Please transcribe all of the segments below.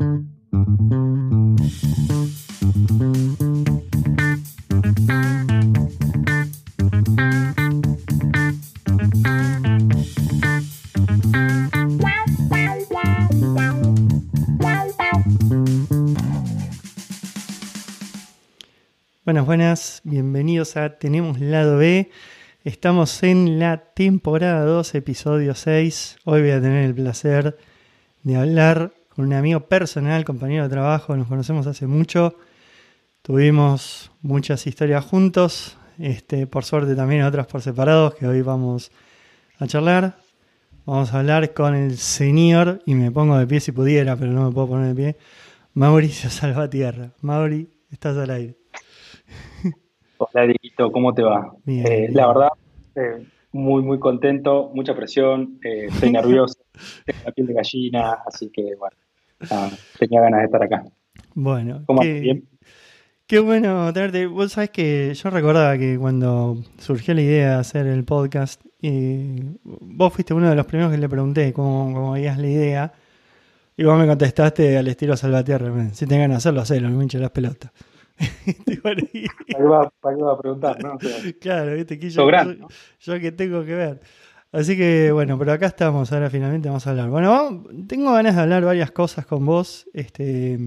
Buenas, buenas, bienvenidos a Tenemos Lado B. Estamos en la temporada 2, episodio 6. Hoy voy a tener el placer de hablar con un amigo personal, compañero de trabajo, nos conocemos hace mucho. Tuvimos muchas historias juntos, este, por suerte también otras por separados, que hoy vamos a charlar. Vamos a hablar con el señor, y me pongo de pie si pudiera, pero no me puedo poner de pie, Mauricio Salvatierra. Mauri, estás al aire. Hola, Dieguito, ¿cómo te va? Eh, la verdad, eh, muy, muy contento, mucha presión, eh, estoy nervioso, tengo la piel de gallina, así que bueno, tenía ganas de estar acá. Bueno, ¿Cómo qué, bien? qué bueno tenerte. Vos sabés que yo recordaba que cuando surgió la idea de hacer el podcast, vos fuiste uno de los primeros que le pregunté cómo, cómo veías la idea. Y vos me contestaste al estilo Salvatierra, si tengan ganas de hacerlo, hacelo, no me las pelotas. ¿Para qué va a preguntar, no? claro, viste, que yo, yo, que tengo que ver. Así que bueno, pero acá estamos, ahora finalmente vamos a hablar. Bueno, tengo ganas de hablar varias cosas con vos. Este,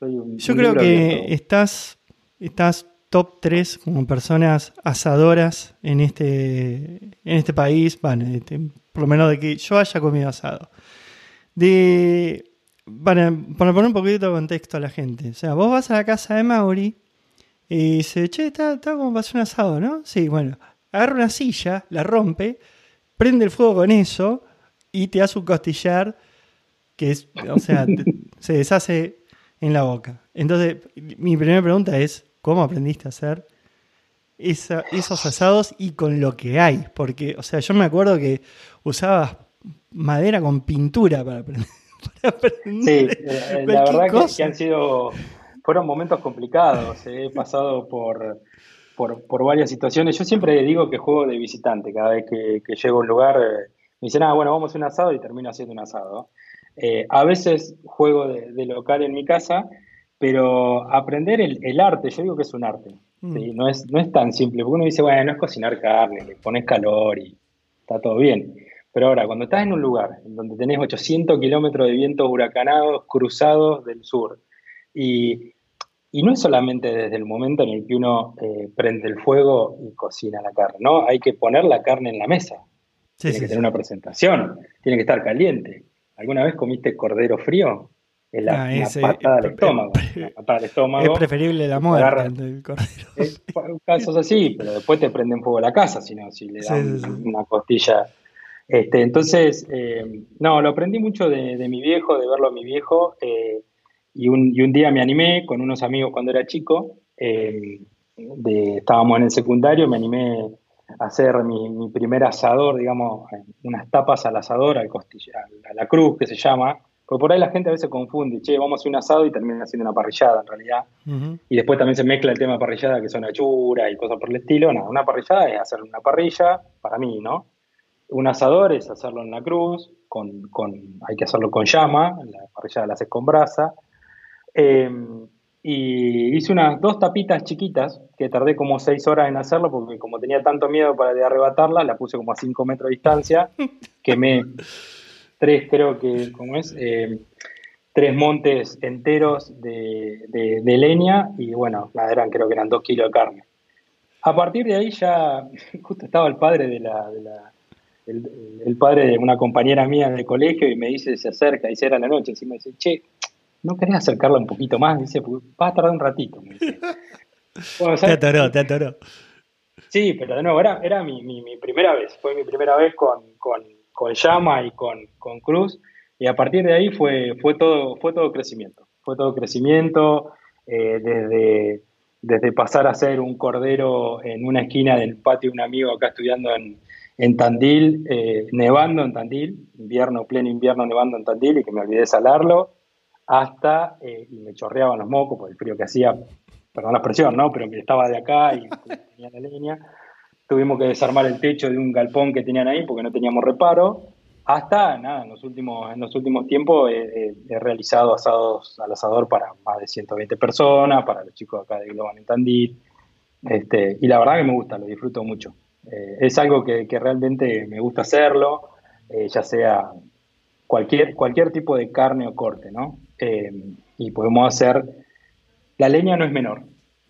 yo creo que estás, estás top 3 como personas asadoras en este, en este país, bueno, este, por lo menos de que yo haya comido asado. De para, poner un poquito de contexto a la gente. O sea, vos vas a la casa de Mauri y dice, che, está, está como para hacer un asado, ¿no? Sí, bueno, agarra una silla, la rompe, prende el fuego con eso y te hace un costillar que es, o sea, se deshace en la boca. Entonces, mi primera pregunta es, ¿cómo aprendiste a hacer esos asados y con lo que hay? Porque, o sea, yo me acuerdo que usabas madera con pintura para aprender. Sí, eh, la verdad que, han sido, fueron momentos complicados. Eh, he pasado por, por, varias situaciones. Yo siempre digo que juego de visitante. Cada vez que, llego a un lugar, eh, me dicen, ah, bueno, vamos a un asado y termino haciendo un asado. a veces juego de, local en mi casa, pero aprender el, arte, yo digo que es un arte. Mm. No, es, no es tan simple, porque uno dice, bueno, no es cocinar carne, le pones calor y está todo bien. Pero ahora, cuando estás en un lugar donde tenés 800 kilómetros de vientos huracanados cruzados del sur, y, no es solamente desde el momento en el que uno eh, prende el fuego y cocina la carne, ¿no? Hay que poner la carne en la mesa. tiene que tener una presentación, tiene que estar caliente. ¿Alguna vez comiste cordero frío? Es la, ah, patada al estómago. Es preferible la muerte del cordero. casos así, pero después te prenden fuego la casa, si no, si le dan una costilla este, entonces, eh, no, lo aprendí mucho de, mi viejo, de verlo a mi viejo, eh, y, un, día me animé con unos amigos cuando era chico, eh, estábamos en el secundario, me animé a hacer mi, primer asador, digamos, unas tapas al asador, al costilla, a la cruz que se llama, porque por ahí la gente a veces confunde, che, vamos a hacer un asado y terminan haciendo una parrillada en realidad. Y después también se mezcla el tema de parrillada, que son achuras y cosas por el estilo. No, una parrillada es hacer una parrilla, para mí, ¿no? Un asador es hacerlo en la cruz, con, hay que hacerlo con llama, la parrilla la haces con brasa. Em, y hice unas dos tapitas chiquitas que tardé como seis horas en hacerlo porque como tenía tanto miedo para de arrebatarla, la puse como a cinco metros de distancia, quemé tres, creo que, ¿cómo es? Em, tres montes enteros de, leña y bueno, eran, creo que eran dos kilos de carne. A partir de ahí ya, justo estaba el padre de la, el, padre de una compañera mía del colegio y me dice, se acerca, dice, era la noche, y me dice, che, ¿no querés acercarla un poquito más? Dice, va a tardar un ratito. te atoró, te atoró. Sí, pero de nuevo, era, era mi, mi, primera vez, fue mi primera vez con, con, con Llama y con, con, Cruz, y a partir de ahí fue, fue, todo, fue todo crecimiento, fue todo crecimiento, eh, desde, desde pasar a ser un cordero en una esquina del patio de un amigo acá estudiando en, en Tandil, eh, nevando en Tandil, invierno, pleno invierno nevando en Tandil y que me olvidé de salarlo, hasta, eh, y me chorreaban los mocos por el frío que hacía, perdón la expresión, ¿no? Pero que estaba de acá y tenía la leña. Tuvimos que desarmar el techo de un galpón que tenían ahí porque no teníamos reparo. hasta, nada, en los últimos, en los últimos tiempos he, realizado asados al asador para más de 120 personas, para los chicos acá de Global en Tandil, este, y la verdad que me gusta, lo disfruto mucho. Eh, es algo que, realmente me gusta hacerlo, eh, ya sea cualquier, cualquier tipo de carne o corte, ¿no? Eh, y podemos hacer, la leña no es menor,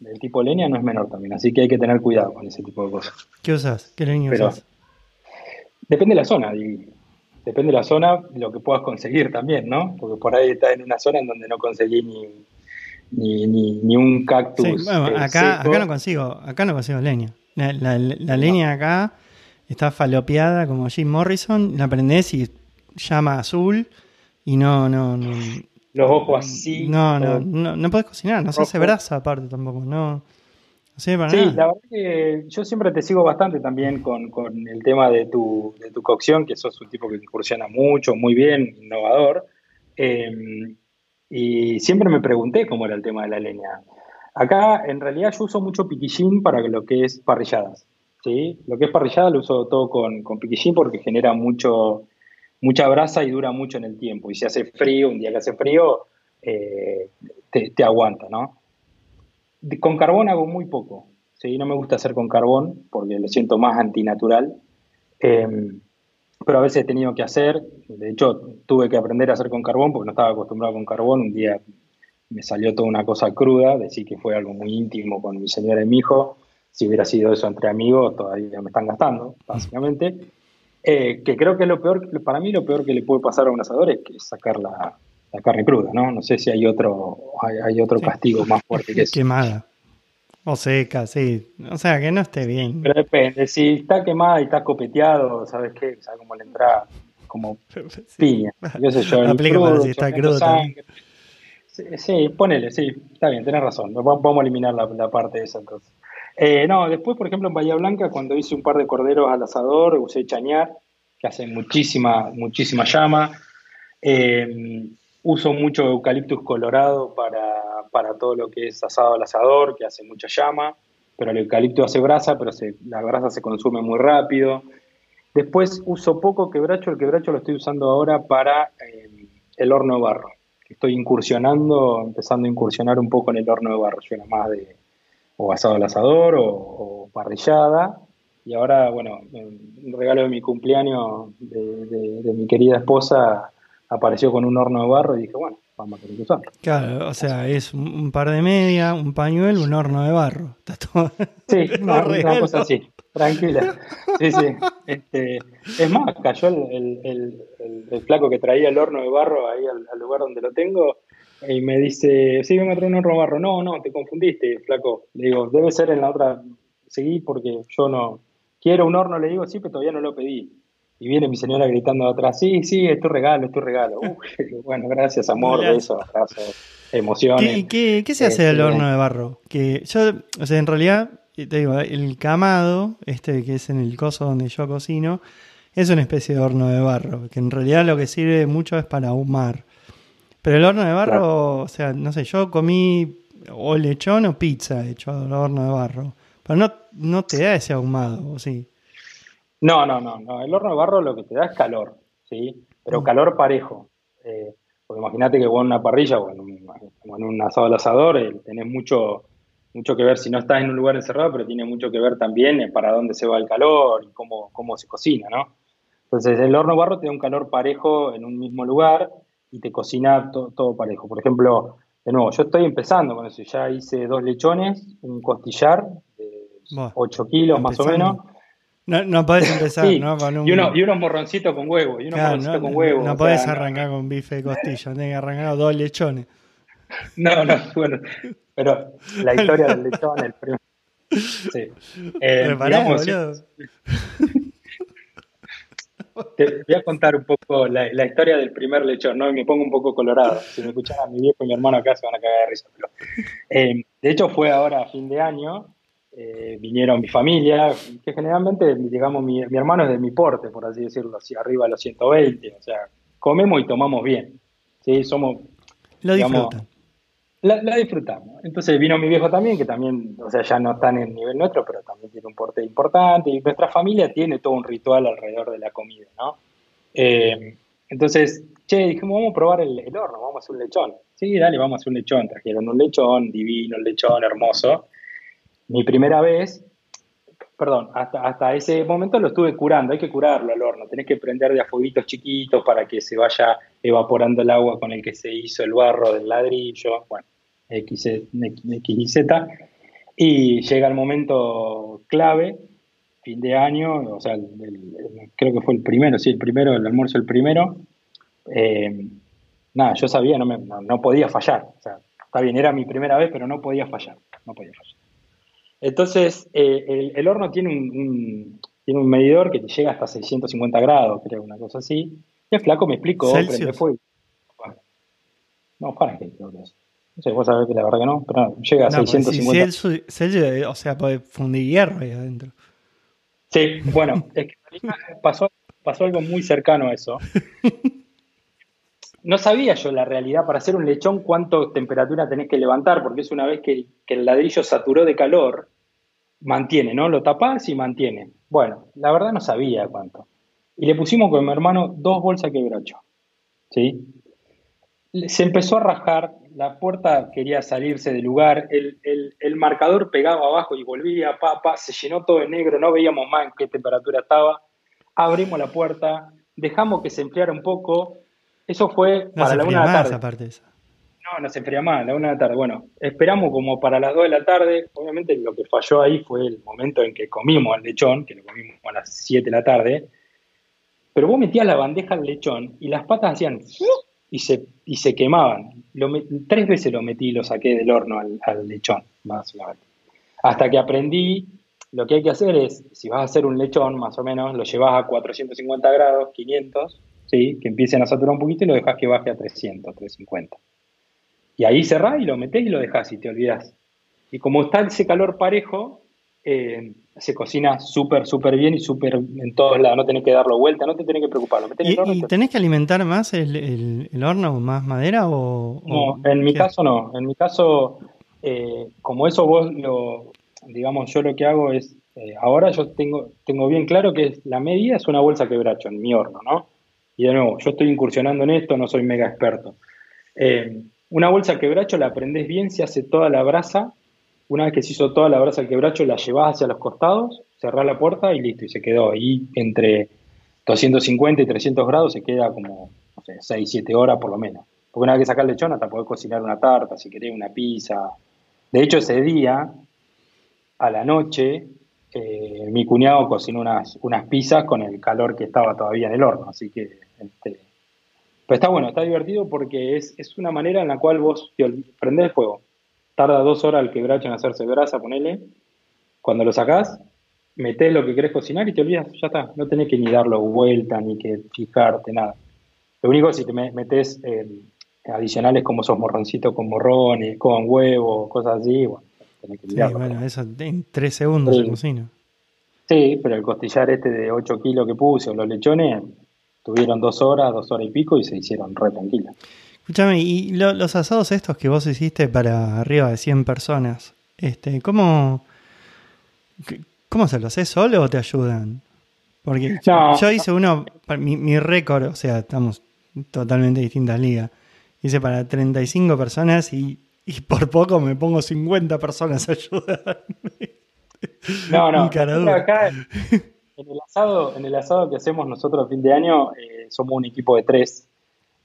el tipo leña no es menor también, así que hay que tener cuidado con ese tipo de cosas. ¿Qué usas? ¿Qué leña usas? Depende de la zona, y depende de la zona, lo que puedas conseguir también, ¿no? Porque por ahí estás en una zona en donde no conseguí ni, ni, un cactus. acá, acá no consigo, acá no consigo leña. La, leña acá está falopeada como Jim Morrison, la prendés y llama azul y no, no, no Los ojos así. No, no, no, no podés cocinar, no se hace brasa aparte tampoco, no. sí, la verdad que yo siempre te sigo bastante también con, el tema de tu, de tu cocción, que sos un tipo que incursiona mucho, muy bien, innovador. Em, y siempre me pregunté cómo era el tema de la leña. Acá, en realidad, yo uso mucho piquillín para lo que es parrilladas. ¿sí? Lo que es parrillada lo uso todo con, con piquillín porque genera mucho, mucha brasa y dura mucho en el tiempo. Y si hace frío, un día que hace frío, eh, te, aguanta, ¿no? Con carbón hago muy poco. ¿sí? No me gusta hacer con carbón porque lo siento más antinatural. Em, pero a veces he tenido que hacer. De hecho, tuve que aprender a hacer con carbón porque no estaba acostumbrado con carbón. Un día me salió toda una cosa cruda, decir que fue algo muy íntimo con mi señora y mi hijo. Si hubiera sido eso entre amigos, todavía me están gastando, básicamente. Eh, que creo que es lo peor, para mí lo peor que le puede pasar a un asador es que sacar la, carne cruda, ¿no? No sé si hay otro, hay, otro castigo más fuerte que eso. Quemada. O seca, sí. O sea, que no esté bien. Pero depende. Si está quemada y está copeteado, ¿sabes qué? ¿Sabes cómo le entra como piña? Yo sé yo. Aplica para si está crudo Sí, ponele, sí, está bien, tenés razón. Vamos a eliminar la, parte de esa entonces. Eh, no, después, por ejemplo, en Bahía Blanca, cuando hice un par de corderos al asador, usé chañar, que hace muchísima, muchísima llama. Eh, uso mucho eucaliptus colorado para, para, todo lo que es asado al asador, que hace mucha llama, pero el eucalipto hace brasa, pero la brasa se consume muy rápido. Después uso poco quebracho, el quebracho lo estoy usando ahora para eh, el horno de barro estoy incursionando, empezando a incursionar un poco en el horno de barro. Yo era más de o asado al asador o, parrillada. Y ahora, bueno, un regalo de mi cumpleaños de, mi querida esposa apareció con un horno de barro y dije, bueno, vamos a tener que usarlo. Claro, o sea, es un par de media, un pañuelo, un horno de barro. Está todo. Sí, una cosa así. Tranquila. Sí, sí. Este, es más, cayó el, el, el, flaco que traía el horno de barro ahí al, lugar donde lo tengo y me dice, sí, vengo a traer un horno de barro. No, no, te confundiste, flaco. Le digo, debe ser en la otra. Seguí porque yo no. Quiero un horno, le digo, sí, pero todavía no lo pedí. Y viene mi señora gritando atrás, sí, sí, es tu regalo, es tu regalo. bueno, gracias, amor, besos, abrazos, emociones. ¿Qué, qué, se hace del este, horno de barro? Que yo, o sea, en realidad te digo, el camado, este que es en el coso donde yo cocino, es una especie de horno de barro, que en realidad lo que sirve mucho es para ahumar. Pero el horno de barro, o sea, no sé, yo comí o lechón o pizza hecho al horno de barro. Pero no, no te da ese ahumado, ¿o sí? No, no, no, no. El horno de barro lo que te da es calor, ¿sí? Pero mm. calor parejo. Eh, porque imagínate que con una parrilla o en un, asado al asador eh, tenés mucho, mucho que ver si no estás en un lugar encerrado, pero tiene mucho que ver también para dónde se va el calor y cómo, cómo se cocina, ¿no? Entonces, el horno barro te da un calor parejo en un mismo lugar y te cocina todo parejo. Por ejemplo, de nuevo, yo estoy empezando con eso. Ya hice dos lechones, un costillar de 8 kilos más o menos. No, no podés empezar, ¿no? y, unos morroncitos con huevo. Y unos no, con huevo. No podés arrancar con bife de costilla, tenés que arrancar dos lechones. No, no, bueno, pero la historia del lechón, el primer. Sí. Eh, digamos, te voy a contar un poco la, la, historia del primer lechón, ¿no? Y me pongo un poco colorado. Si me escuchan a mi viejo y mi hermano acá se van a cagar de risa. Pero, eh, de hecho, fue ahora a fin de año. Eh, vinieron mi familia, que generalmente, digamos, mi, mi, hermano es de mi porte, por así decirlo, así arriba de los 120. O sea, comemos y tomamos bien. ¿sí? Somos. Lo disfrutan. La, disfrutamos. Entonces vino mi viejo también, que también, o sea, ya no está en el nivel nuestro, pero también tiene un porte importante. Y nuestra familia tiene todo un ritual alrededor de la comida, ¿no? Eh, entonces, che, dijimos, vamos a probar el, horno, vamos a hacer un lechón. Sí, dale, vamos a hacer un lechón. Trajeron un lechón, divino, un lechón, hermoso. Mi primera vez, perdón, hasta, hasta ese momento lo estuve curando, hay que curarlo al horno, tenés que prender de a fueguitos chiquitos para que se vaya evaporando el agua con el que se hizo el barro del ladrillo, bueno, X, X y Z. Y llega el momento clave, fin de año, o sea, creo que fue el primero, sí, el primero, el almuerzo el primero. Eh, nada, yo sabía, no, me, no, podía fallar. O sea, está bien, era mi primera vez, pero no podía fallar, no podía fallar. Entonces, eh, el, horno tiene un, tiene un medidor que te llega hasta 650 grados, creo, una cosa así. Y el flaco me explicó, prende fuego. Bueno, no, Fahrenheit, creo que es. No sé, vos sabés que la verdad que no, pero no, llega a 650. Pues si, si o sea, puede fundir hierro ahí adentro. Sí, bueno, es que pasó, pasó algo muy cercano a eso. No sabía yo la realidad para hacer un lechón cuánto temperatura tenés que levantar, porque es una vez que, el ladrillo saturó de calor, mantiene, ¿no? Lo tapás y mantiene. Bueno, la verdad no sabía cuánto. Y le pusimos con mi hermano dos bolsas quebracho. ¿Sí? Se empezó a rajar, la puerta quería salirse del lugar, el, marcador pegaba abajo y volvía, pa, pa, se llenó todo de negro, no veíamos más en qué temperatura estaba. Abrimos la puerta, dejamos que se enfriara un poco. Eso fue para la una de la tarde. Aparte No, no se enfría más, la una de la tarde. Bueno, esperamos como para las dos de la tarde. Obviamente lo que falló ahí fue el momento en que comimos el lechón, que lo comimos a las siete de la tarde. Pero vos metías la bandeja al lechón y las patas hacían y se, y se quemaban. tres veces lo metí y lo saqué del horno al, lechón, básicamente. Hasta que aprendí, lo que hay que hacer es, si vas a hacer un lechón, más o menos, lo llevas a 450 grados, 500, ¿sí? que empiecen a saturar un poquito y lo dejas que baje a 300, 350. Y ahí cerrás y lo metés y lo dejas y te olvidas. Y como está ese calor parejo, eh, se cocina súper, súper bien y súper en todos lados. No tenés que darlo vuelta, no te tenés que preocupar. ¿Y, tenés que alimentar más el, el, horno, más madera? O, no, en mi caso no. En mi caso, eh, como eso vos lo, digamos, yo lo que hago es, eh, ahora yo tengo, tengo bien claro que la media es una bolsa quebracho en mi horno, ¿no? Y de nuevo, yo estoy incursionando en esto, no soy mega experto. una bolsa quebracho la prendés bien, se hace toda la brasa una vez que se hizo toda la brasa del quebracho, la llevás hacia los costados, cerrás la puerta y listo, y se quedó. ahí entre 250 y 300 grados se queda como, no sé, 6, 7 horas por lo menos. Porque una vez que sacás el lechón hasta podés cocinar una tarta, si querés una pizza. De hecho, ese día, a la noche, eh, mi cuñado cocinó unas, unas pizzas con el calor que estaba todavía en el horno. Así que, este, pero está bueno, está divertido porque es, es una manera en la cual vos prendés el fuego, tarda dos horas el quebracho en hacerse grasa, ponele. Cuando lo sacás, metés lo que querés cocinar y te olvidas, ya está. No tenés que ni darlo vuelta, ni que fijarte, nada. Lo único si te metes eh, adicionales como esos morroncitos con morrones, con huevo, cosas así, bueno, tenés que Sí, bueno, eso en tres segundos se cocina. Sí, pero el costillar este de 8 kilos que puse, o los lechones, tuvieron dos horas, dos horas y pico y se hicieron re tranquilos. Escúchame, y los asados estos que vos hiciste para arriba de 100 personas, este, ¿cómo, cómo se los haces solo o te ayudan? Porque yo hice uno, mi, mi récord, o sea, estamos totalmente distintas ligas. Hice para 35 personas y, y por poco me pongo 50 personas a ayudar. No, no. Acá, en, el asado, en el asado que hacemos nosotros a fin de año, eh, somos un equipo de tres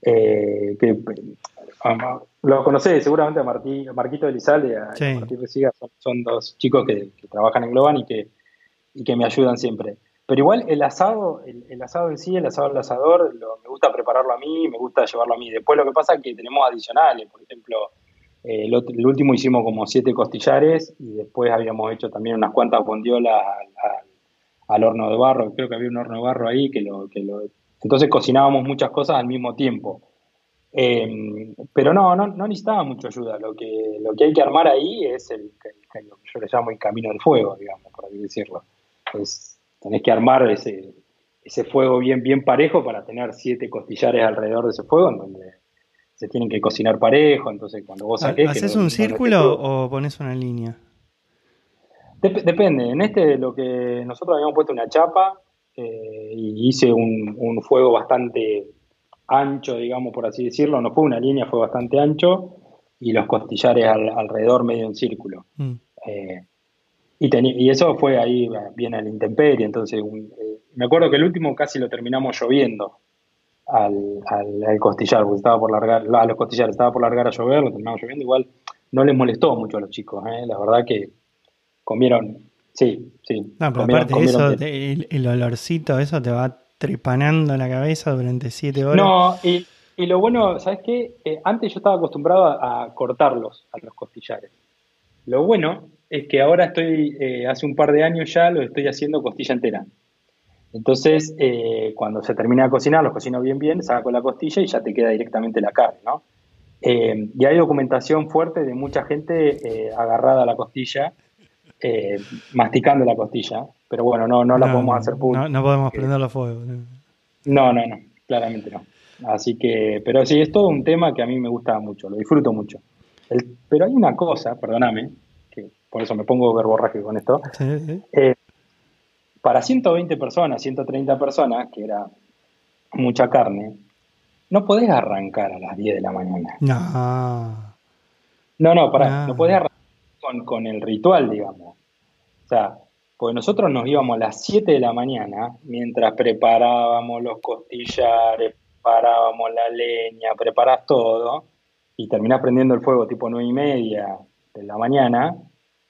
eh, que lo conocés seguramente a, Martí, Marquito Elizalde y a, Martín Resiga, son, dos chicos que, trabajan en Globan y que, y que me ayudan siempre. Pero igual el asado, el, asado en sí, el asado al asador, me gusta prepararlo a mí, me gusta llevarlo a mí. Después lo que pasa es que tenemos adicionales, por ejemplo, eh, el, último hicimos como siete costillares y después habíamos hecho también unas cuantas bondiolas al, al, horno de barro, creo que había un horno de barro ahí que lo, que lo entonces cocinábamos muchas cosas al mismo tiempo. Eh, pero no, no, no, necesitaba mucha ayuda. Lo que, lo que hay que armar ahí es el, lo que yo le llamo el camino del fuego, digamos, por así decirlo. Es, tenés que armar ese, ese fuego bien, bien parejo para tener siete costillares alrededor de ese fuego en donde se tienen que cocinar parejo. Entonces, cuando vos saques. ¿Haces un círculo o pones una línea? depende. En este, lo que nosotros habíamos puesto una chapa eh, y hice un, fuego bastante ancho, digamos, por así decirlo. No fue una línea, fue bastante ancho y los costillares alrededor medio en círculo. Mm. Eh, y, y, eso fue ahí bien a la intemperie, entonces eh, me acuerdo que el último casi lo terminamos lloviendo al, al, costillar, porque estaba por largar, a los costillares estaba por largar a llover, lo terminamos lloviendo, igual no les molestó mucho a los chicos, la verdad que comieron Sí, sí. No, pero aparte de eso, el, olorcito, eso te va trepanando la cabeza durante siete horas. No, y, lo bueno, ¿sabes qué? Eh, antes yo estaba acostumbrado a, cortarlos, a los costillares. Lo bueno es que ahora estoy, eh, hace un par de años ya lo estoy haciendo costilla entera. Entonces, eh, cuando se termina de cocinar, los cocino bien, bien, saco la costilla y ya te queda directamente la carne, ¿no? y hay documentación fuerte de mucha gente agarrada a la costilla eh, masticando la costilla. Pero bueno, no, no la podemos hacer pública. No, podemos prender los fuego. No, no, no, claramente no. Así que, pero sí, es todo un tema que a mí me gusta mucho, lo disfruto mucho. pero hay una cosa, perdóname, que por eso me pongo verborraje con esto. Eh, para 120 personas, 130 personas, que era mucha carne, no podés arrancar a las 10 de la mañana. No. No, no, pará, no podés arrancar con, el ritual, digamos. O sea, pues nosotros nos íbamos a las 7 de la mañana mientras preparábamos los costillares, preparábamos la leña, preparás todo y terminás prendiendo el fuego tipo 9 y media de la mañana,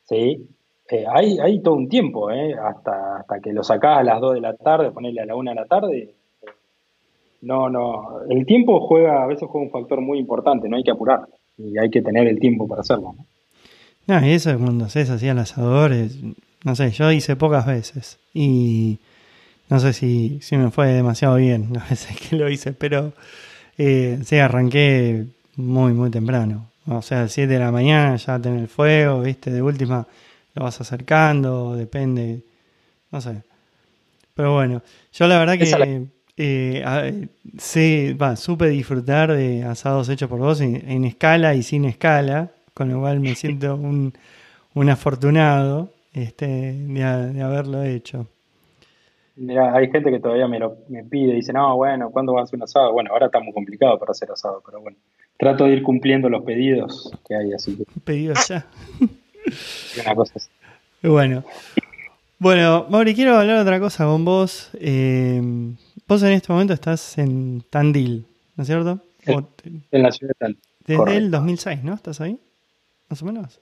¿sí? Eh, hay, todo un tiempo, ¿eh? Hasta, hasta que lo sacás a las 2 de la tarde, ponerle a la 1 de la tarde. No, no, el tiempo juega, a veces juega un factor muy importante, no hay que apurar y hay que tener el tiempo para hacerlo. No, y eso cuando haces así al asador, no sé, yo hice pocas veces y no sé si, si me fue demasiado bien las veces que lo hice, pero eh, sí, arranqué muy, muy temprano. O sea, a 7 de la mañana ya tenés el fuego, viste, de última lo vas acercando, depende, no sé. Pero bueno, yo la verdad que eh, sí, va, supe disfrutar de asados hechos por vos en escala y sin escala con lo cual me siento un, afortunado este, de, haberlo hecho. Mira, hay gente que todavía me, lo, me pide, dice, no, bueno, ¿cuándo vas a hacer un asado? Bueno, ahora está muy complicado para hacer asado, pero bueno, trato de ir cumpliendo los pedidos que hay, así que... Pedidos ya. Una cosa así. Bueno. Bueno, Mauri, quiero hablar otra cosa con vos. Eh, vos en este momento estás en Tandil, ¿no es cierto? En, la ciudad de Tandil. Desde el 2006, ¿no? ¿Estás ahí? Más o menos?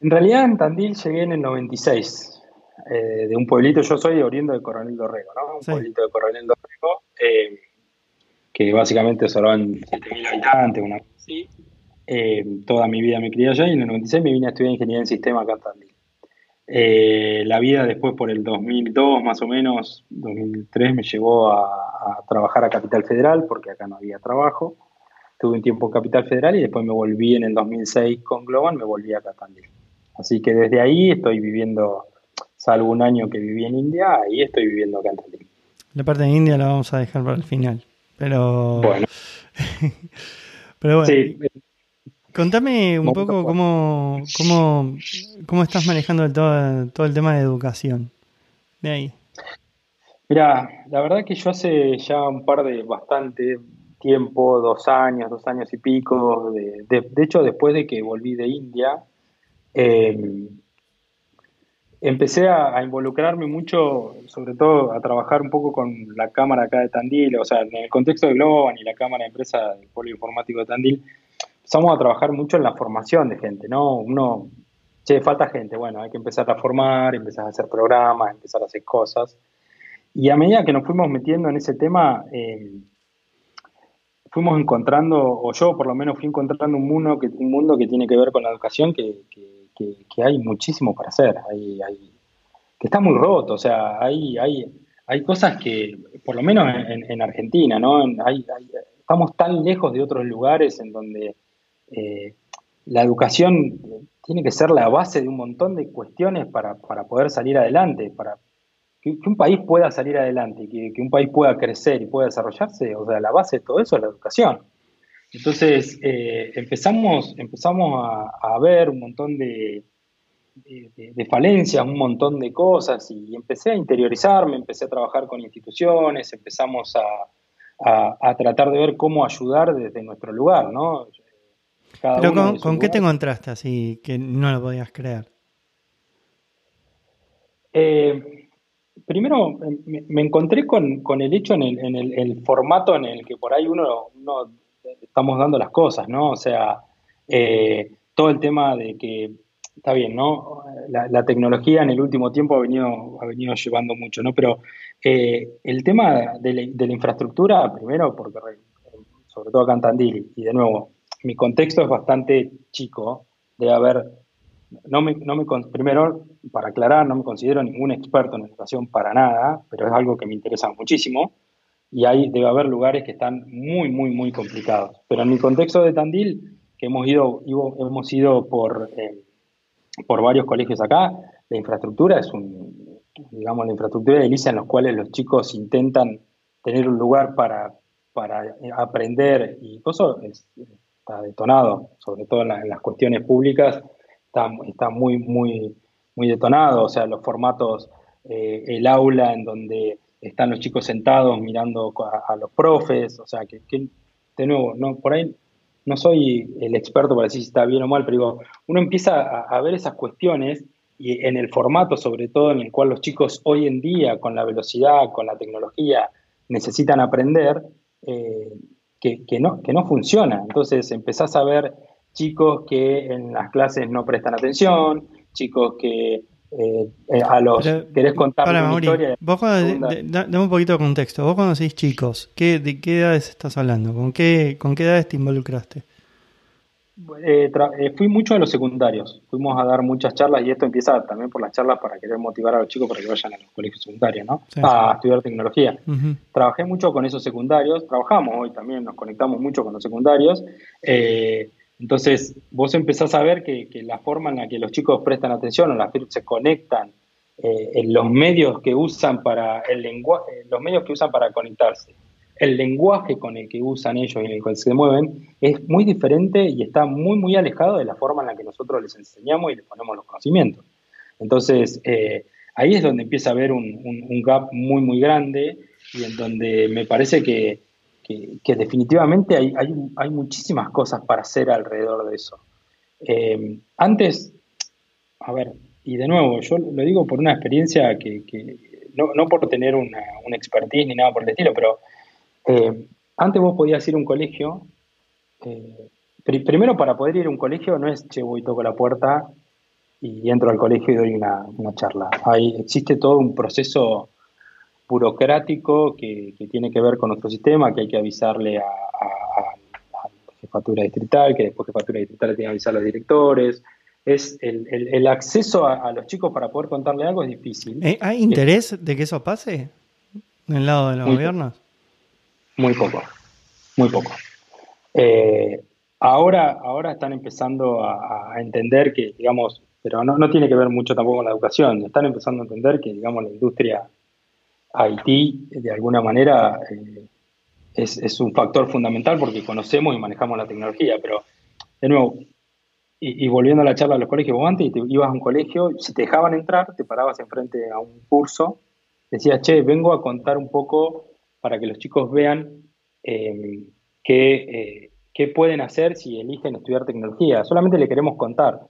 En realidad en Tandil llegué en el 96, eh, de un pueblito, yo soy oriundo de Coronel Dorrego, ¿no? Un pueblito de Coronel Dorrego, eh, que básicamente son 7.000 habitantes, una cosa así. Eh, toda mi vida me crié allá y en el 96 me vine a estudiar ingeniería en sistema acá en Tandil. la vida después por el 2002 más o menos, 2003 me llevó a, a trabajar a Capital Federal porque acá no había trabajo tuve un tiempo en Capital Federal y después me volví en el 2006 con Global, me volví a Tandil. Así que desde ahí estoy viviendo, salvo un año que viví en India, ahí estoy viviendo acá en Tandil. La parte de India la vamos a dejar para el final, pero... Bueno. pero bueno. Sí. Contame un poco cómo, cómo, cómo estás manejando todo, todo el tema de educación. De ahí. Mira, la verdad que yo hace ya un par de bastante, tiempo, dos años, dos años y pico, de, de, hecho después de que volví de India, em, empecé a, involucrarme mucho, sobre todo a trabajar un poco con la cámara acá de Tandil, o sea, en el contexto de Globan y la cámara de empresa del Polo Informático de Tandil, empezamos a trabajar mucho en la formación de gente, ¿no? Uno, che, falta gente, bueno, hay que empezar a formar, empezar a hacer programas, empezar a hacer cosas. Y a medida que nos fuimos metiendo en ese tema, eh, fuimos encontrando, o yo por lo menos fui encontrando un mundo que, un mundo que tiene que ver con la educación que, que, hay muchísimo para hacer, hay, hay, que está muy roto, o sea, hay, hay, hay cosas que, por lo menos en, Argentina, ¿no? Estamos tan lejos de otros lugares en donde eh, la educación tiene que ser la base de un montón de cuestiones para, para poder salir adelante, para, que, un país pueda salir adelante, que, que un país pueda crecer y pueda desarrollarse, o sea, la base de todo eso es la educación. Entonces, eh, empezamos, empezamos a, ver un montón de, de, falencias, un montón de cosas y empecé a interiorizarme, empecé a trabajar con instituciones, empezamos a, tratar de ver cómo ayudar desde nuestro lugar, ¿no? Pero con, qué te encontraste así que no lo podías creer? Eh, primero me, encontré con, el hecho en, el, formato en el que por ahí uno, estamos dando las cosas, ¿no? O sea, eh, todo el tema de que está bien, ¿no? La, tecnología en el último tiempo ha venido, ha venido llevando mucho, ¿no? Pero eh, el tema de la, infraestructura, primero, porque sobre todo acá en Tandil, y de nuevo, mi contexto es bastante chico, debe haber, no me, no me, primero, para aclarar, no me considero ningún experto en educación para nada, pero es algo que me interesa muchísimo, y ahí debe haber lugares que están muy, muy, muy complicados. Pero en mi contexto de Tandil, que hemos ido, hemos ido por... Eh, por varios colegios acá, la infraestructura es un, digamos, la infraestructura de ILISA en los cuales los chicos intentan tener un lugar para, para aprender y eso está detonado, sobre todo en, las cuestiones públicas, está, está, muy, muy, muy detonado, o sea, los formatos, eh, el aula en donde están los chicos sentados mirando a, los profes, o sea, que, de nuevo, no, por ahí no soy el experto para decir si está bien o mal, pero digo, uno empieza a, ver esas cuestiones y en el formato sobre todo en el cual los chicos hoy en día, con la velocidad, con la tecnología, necesitan aprender, eh, que, no, que no funciona. Entonces empezás a ver chicos que en las clases no prestan atención, chicos que eh, eh, a los querés contar una historia. Vos dame un poquito de contexto. Vos cuando decís chicos, ¿qué, ¿de qué edades estás hablando? ¿Con qué, con qué edades te involucraste? Eh, fui mucho a los secundarios. Fuimos a dar muchas charlas y esto empieza también por las charlas para querer motivar a los chicos para que vayan a los colegios secundarios, ¿no? a estudiar tecnología. Trabajé mucho con esos secundarios. Trabajamos hoy también, nos conectamos mucho con los secundarios. Eh, entonces, vos empezás a ver que, la forma en la que los chicos prestan atención o las se conectan, eh, en los medios que usan para el lenguaje, los medios que usan para conectarse, el lenguaje con el que usan ellos y en el que se mueven es muy diferente y está muy, muy alejado de la forma en la que nosotros les enseñamos y les ponemos los conocimientos. Entonces, eh, ahí es donde empieza a haber un, un, gap muy, muy grande y en donde me parece que, que, definitivamente hay, hay, muchísimas cosas para hacer alrededor de eso. Eh, antes, a ver, y de nuevo, yo lo digo por una experiencia que, no, no, por tener una, una, expertise ni nada por el estilo, pero eh, antes vos podías ir a un colegio, eh, primero para poder ir a un colegio no es, che, voy, toco la puerta y entro al colegio y doy una, una charla. Hay, existe todo un proceso burocrático que, tiene que ver con nuestro sistema, que hay que avisarle a, la jefatura distrital, que después jefatura distrital tiene que avisar a los directores. Es el, acceso a, los chicos para poder contarle algo es difícil. Eh, ¿Hay interés de que eso pase del lado de los gobiernos? Muy poco, muy poco. Eh, ahora, ahora están empezando a, entender que, digamos, pero no, no tiene que ver mucho tampoco con la educación, están empezando a entender que, digamos, la industria Haití, de alguna manera, eh, es, un factor fundamental porque conocemos y manejamos la tecnología, pero de nuevo, y, volviendo a la charla de los colegios, vos antes te ibas a un colegio, si te dejaban entrar, te parabas enfrente a un curso, decías, che, vengo a contar un poco para que los chicos vean eh, qué, pueden hacer si eligen estudiar tecnología. Solamente le queremos contar.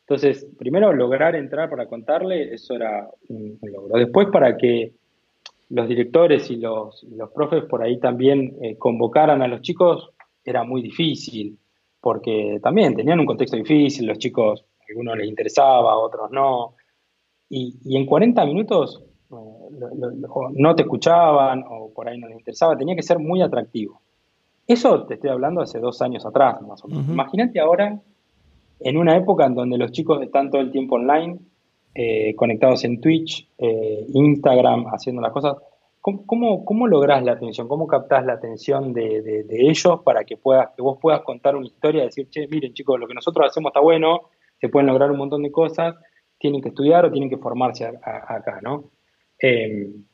Entonces, primero lograr entrar para contarle, eso era un logro. Después, para que los directores y los, los profes por ahí también eh, convocaran a los chicos, era muy difícil, porque también tenían un contexto difícil, los chicos, a algunos les interesaba, a otros no. Y, en 40 minutos eh, no te escuchaban o por ahí no les interesaba, tenía que ser muy atractivo. Eso te estoy hablando hace dos años atrás, más o menos. Imagínate ahora, en una época en donde los chicos están todo el tiempo online, eh, conectados en Twitch, eh, Instagram, haciendo las cosas. ¿Cómo, cómo, lográs la atención? ¿Cómo captás la atención de, ellos para que, puedas, que vos puedas contar una historia y decir, che, miren chicos, lo que nosotros hacemos está bueno, se pueden lograr un montón de cosas, tienen que estudiar o tienen que formarse acá, ¿no? Em,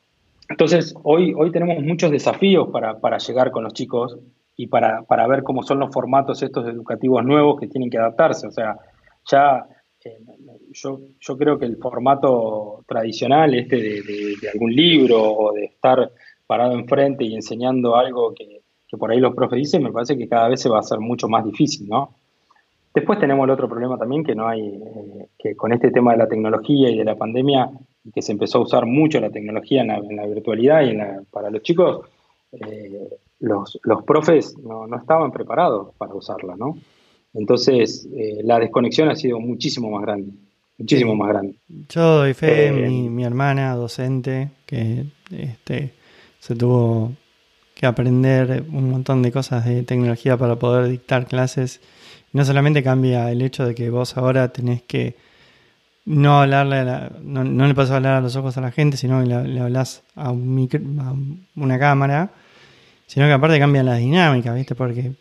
entonces, hoy, hoy tenemos muchos desafíos para, para llegar con los chicos y para, para, ver cómo son los formatos estos educativos nuevos que tienen que adaptarse. O sea, ya eh, yo, yo creo que el formato tradicional, este de, algún libro o de estar parado enfrente y enseñando algo que, por ahí los profes dicen, me parece que cada vez se va a hacer mucho más difícil, ¿no? Después tenemos el otro problema también, que no hay, eh, que con este tema de la tecnología y de la pandemia, que se empezó a usar mucho la tecnología en la, virtualidad y para los chicos, eh, los, los, profes no, no, estaban preparados para usarla, ¿no? Entonces, eh, la desconexión ha sido muchísimo más grande, muchísimo más grande. Yo doy fe, mi, mi, hermana docente, que este, se tuvo que aprender un montón de cosas de tecnología para poder dictar clases. No solamente cambia el hecho de que vos ahora tenés que no hablarle, no, le pasas a hablar a los ojos a la gente, sino que le, hablas a, un una cámara, sino que aparte cambia la dinámica, ¿viste? Porque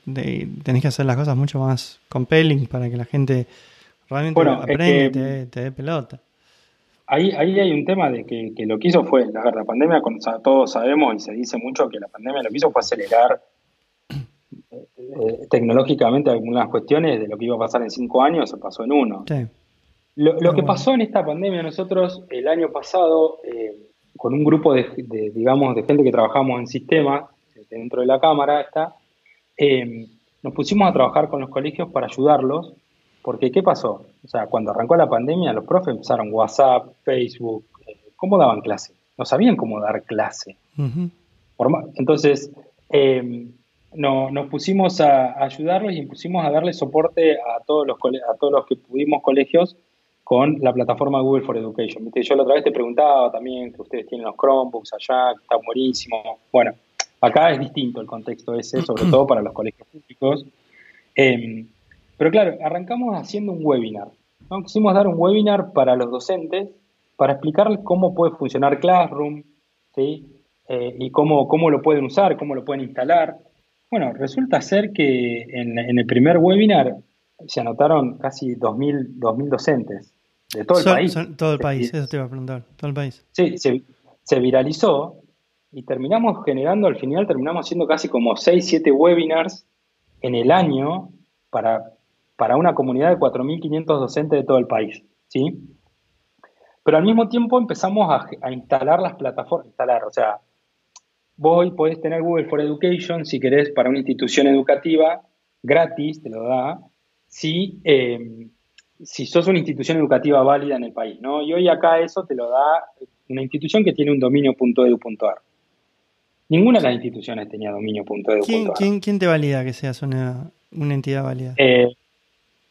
tenés que hacer las cosas mucho más compelling para que la gente realmente aprenda y te, dé pelota. Ahí, ahí hay un tema de que, lo que hizo fue, la, la pandemia, todos sabemos y se dice mucho que la pandemia lo que hizo fue acelerar eh, tecnológicamente algunas cuestiones de lo que iba a pasar en cinco años se pasó en uno. Lo, que pasó en esta pandemia, nosotros el año pasado, eh, con un grupo de, digamos, de gente que trabajamos en sistemas, dentro de la Cámara está, eh, nos pusimos a trabajar con los colegios para ayudarlos, porque ¿qué pasó? O sea, cuando arrancó la pandemia, los profes empezaron WhatsApp, Facebook, ¿cómo daban clase? No sabían cómo dar clase. Entonces, no, nos pusimos a, ayudarlos y pusimos a darle soporte a todos los, a todos los que pudimos colegios con la plataforma Google for Education. Yo la otra vez te preguntaba también que ustedes tienen los Chromebooks allá, que está buenísimo. Bueno, acá es distinto el contexto ese, sobre todo para los colegios públicos. Em, pero claro, arrancamos haciendo un webinar. ¿no? Quisimos dar un webinar para los docentes para explicarles cómo puede funcionar Classroom ¿sí? Eh, y cómo, cómo lo pueden usar, cómo lo pueden instalar. Bueno, resulta ser que en, el primer webinar se anotaron casi 2.000, 2000 docentes de todo el país. todo el país, eso te iba a preguntar, todo el país. Sí, se, viralizó y terminamos generando, al final terminamos haciendo casi como 6, 7 webinars en el año para, para una comunidad de 4.500 docentes de todo el país, ¿sí? Pero al mismo tiempo empezamos a, instalar las plataformas, instalar, o sea, Vos hoy podés tener Google for Education si querés para una institución educativa, gratis, te lo da, si, eh, si sos una institución educativa válida en el país, ¿no? Y hoy acá eso te lo da una institución que tiene un dominio.edu.ar. Ninguna de las instituciones tenía dominio.edu.ar. ¿Quién, quién, quién te valida que seas una, entidad válida? Eh,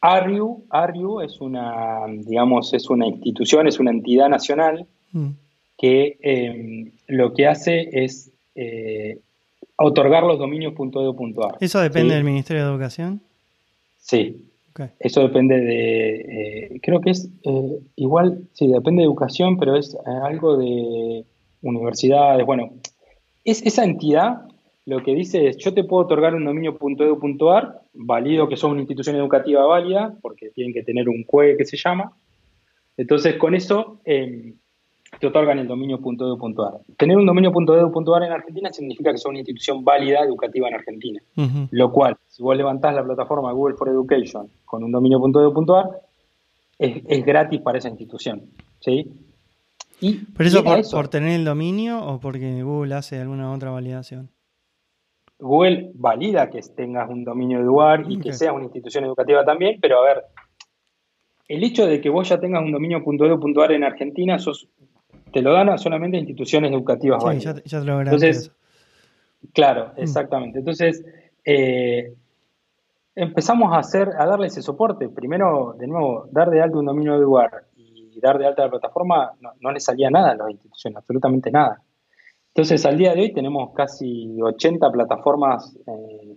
ARIU, es una, digamos, es una institución, es una entidad nacional mm. que eh, lo que hace es eh, otorgar los dominios.edu.ar. ¿Eso depende del Ministerio de Educación? Sí. Eso depende de, eh, creo que es eh, igual, sí, depende de educación, pero es algo de universidades. Bueno, es esa entidad lo que dice es, yo te puedo otorgar un dominio.edu.ar, válido que sos una institución educativa válida, porque tienen que tener un CUE que se llama. Entonces, con eso, em, te otorgan el dominio.edu.ar. Tener un dominio.edu.ar en Argentina significa que sos una institución válida educativa en Argentina. Lo cual, si vos levantás la plataforma Google for Education con un dominio.edu.ar, es, es, gratis para esa institución. ¿sí? Y, ¿Pero eso por, por, tener el dominio o porque Google hace alguna otra validación? Google valida que tengas un dominio eduar y que seas una institución educativa también, pero a ver, el hecho de que vos ya tengas un dominio.edu.ar en Argentina, sos te lo dan solamente instituciones educativas. Sí, ya, te lo Entonces, claro, mm. exactamente. Entonces, eh, empezamos a hacer, a darle ese soporte. Primero, de nuevo, dar de alta un dominio de lugar y dar de alta la plataforma, no, le salía nada a las instituciones, absolutamente nada. Entonces, al día de hoy tenemos casi 80 plataformas eh,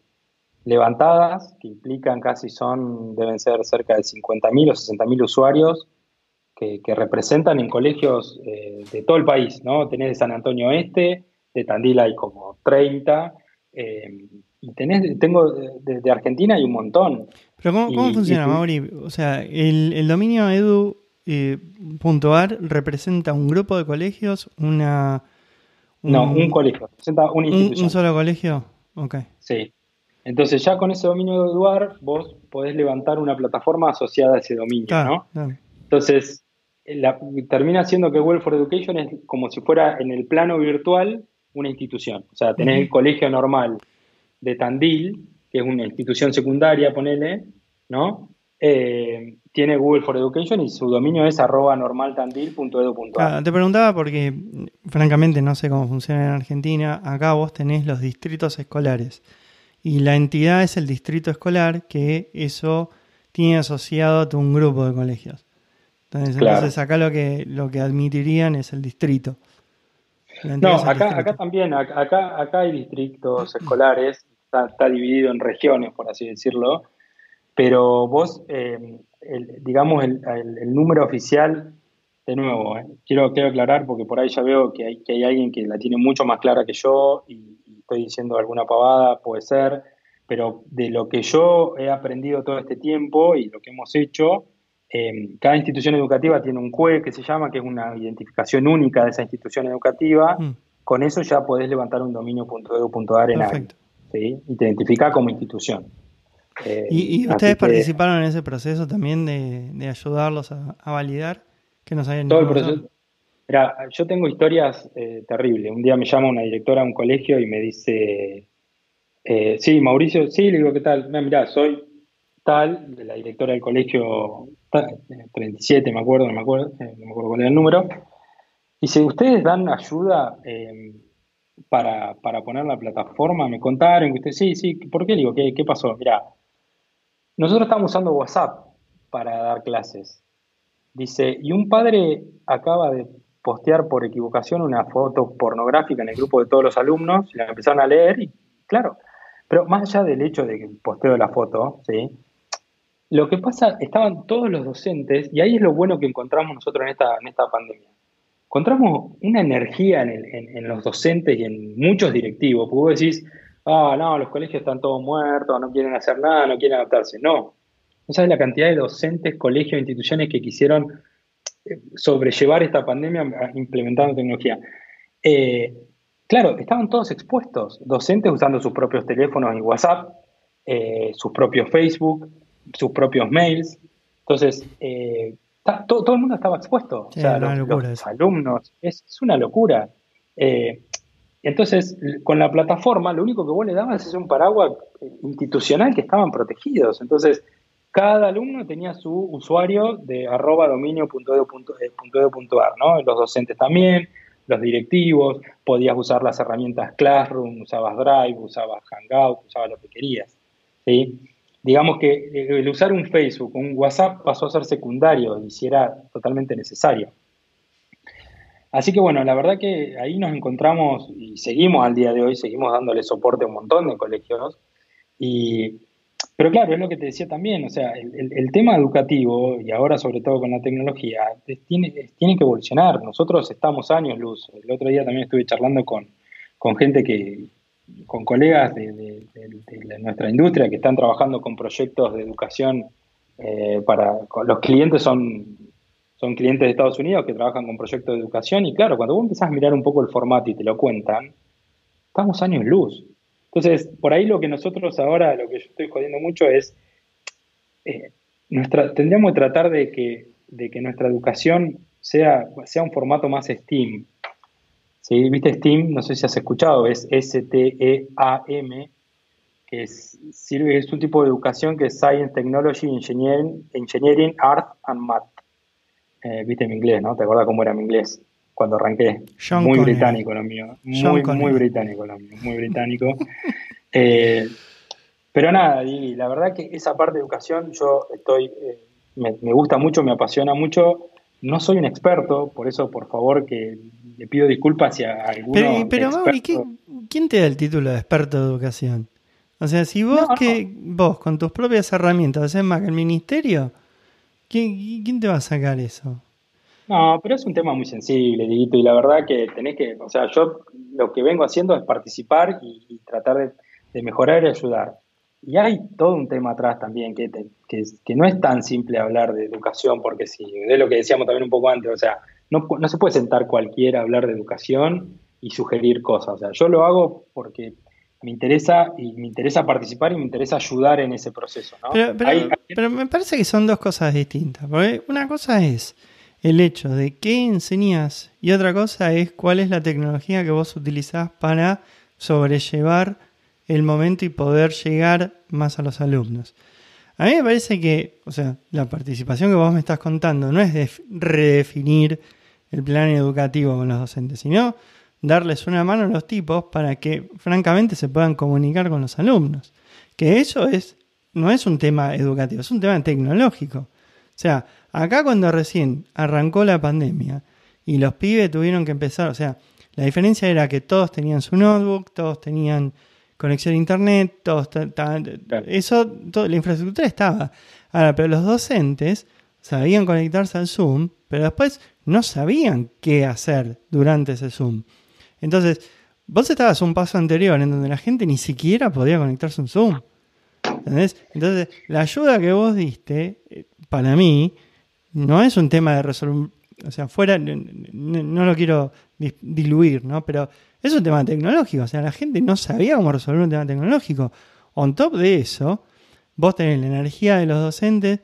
levantadas, que implican casi son, deben ser cerca de 50.000 o 60.000 usuarios que, representan en colegios eh, de todo el país, ¿no? Tenés de San Antonio Este, de Tandil hay como 30, eh, y tenés, tengo de, Argentina hay un montón. Pero ¿cómo, funciona, Mauri? O sea, el, dominio edu.ar eh, representa un grupo de colegios, una... no, un colegio, representa una institución. ¿Un, solo colegio? Ok. Sí. Entonces ya con ese dominio de Eduar vos podés levantar una plataforma asociada a ese dominio, ¿no? Entonces, termina siendo que Google for Education es como si fuera en el plano virtual una institución. O sea, tenés el colegio normal de Tandil, que es una institución secundaria, ponele, ¿no? Eh, tiene Google for Education y su dominio es arroba normaltandil.edu.ar. Ah, te preguntaba porque, francamente, no sé cómo funciona en Argentina. Acá vos tenés los distritos escolares y la entidad es el distrito escolar que eso tiene asociado a un grupo de colegios. Entonces, acá lo que, lo que admitirían es el distrito. No, acá, acá también, acá, acá hay distritos escolares, está, dividido en regiones, por así decirlo, pero vos, eh, digamos, el, número oficial, de nuevo, eh, quiero, quiero aclarar porque por ahí ya veo que hay, que hay alguien que la tiene mucho más clara que yo y, y estoy diciendo alguna pavada, puede ser, pero de lo que yo he aprendido todo este tiempo y lo que hemos hecho, em, cada institución educativa tiene un CUE que se llama, que es una identificación única de esa institución educativa. Mm. Con eso ya podés levantar un dominio.edu.ar en ARI, ¿sí? y te identifica como institución. Eh, ¿Y, ustedes participaron en ese proceso también de, ayudarlos a, validar? Que nos hayan todo el proceso. Mira, yo tengo historias eh, terribles. Un día me llama una directora de un colegio y me dice, eh, sí, Mauricio, sí, le digo, ¿qué tal? Mira, soy tal, de la directora del colegio 37, me acuerdo, no me acuerdo, no me acuerdo cuál era el número. Y si ustedes dan ayuda em, para, poner la plataforma, me contaron que ustedes, sí, sí, ¿por qué? Le digo, ¿qué, qué pasó? Mira, nosotros estamos usando WhatsApp para dar clases. Dice, y un padre acaba de postear por equivocación una foto pornográfica en el grupo de todos los alumnos, y la empezaron a leer y, claro, pero más allá del hecho de que posteo la foto, ¿sí? Lo que pasa, estaban todos los docentes, y ahí es lo bueno que encontramos nosotros en esta, en esta pandemia. Encontramos una energía en, los docentes y en muchos directivos, porque vos decís, ah, no, los colegios están todos muertos, no quieren hacer nada, no quieren adaptarse. No. No sabes la cantidad de docentes, colegios, instituciones que quisieron eh, sobrellevar esta pandemia implementando tecnología. Eh, Claro, estaban todos expuestos, docentes usando sus propios teléfonos y WhatsApp, eh, sus propios Facebook, sus propios mails. Entonces, eh, todo, el mundo estaba expuesto. o sea, los, alumnos, es, una locura. Eh, entonces, con la plataforma, lo único que vos le dabas es un paraguas institucional que estaban protegidos. Entonces, cada alumno tenía su usuario de arroba dominio.edu.ar, ¿no? Los docentes también, los directivos, podías usar las herramientas Classroom, usabas Drive, usabas Hangout, usabas lo que querías. ¿sí? Digamos que el usar un Facebook, un WhatsApp pasó a ser secundario y si era totalmente necesario. Así que bueno, la verdad que ahí nos encontramos y seguimos al día de hoy, seguimos dándole soporte a un montón de colegios y pero claro, es lo que te decía también, o sea, el, tema educativo, y ahora sobre todo con la tecnología, tiene, que evolucionar. Nosotros estamos años luz. El otro día también estuve charlando con, gente que, con colegas de, nuestra industria que están trabajando con proyectos de educación eh, para, los clientes son, son clientes de Estados Unidos que trabajan con proyectos de educación y claro, cuando vos empezás a mirar un poco el formato y te lo cuentan, estamos años luz. Entonces, por ahí lo que nosotros ahora, lo que yo estoy jodiendo mucho es, eh, nuestra, tendríamos que tratar de que, de que nuestra educación sea, sea un formato más STEAM. ¿Sí? ¿Viste STEAM? No sé si has escuchado, es S-T-E-A-M, que es, sirve, es un tipo de educación que es Science, Technology, Engineering, Engineering Art and Math. Eh, Viste mi inglés, ¿no? ¿Te acuerdas cómo era mi inglés? cuando arranqué. muy británico lo mío. Muy, muy británico lo mío. Muy británico. Eh, pero nada, y la verdad que esa parte de educación yo estoy, eh, me, gusta mucho, me apasiona mucho. No soy un experto, por eso por favor que le pido disculpas si a alguno. Pero, pero Mauri, ¿quién te da el título de experto de educación? O sea, si vos que vos con tus propias herramientas haces más que el ministerio, ¿quién te va a sacar eso? No, pero es un tema muy sensible, Diguito, y la verdad que tenés que, o sea, yo lo que vengo haciendo es participar y, tratar de, mejorar y ayudar. Y hay todo un tema atrás también, que, que, no es tan simple hablar de educación, porque sí, es lo que decíamos también un poco antes, o sea, no, no se puede sentar cualquiera a hablar de educación y sugerir cosas. O sea, yo lo hago porque me interesa y me interesa participar y me interesa ayudar en ese proceso. ¿no? Pero, me parece que son dos cosas distintas. Porque una cosa es el hecho de qué enseñas y otra cosa es cuál es la tecnología que vos utilizás para sobrellevar el momento y poder llegar más a los alumnos. A mí me parece que, o sea, la participación que vos me estás contando no es de redefinir el plan educativo con los docentes, sino darles una mano a los tipos para que francamente se puedan comunicar con los alumnos. Que eso es, no es un tema educativo, es un tema tecnológico. O sea, acá cuando recién arrancó la pandemia y los pibes tuvieron que empezar, o sea, la diferencia era que todos tenían su notebook, todos tenían conexión a internet, todos eso, la infraestructura estaba. Ahora, pero los docentes sabían conectarse al Zoom, pero después no sabían qué hacer durante ese Zoom. Entonces, vos estabas un paso anterior en donde la gente ni siquiera podía conectarse a un Zoom. ¿Entendés? Entonces, la ayuda que vos diste, eh, para mí, no es un tema de resolver, o sea, fuera, no, lo quiero diluir, ¿no? Pero es un tema tecnológico, o sea, la gente no sabía cómo resolver un tema tecnológico. On top de eso, vos tenés la energía de los docentes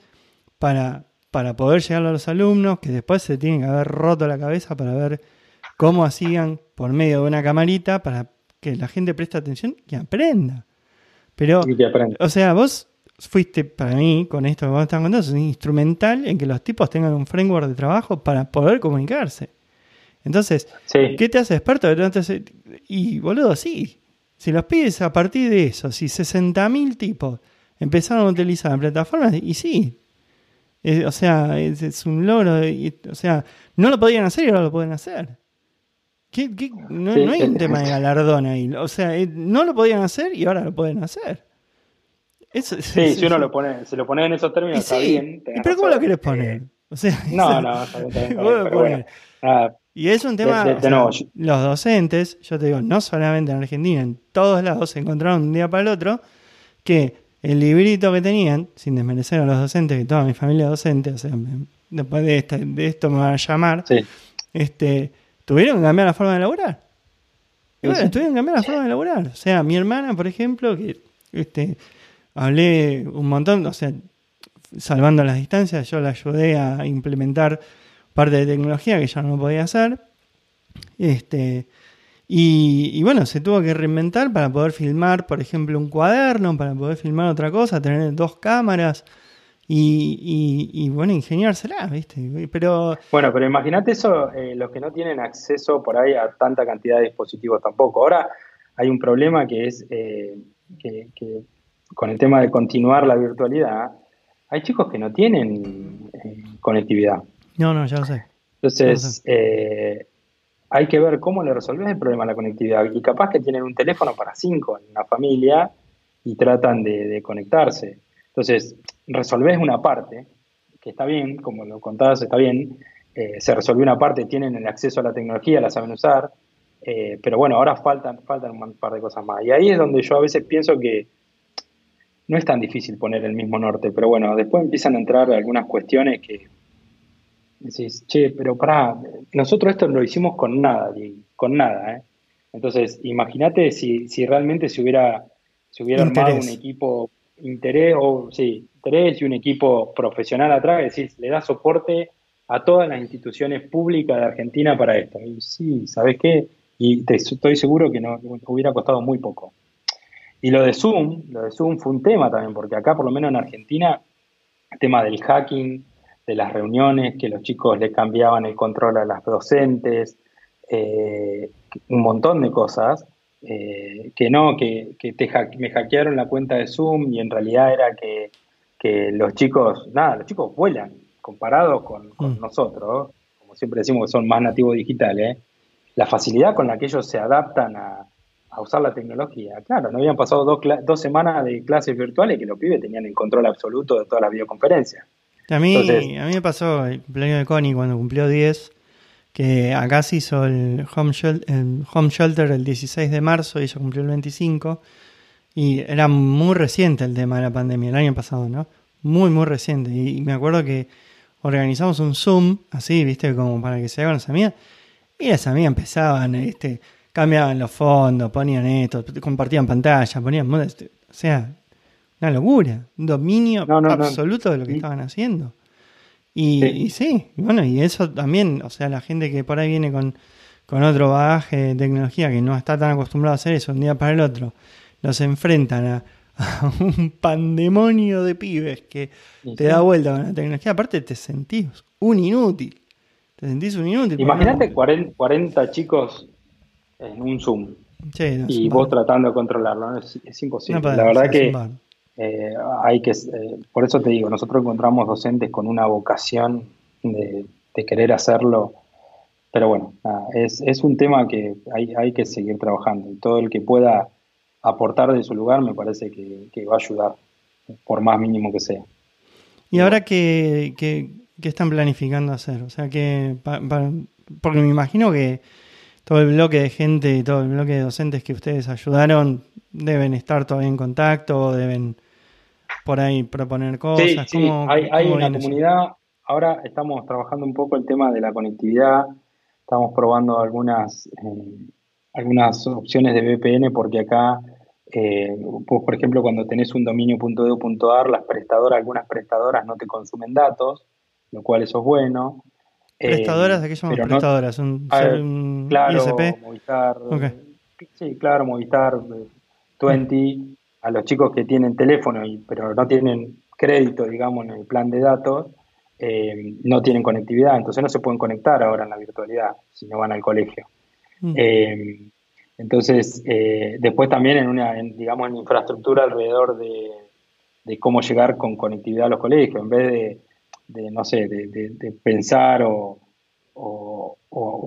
para, para poder llegar a los alumnos, que después se tienen que haber roto la cabeza para ver cómo hacían por medio de una camarita para que la gente preste atención y aprenda. Pero, o sea, vos fuiste para mí, con esto que vos estás contando, es instrumental en que los tipos tengan un framework de trabajo para poder comunicarse. Entonces, ¿qué te hace experto? y boludo, sí. Si los pides a partir de eso, si 60.000 tipos empezaron a utilizar plataformas, y sí. o sea, es, un logro. o sea, no lo podían hacer y ahora lo pueden hacer. No, hay un tema de galardón ahí. O sea, eh, no lo podían hacer y ahora lo pueden hacer. Eso, sí, si uno lo pone, se lo pone en esos términos, está bien. ¿Pero cómo lo quieres poner? O sea, no, no, y es un tema, los docentes, yo te digo, no solamente en Argentina, en todos lados se encontraron de un día para el otro que el librito que tenían, sin desmerecer a los docentes, que toda mi familia es docente, o sea, después de, de esto me van a llamar, este, tuvieron que cambiar la forma de laburar. Y bueno, tuvieron que cambiar la forma de laburar. O sea, mi hermana, por ejemplo, que este, hablé un montón, o sea, salvando las distancias, yo la ayudé a implementar parte de tecnología que ya no podía hacer. Este, y, bueno, se tuvo que reinventar para poder filmar, por ejemplo, un cuaderno, para poder filmar otra cosa, tener dos cámaras y, y, bueno, ingeniársela, ¿viste? Pero... Bueno, pero imagínate eso, eh, los que no tienen acceso por ahí a tanta cantidad de dispositivos tampoco. Ahora hay un problema que es eh, que, con el tema de continuar la virtualidad, hay chicos que no tienen eh, conectividad. No, no, ya lo sé. Entonces, eh, hay que ver cómo le resolvés el problema a la conectividad. Y capaz que tienen un teléfono para cinco en una familia y tratan de, conectarse. Entonces, resolvés una parte, que está bien, como lo contabas, está bien. Eh, se resolvió una parte, tienen el acceso a la tecnología, la saben usar. Eh, pero bueno, ahora faltan, faltan un par de cosas más. Y ahí es donde yo a veces pienso que no es tan difícil poner el mismo norte, pero bueno, después empiezan a entrar algunas cuestiones que, decís, che, pero pará, nosotros esto lo hicimos con nada, con nada, ¿eh? Entonces, imagínate si, si realmente se hubiera, se hubiera armado un equipo interés, o sí, interés y un equipo profesional atrás, es decir, le da soporte a todas las instituciones públicas de Argentina para esto. Y sí, ¿sabes qué? Y te, estoy seguro que no hubiera costado muy poco. Y lo de Zoom, lo de Zoom fue un tema también, porque acá, por lo menos en Argentina, el tema del hacking, de las reuniones, que los chicos le cambiaban el control a las docentes, eh, un montón de cosas, eh, que no, que, que te me hackearon la cuenta de Zoom y en realidad era que, los chicos, nada, los chicos vuelan comparados con, mm. nosotros, como siempre decimos que son más nativos digitales, la facilidad con la que ellos se adaptan a, usar la tecnología. Claro, no habían pasado dos, dos semanas de clases virtuales que los pibes tenían el control absoluto de todas las videoconferencias. A mí, a mí me pasó el cumpleaños de Connie cuando cumplió 10, que acá se hizo el home, shelter, el home shelter el 16 de marzo y ella cumplió el 25. Y era muy reciente el tema de la pandemia, el año pasado, ¿no? Muy, muy reciente. Y me acuerdo que organizamos un Zoom, así, ¿viste? Como para que se hagan las amigas. Y las amigas empezaban, este, cambiaban los fondos, ponían esto, compartían pantalla, ponían... O sea, una locura, un dominio absoluto de lo que estaban haciendo. Y sí. bueno, y eso también, o sea, la gente que por ahí viene con, otro bagaje de tecnología que no está tan acostumbrado a hacer eso un día para el otro, los enfrentan a, un pandemonio de pibes que te da vuelta con la tecnología. Aparte, te sentís un inútil. Te sentís un inútil. Imagínate 40, chicos en un Zoom. y vos tratando de controlarlo. Es, imposible. la verdad que eh, hay que. Eh, por eso te digo, nosotros encontramos docentes con una vocación de, querer hacerlo. Pero bueno, es, es, un tema que hay, hay que seguir trabajando. Todo el que pueda aportar de su lugar, me parece que, va a ayudar, por más mínimo que sea. ¿Y ahora qué, están planificando hacer? O sea, que, porque me imagino que todo el bloque de gente y todo el bloque de docentes que ustedes ayudaron deben estar todavía en contacto, deben por ahí proponer cosas. Sí, hay, hay una comunidad. Ahora estamos trabajando un poco el tema de la conectividad, estamos probando algunas... Eh, algunas opciones de VPN porque acá, eh, por ejemplo, cuando tenés un dominio.edu.ar, las prestadoras, algunas prestadoras no te consumen datos, lo cual eso es bueno. ¿Prestadoras? ¿De qué son prestadoras? ¿Un, claro, Movistar. Sí, claro, Movistar, 20, eh, a los chicos que tienen teléfono, y, pero no tienen crédito, digamos, en el plan de datos, eh, no tienen conectividad, entonces no se pueden conectar ahora en la virtualidad si no van al colegio. Mm. Eh, entonces, eh, después también en una, digamos, en infraestructura alrededor de, cómo llegar con conectividad a los colegios, en vez de, no sé, de, pensar o,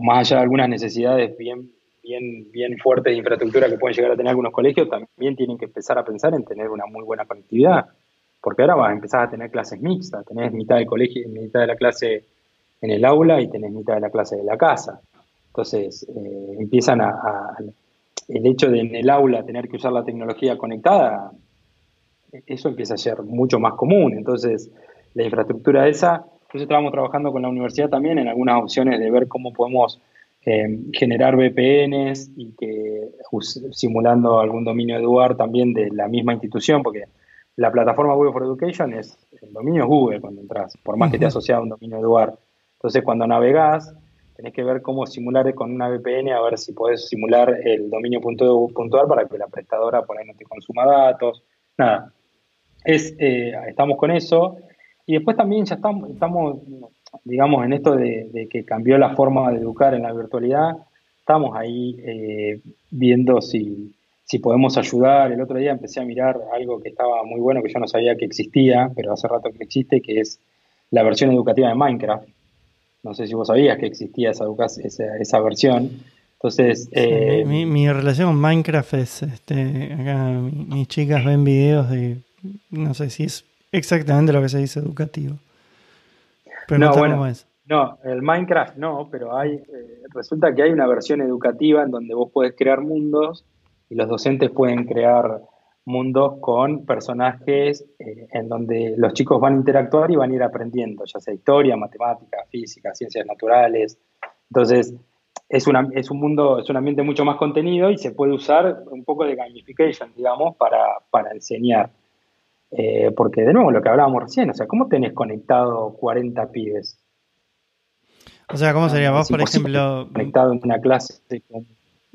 más allá de algunas necesidades bien, bien, bien fuertes de infraestructura que pueden llegar a tener algunos colegios, también tienen que empezar a pensar en tener una muy buena conectividad, porque ahora vas a empezar a tener clases mixtas, tenés mitad del colegio, mitad de la clase en el aula y tenés mitad de la clase de la casa. Entonces, eh, empiezan a, El hecho de en el aula tener que usar la tecnología conectada, eso empieza a ser mucho más común. Entonces, la infraestructura esa, eso estábamos trabajando con la universidad también en algunas opciones de ver cómo podemos eh, generar VPNs y que simulando algún dominio de también de la misma institución, porque la plataforma Google for Education es el dominio Google cuando entras, por más que te asociado a un dominio de Eduard. Entonces, cuando navegás, tenés que ver cómo simular con una VPN, a ver si podés simular el dominio.edu.ar para que la prestadora por ahí no te consuma datos. Nada, es, eh, estamos con eso. Y después también ya estamos, estamos digamos, en esto de, que cambió la forma de educar en la virtualidad. Estamos ahí eh, viendo si, si podemos ayudar. El otro día empecé a mirar algo que estaba muy bueno, que yo no sabía que existía, pero hace rato que existe, que es la versión educativa de Minecraft no sé si vos sabías que existía esa, esa, esa versión. Entonces. Eh, mi, relación con Minecraft es. Este, acá mis chicas ven videos de. No sé si es exactamente lo que se dice educativo. Pero no, bueno, no, el Minecraft no, pero hay. Eh, resulta que hay una versión educativa en donde vos podés crear mundos y los docentes pueden crear mundos con personajes eh, en donde los chicos van a interactuar y van a ir aprendiendo, ya sea historia, matemática, física, ciencias naturales. Entonces, es, una, es un mundo, es un ambiente mucho más contenido y se puede usar un poco de gamification, digamos, para, enseñar. Eh, porque, de nuevo, lo que hablábamos recién, o sea, ¿cómo tenés conectado 40 pibes? O sea, ¿cómo sería? Vos, por ejemplo... Conectado en una clase.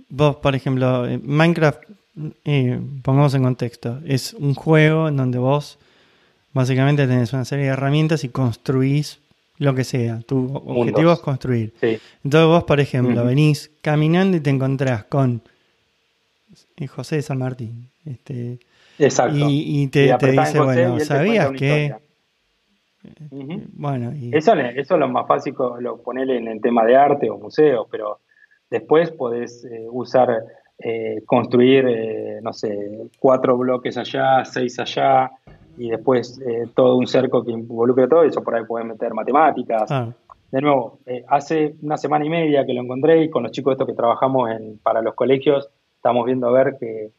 Vos, por ejemplo, Minecraft pongamos en contexto, es un juego en donde vos básicamente tenés una serie de herramientas y construís lo que sea. Tu objetivo es construir. Entonces vos, por ejemplo, venís caminando y te encontrás con eh, José de San Martín. Este, Exacto. Y, te, dice, bueno, ¿sabías que... Bueno, eso, eso es lo más fácil, lo ponerle en el tema de arte o museo, pero después podés eh, usar eh, construir, eh, no sé, cuatro bloques allá, seis allá, y después eh, todo un cerco que involucre todo eso, por ahí pueden meter matemáticas. Ah. De nuevo, hace una semana y media que lo encontré y con los chicos estos que trabajamos en, para los colegios, estamos viendo a ver que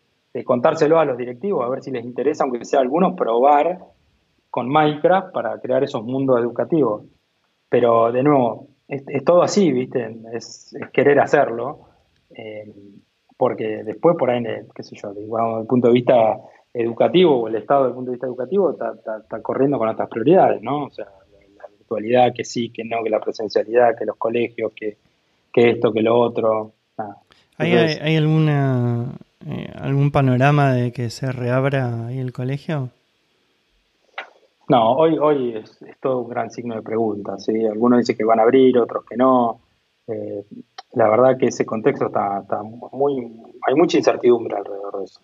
contárselo a los directivos, a ver si les interesa, aunque sea algunos, probar con Minecraft para crear esos mundos educativos. Pero de nuevo, es, todo así, ¿viste? es querer hacerlo. Eh, porque después por ahí, qué sé yo, digamos, desde el punto de vista educativo o el Estado desde el punto de vista educativo está, corriendo con otras prioridades, ¿no? O sea, la, virtualidad, que sí, que no, que la presencialidad, que los colegios, que, esto, que lo otro. ¿Hay, alguna algún panorama de que se reabra ahí el colegio? No, hoy, hoy es, todo un gran signo de pregunta. ¿sí? Algunos dicen que van a abrir, otros que no. Eh, la verdad que ese contexto está, está, muy... Hay mucha incertidumbre alrededor de eso.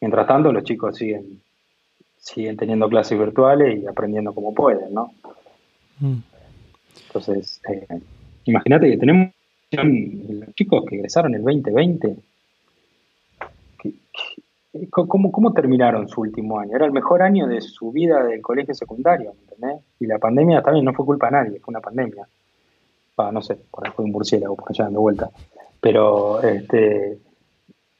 Mientras tanto, los chicos siguen, siguen teniendo clases virtuales y aprendiendo como pueden, ¿no? Mm. Entonces, eh, imagínate que tenemos los chicos que egresaron el 2020. ¿Cómo, ¿Cómo terminaron su último año? Era el mejor año de su vida del colegio secundario, ¿entendés? Y la pandemia también no fue culpa de nadie, fue una pandemia. no sé, por ahí fue un murciélago, por allá dando vuelta. Pero, este,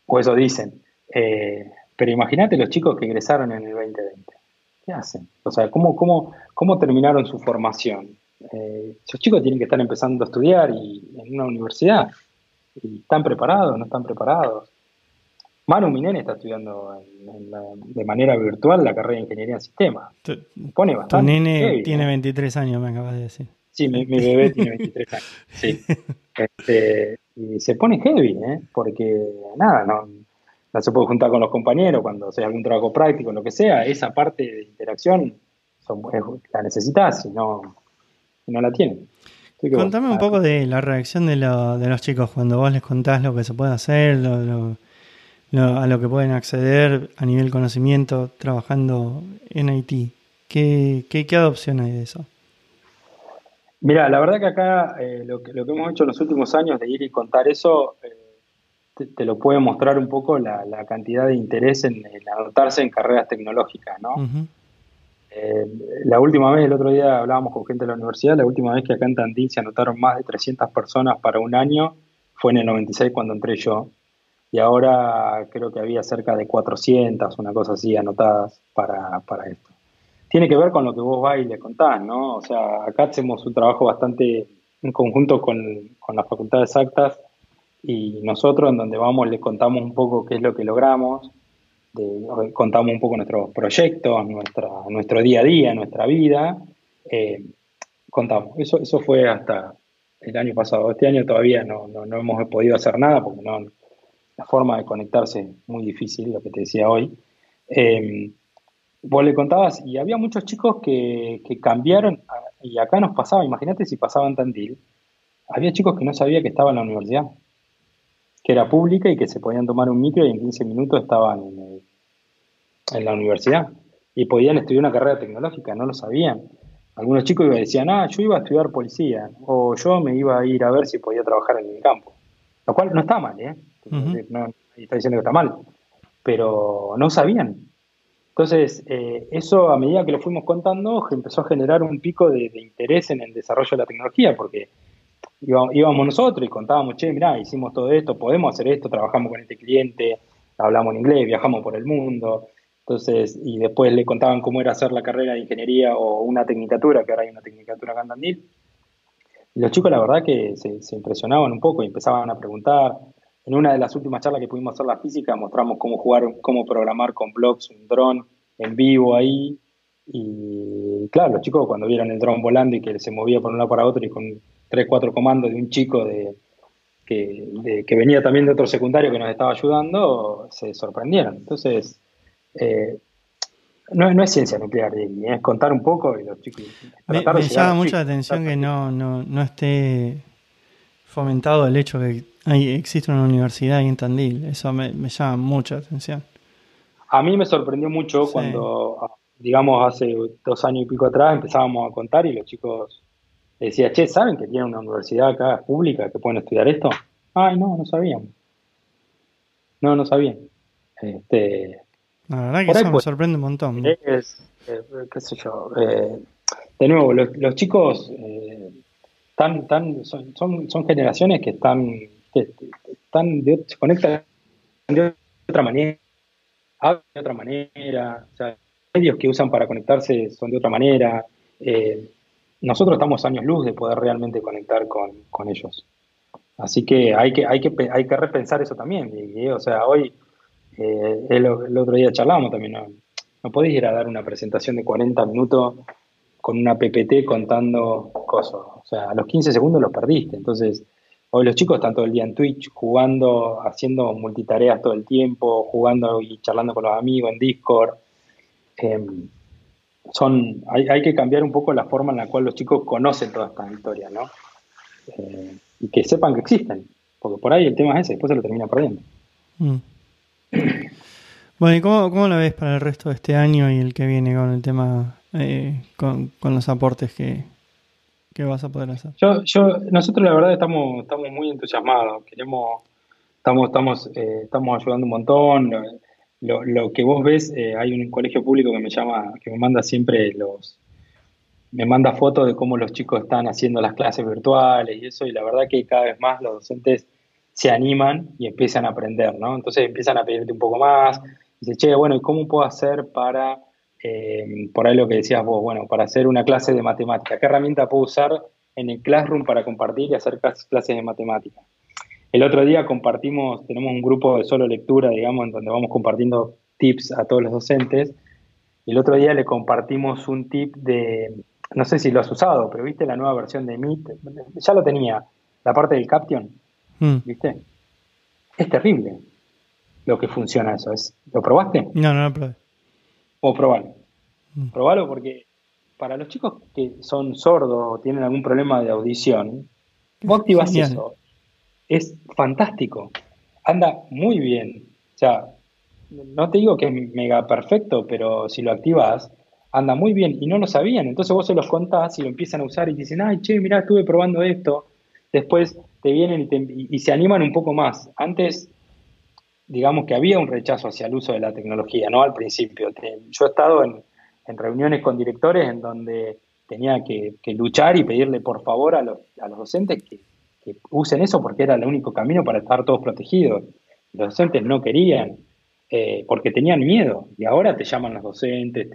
o eso dicen. Eh, pero imagínate los chicos que ingresaron en el 2020. ¿Qué hacen? O sea, ¿cómo, cómo, cómo terminaron su formación? Eh, esos chicos tienen que estar empezando a estudiar y, en una universidad. ¿Y ¿Están preparados? ¿No están preparados? Manu Minén está estudiando de manera virtual la carrera de Ingeniería en Sistemas. Pone bastante. Tu nene tiene 23 años, me acabas de decir. Sí, mi, bebé tiene 23 años. Sí. Este, y se pone heavy, ¿eh? porque nada, no, no se puede juntar con los compañeros cuando sea algún trabajo práctico, lo que sea, esa parte de interacción la necesitas si no, no la tienen. Contame un poco de la reacción de, los chicos cuando vos les contás lo que se puede hacer, a lo que pueden acceder a nivel conocimiento trabajando en Haití. ¿Qué, qué, adopción hay de eso? Mira, la verdad que acá eh, lo, que, lo que hemos hecho en los últimos años de ir y contar eso, eh, te, lo puede mostrar un poco la, cantidad de interés en, anotarse en carreras tecnológicas, ¿no? Eh, la última vez, el otro día hablábamos con gente de la universidad, la última vez que acá en Tandil se anotaron más de 300 personas para un año fue en el 96 cuando entré yo. Y ahora creo que había cerca de 400, una cosa así, anotadas para, esto. Tiene que ver con lo que vos vais y le contás, ¿no? O sea, acá hacemos un trabajo bastante en conjunto con, con las facultades exactas y nosotros en donde vamos les contamos un poco qué es lo que logramos, contamos un poco nuestros proyectos, nuestra, nuestro día a día, nuestra vida, eh, contamos. Eso, eso fue hasta el año pasado. Este año todavía no, no, hemos podido hacer nada porque no, la forma de conectarse muy difícil, lo que te decía hoy. Eh, vos le contabas, y había muchos chicos que, cambiaron, y acá nos pasaba, imagínate si pasaban Tandil, había chicos que no sabían que estaban en la universidad que era pública y que se podían tomar un micro y en 15 minutos estaban en, la universidad y podían estudiar una carrera tecnológica, no lo sabían. Algunos chicos decían, ah, yo iba a estudiar policía o yo me iba a ir a ver si podía trabajar en el campo. Lo cual no está mal, ¿eh? No está diciendo que está mal, pero no sabían. Entonces, eh, eso a medida que lo fuimos contando, empezó a generar un pico de, de interés en el desarrollo de la tecnología, porque íbamos nosotros y contábamos, che, mirá, hicimos todo esto, podemos hacer esto, trabajamos con este cliente, hablamos en inglés, viajamos por el mundo. Entonces, y después le contaban cómo era hacer la carrera de ingeniería o una tecnicatura, que ahora hay una tecnicatura acá en. Y los chicos, la verdad, que se, impresionaban un poco y empezaban a preguntar. En una de las últimas charlas que pudimos hacer la física, mostramos cómo jugar, cómo programar con blocks un dron en vivo ahí. Y claro, los chicos cuando vieron el dron volando y que se movía por un lado para otro y con tres, cuatro comandos de un chico de, que, venía también de otro secundario que nos estaba ayudando, se sorprendieron. Entonces, eh, no, es ciencia nuclear, es contar un poco y los chicos... Me, llama mucha la atención que no, no, esté fomentado el hecho de que hay, existe una universidad ahí en Tandil. Eso me, llama mucha atención. A mí me sorprendió mucho cuando, digamos, hace dos años y pico atrás empezábamos a contar y los chicos decía, che, ¿saben que tiene una universidad acá pública que pueden estudiar esto? Ay, no, no sabíamos. No, no sabían. Este, la verdad que eso me pues, sorprende un montón. Es, eh, qué sé yo. Eh, de nuevo, los, chicos eh, son, son, generaciones que están, están se conectan de otra manera, hablan de otra manera, sea, medios que usan para conectarse son de otra manera. Eh, nosotros estamos años luz de poder realmente conectar con, ellos. Así que hay que, hay que, hay que repensar eso también. o sea, hoy, eh, el, otro día charlábamos también, ¿no? no podés ir a dar una presentación de 40 minutos con una PPT contando cosas. O sea, a los 15 segundos los perdiste. Entonces, hoy los chicos están todo el día en Twitch jugando, haciendo multitareas todo el tiempo, jugando y charlando con los amigos en Discord. Em, son, hay, que cambiar un poco la forma en la cual los chicos conocen todas estas historias, ¿no? Eh, y que sepan que existen, porque por ahí el tema es ese, después se lo termina perdiendo. Mm. Bueno, ¿y cómo, cómo, la ves para el resto de este año y el que viene con el tema, eh, con, los aportes que, que, vas a poder hacer? Yo, yo, nosotros la verdad estamos, estamos muy entusiasmados, queremos, estamos, estamos, eh, estamos ayudando un montón. Lo, lo que vos ves, eh, hay un colegio público que me llama, que me manda siempre los, me manda fotos de cómo los chicos están haciendo las clases virtuales y eso, y la verdad que cada vez más los docentes se animan y empiezan a aprender, ¿no? Entonces empiezan a pedirte un poco más, Dice, che, bueno, ¿y cómo puedo hacer para, eh, por ahí lo que decías vos, bueno, para hacer una clase de matemática? ¿Qué herramienta puedo usar en el Classroom para compartir y hacer clases de matemática? El otro día compartimos, tenemos un grupo de solo lectura, digamos, en donde vamos compartiendo tips a todos los docentes. Y el otro día le compartimos un tip de, no sé si lo has usado, pero viste la nueva versión de Meet, ya lo tenía, la parte del Caption, hmm. ¿viste? Es terrible lo que funciona eso. Es, ¿Lo probaste? No, no lo probé. O probalo. Mm. Probalo porque para los chicos que son sordos o tienen algún problema de audición, vos activas eso. Es fantástico. Anda muy bien. O sea, no te digo que es mega perfecto, pero si lo activas, anda muy bien. Y no lo sabían. Entonces vos se los contás y lo empiezan a usar y dicen, ay, che, mira, estuve probando esto. Después te vienen y, y se animan un poco más. Antes digamos que había un rechazo hacia el uso de la tecnología, ¿no? Al principio. Yo he estado en, reuniones con directores en donde tenía que, luchar y pedirle por favor a los, docentes que, usen eso porque era el único camino para estar todos protegidos. Los docentes no querían, eh, porque tenían miedo. Y ahora te llaman los docentes,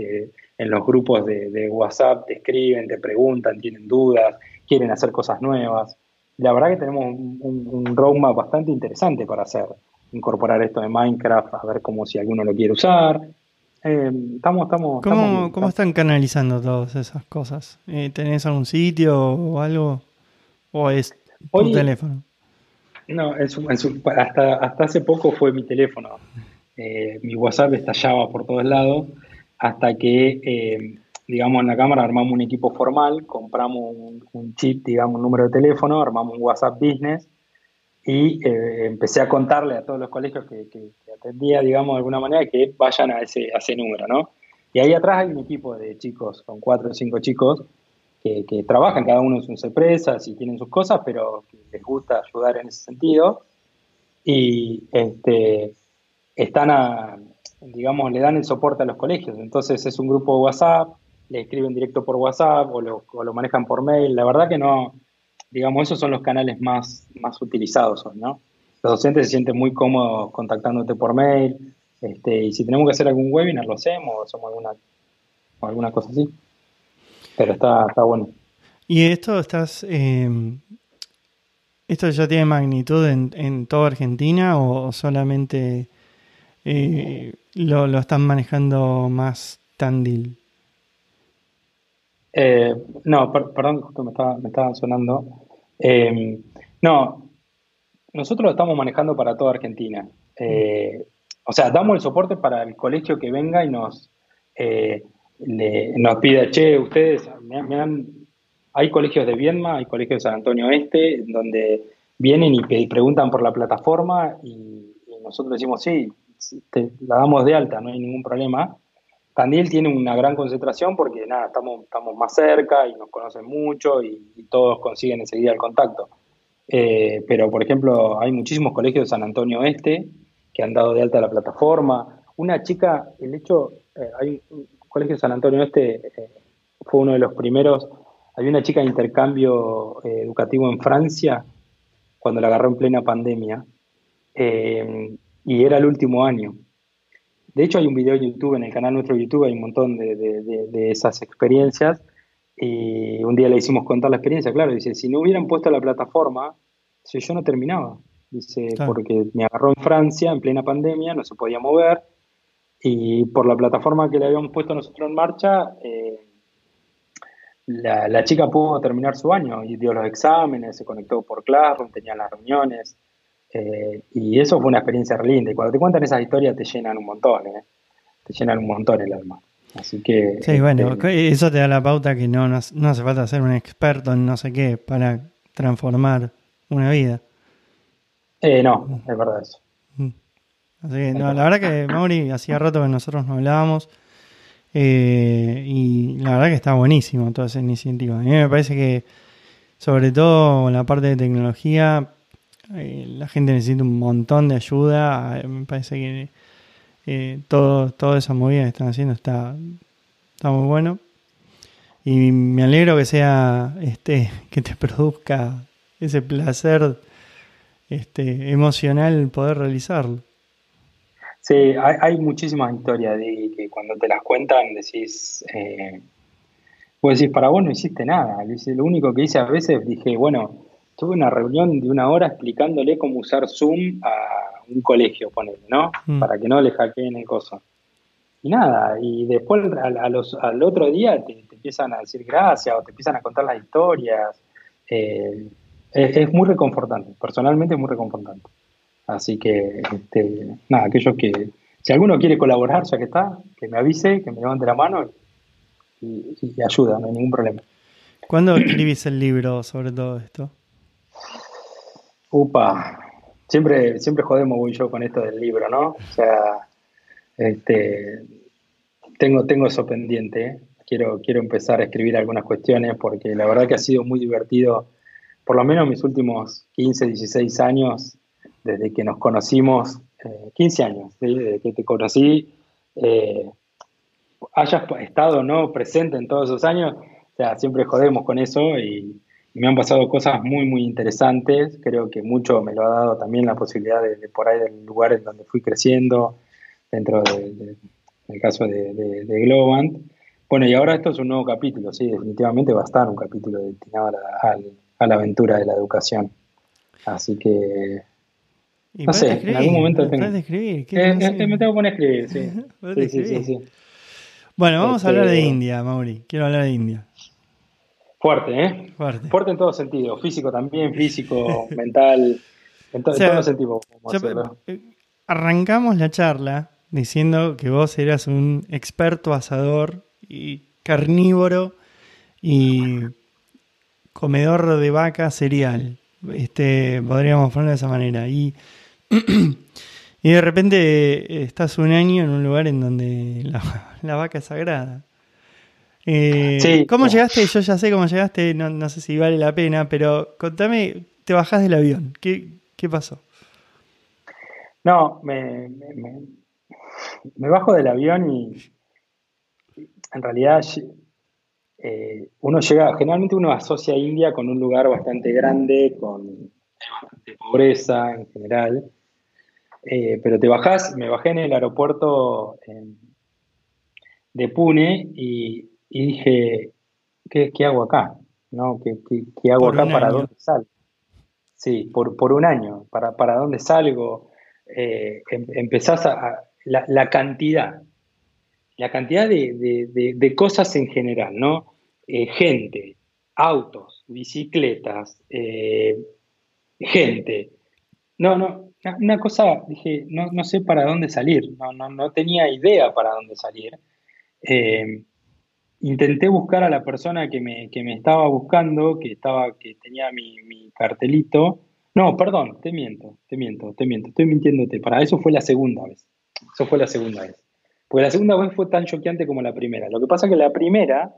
en los grupos de, WhatsApp te escriben, te preguntan, tienen dudas, quieren hacer cosas nuevas. La verdad que tenemos un roadmap bastante interesante para hacer incorporar esto de Minecraft, a ver cómo si alguno lo quiere usar. Eh, estamos, estamos, ¿Cómo, están canalizando todas esas cosas? Eh, ¿Tenés algún sitio o algo? ¿O es tu teléfono? No, hasta, hasta hace poco fue mi teléfono. Eh, mi WhatsApp estallaba por todos lados hasta que, digamos, en la cámara armamos un equipo formal, compramos un, un chip, digamos, un número de teléfono, armamos un WhatsApp Business y eh, empecé a contarle a todos los colegios que, atendía, digamos, de alguna manera, que vayan a ese, ese número, ¿no? Y ahí atrás hay un equipo de chicos, con cuatro o cinco chicos, que, trabajan, cada uno en sus empresas y tienen sus cosas, pero que les gusta ayudar en ese sentido. Y este, están a, digamos, le dan el soporte a los colegios. Entonces es un grupo de WhatsApp, le escriben directo por WhatsApp o lo, o lo manejan por mail. La verdad que no, digamos, esos son los canales más, más utilizados hoy, ¿no? Los docentes se sienten muy cómodos contactándote por mail, este, y si tenemos que hacer algún webinar, lo hacemos, o hacemos alguna, alguna cosa así. Pero está, está bueno. ¿Y esto estás... Eh, ¿Esto ya tiene magnitud en, en toda Argentina o solamente eh, lo, lo están manejando más Tandil? Eh, no, perdón, justo me estaba, me estaba sonando. Eh, no, nosotros lo estamos manejando para toda Argentina. Eh, o sea, damos el soporte para el colegio que venga y nos, nos pida, che, ustedes, hay colegios de Viedma, hay colegios de San Antonio Este, donde vienen y, preguntan por la plataforma y, nosotros decimos, sí, la damos de alta, no hay ningún problema. Tandil tiene una gran concentración porque nada, estamos, más cerca y nos conocen mucho y, todos consiguen enseguida el contacto. Eh, pero, por ejemplo, hay muchísimos colegios de San Antonio Este que han dado de alta la plataforma. Una chica, el hecho, eh, hay un colegio de San Antonio Este, fue uno de los primeros. Hay una chica de intercambio educativo en Francia cuando la agarró en plena pandemia y era el último año de hecho, hay un video en YouTube, en el canal nuestro YouTube, hay un montón de, esas experiencias. Y un día le hicimos contar la experiencia, claro, dice, si no hubieran puesto la plataforma, si yo no terminaba. Dice, porque me agarró en Francia en plena pandemia, no se podía mover, y por la plataforma que le habíamos puesto nosotros en marcha, eh, la, chica pudo terminar su año y dio los exámenes, se conectó por Classroom, tenía las reuniones, eh, y eso fue una experiencia re linda. Y cuando te cuentan esas historias te llenan un montón, ¿eh? te llenan un montón el alma. Así que. Sí, bueno, este, eso te da la pauta que no, no, hace falta ser un experto en no sé qué para transformar una vida. Eh, no, es verdad eso. Mm. Así que, no, la verdad que Mauri, hacía rato que nosotros no hablábamos. Eh, y la verdad que está buenísimo toda esa iniciativa. A mí me parece que, sobre todo la parte de tecnología, eh, la gente necesita un montón de ayuda. Me parece que eh, todo, toda esa movida que están haciendo está, está muy bueno. Y me alegro que sea este, que te produzca ese placer este, emocional poder realizarlo. Sí, hay, hay muchísimas historias de que cuando te las cuentan decís, eh, vos decís, para vos no hiciste nada. Lo único que hice a veces dije, bueno, tuve una reunión de una hora explicándole cómo usar Zoom a un colegio, ponele, ¿no? Mm. Para que no le hackeen el coso. Y nada, y después al otro día te, empiezan a decir gracias o te empiezan a contar las historias. Eh, es, muy reconfortante, personalmente es muy reconfortante. Así que, este, nada, aquellos que, si alguno quiere colaborar, ya que está, que me avise, que me levante la mano y, y ayuda, no hay ningún problema. ¿Cuándo escribís el libro sobre todo esto? Upa, siempre, siempre jodemos muy yo con esto del libro, ¿no? O sea, este, tengo, tengo eso pendiente. ¿eh? Quiero, quiero empezar a escribir algunas cuestiones porque la verdad que ha sido muy divertido, por lo menos mis últimos 15, 16 años, desde que nos conocimos, 15 eh, años, desde que te conocí, eh, hayas estado no presente en todos esos años, o sea, siempre jodemos con eso y, me han pasado cosas muy, muy interesantes. Creo que mucho me lo ha dado también la posibilidad de, por ahí del lugar en donde fui creciendo, dentro del caso de, de, Globant. Bueno, y ahora esto es un nuevo capítulo, sí, definitivamente va a estar un capítulo destinado a la, aventura de la educación. Así que no sé, en algún momento tengo. Escribir? Eh, eh, me tengo que poner a escribir, sí. sí, sí, sí, Bueno, vamos a hablar de este, India, Mauri. Quiero hablar de India. Fuerte, ¿eh? Fuerte. Fuerte en todo sentido, físico también, físico, mental, en, todo sentido. Eh, arrancamos la charla diciendo que vos eras un experto asador y carnívoro y comedor de vaca cereal. Este, podríamos ponerlo de esa manera. Y, y de repente estás un año en un lugar en donde la vaca es sagrada. Eh, ¿Cómo llegaste? Yo ya sé cómo llegaste, no, sé si vale la pena, pero contame, te bajás del avión, ¿qué, pasó? No, me, bajo del avión y en realidad eh, uno llega, generalmente uno asocia a India con un lugar bastante grande, con bastante pobreza en general, eh, pero te bajás, me bajé en el aeropuerto de Pune y y dije, ¿qué, hago acá? ¿No? ¿Qué, hago acá? ¿Para dónde salgo? Sí, por, por un año, ¿para, para dónde salgo? Eh, em, empezás a, la, cantidad, la cantidad de, cosas en general, ¿no? Eh, gente, autos, bicicletas, eh, gente. No, no, una cosa, dije, no, no sé para dónde salir, no, no, no tenía idea para dónde salir intenté buscar a la persona que me, que me estaba buscando, que, estaba, que tenía mi, cartelito. No, perdón, te miento, te miento, te miento, estoy mintiéndote. Para eso fue la segunda vez. Eso fue la segunda vez. Porque la segunda vez fue tan choqueante como la primera. Lo que pasa es que la primera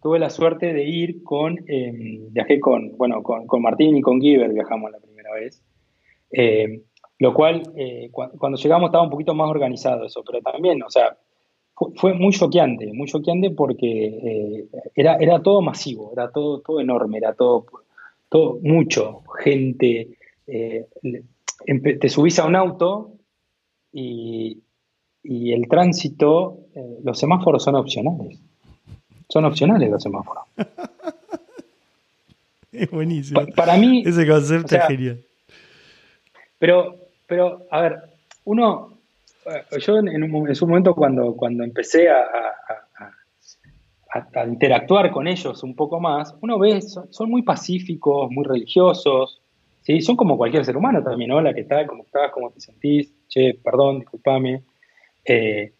tuve la suerte de ir con, em, viajé con, bueno, con, Martín y con Giver viajamos la primera vez. Em, lo cual, eh, cuando llegamos estaba un poquito más organizado eso, pero también, o sea, fue, muy choqueante, muy choqueante porque eh, era, era todo masivo, era todo, todo enorme, era todo, todo mucho, gente. Eh, te subís a un auto y, el tránsito, eh, los semáforos son opcionales. Son opcionales los semáforos. Es buenísimo. para mí. Ese concepto es genial. Pero, pero, a ver, uno. Yo en, un, su momento, cuando, cuando empecé a, a, interactuar con ellos un poco más, uno ve, son, muy pacíficos, muy religiosos. ¿sí? Son como cualquier ser humano también, ¿no? La que está, cómo estás, cómo te sentís, che, perdón, discúlpame. Eh,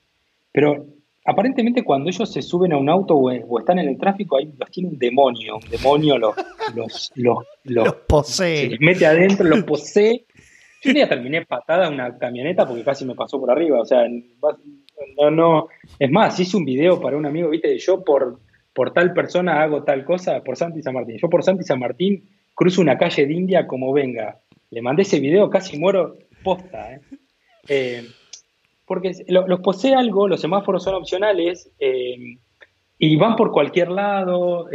pero aparentemente cuando ellos se suben a un auto o, están en el tráfico, ahí los tiene un demonio, un demonio los, los, los, los, posee. Se les mete adentro, los posee. Yo un día terminé patada una camioneta porque casi me pasó por arriba, o sea, no, no, es más, hice un video para un amigo, viste, yo por, por tal persona hago tal cosa, por Santi San Martín, yo por Santi San Martín cruzo una calle de India como venga, le mandé ese video, casi muero posta, ¿eh? eh porque los posee algo, los semáforos son opcionales eh, y van por cualquier lado.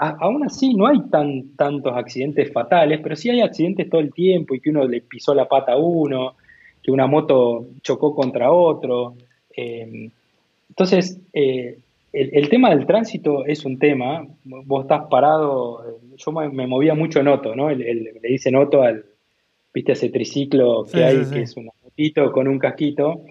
Eh, aún así no hay tan, tantos accidentes fatales, pero sí hay accidentes todo el tiempo y que uno le pisó la pata a uno, que una moto chocó contra otro. Eh, entonces, el, tema del tránsito es un tema. Vos estás parado, yo me, movía mucho en Otto, ¿no? le dicen Otto al, viste, ese triciclo que hay, que es un motito con un casquito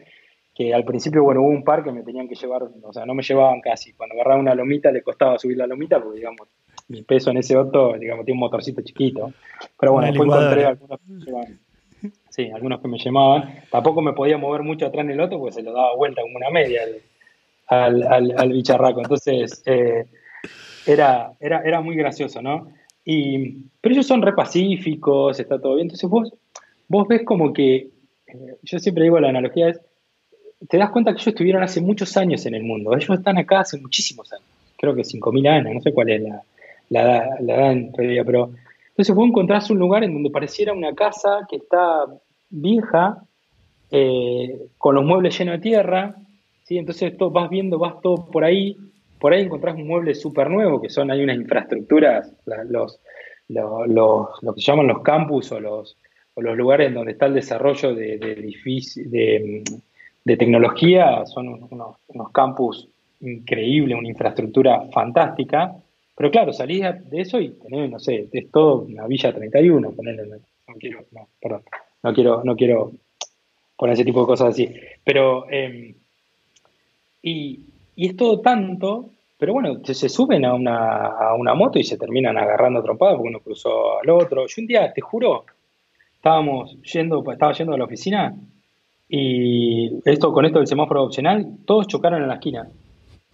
que al principio, bueno, hubo un par que me tenían que llevar, o sea, no me llevaban casi. Cuando agarraba una lomita le costaba subir la lomita porque, digamos, mi peso en ese auto, digamos, tiene un motorcito chiquito. Pero bueno, después encontré algunos que me llevaban. Sí, algunos que me llamaban. Tampoco me podía mover mucho atrás en el auto porque se lo daba vuelta como una media al, al, bicharraco. Entonces, eh, era, era, era muy gracioso, ¿no? Y, pero ellos son re pacíficos, está todo bien. Entonces vos, vos ves como que, eh, yo siempre digo la analogía es, te das cuenta que ellos estuvieron hace muchos años en el mundo. Ellos están acá hace muchísimos años. Creo que 5.000 años, no sé cuál es la, edad en realidad, pero entonces vos encontrás un lugar en donde pareciera una casa que está vieja, eh, con los muebles llenos de tierra, ¿sí? entonces todo, vas viendo, vas todo por ahí, por ahí encontrás un mueble súper nuevo, que son, hay unas infraestructuras, los, los, lo que se llaman los campus o los, o los lugares donde está el desarrollo de, de, de de tecnología, son unos, campus increíbles, una infraestructura fantástica, pero claro, salís de eso y tenés, no sé, es todo una Villa 31, ponerle, no quiero, no, perdón, no quiero, no quiero poner ese tipo de cosas así, pero, em, y, es todo tanto, pero bueno, se, suben a una, a una, moto y se terminan agarrando trompadas porque uno cruzó al otro. Yo un día, te juro, estábamos yendo, estaba yendo a la oficina y esto con esto del semáforo opcional, todos chocaron en la esquina.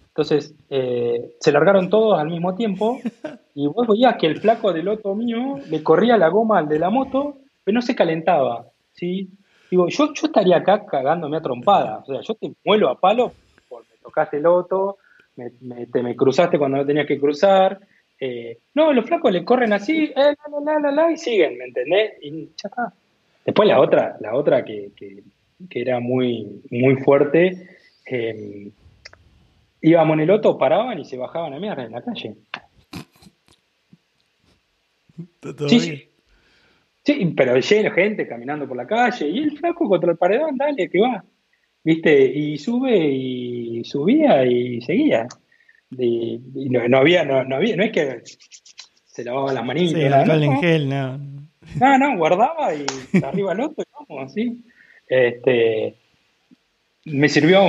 Entonces, eh, se largaron todos al mismo tiempo y vos veías que el flaco del otro mío le corría la goma al de la moto, pero no se calentaba. ¿sí? Digo, yo, yo estaría acá cagándome a trompada. O sea, yo te muelo a palo porque me tocaste el otro, me, te me cruzaste cuando no tenías que cruzar. Eh, no, los flacos le corren así, eh, la, la, la, y siguen, ¿me entendés? Y ya está. Después la otra, la otra que que era muy, muy fuerte, eh, íbamos en el otro, paraban y se bajaban a mierda en la calle. Sí, sí, pero lleno gente caminando por la calle y el flaco contra el paredón, dale, que va. ¿Viste? Y sube y subía y seguía. Y, no, había, no, había, no es que se lavaba las manitas. Sí, no, no. No, no, guardaba y arriba el otro y vamos, así. Este, me sirvió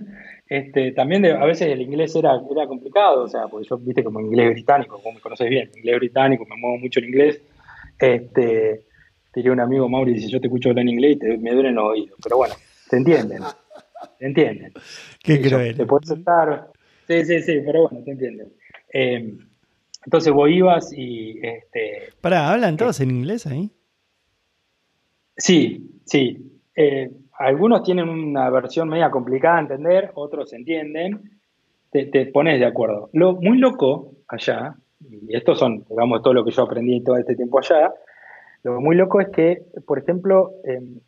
este, también a veces el inglés era, era complicado, o sea, porque yo, viste, como inglés británico, como me conoces bien, inglés británico, me muevo mucho en inglés, este, diría un amigo Mauri, dice, yo te escucho hablar en inglés y me duelen los oídos, pero bueno, te entienden, te entienden. Qué cruel. Te puedes estar, sí, sí, sí, pero bueno, te entienden. Em, entonces vos ibas y... Este, Pará, ¿hablan todos en inglés ahí? Sí, sí. Eh, algunos tienen una versión media complicada de entender, otros entienden, te, pones de acuerdo. Lo muy loco allá, y esto son, digamos, todo lo que yo aprendí todo este tiempo allá, lo muy loco es que, por ejemplo, em,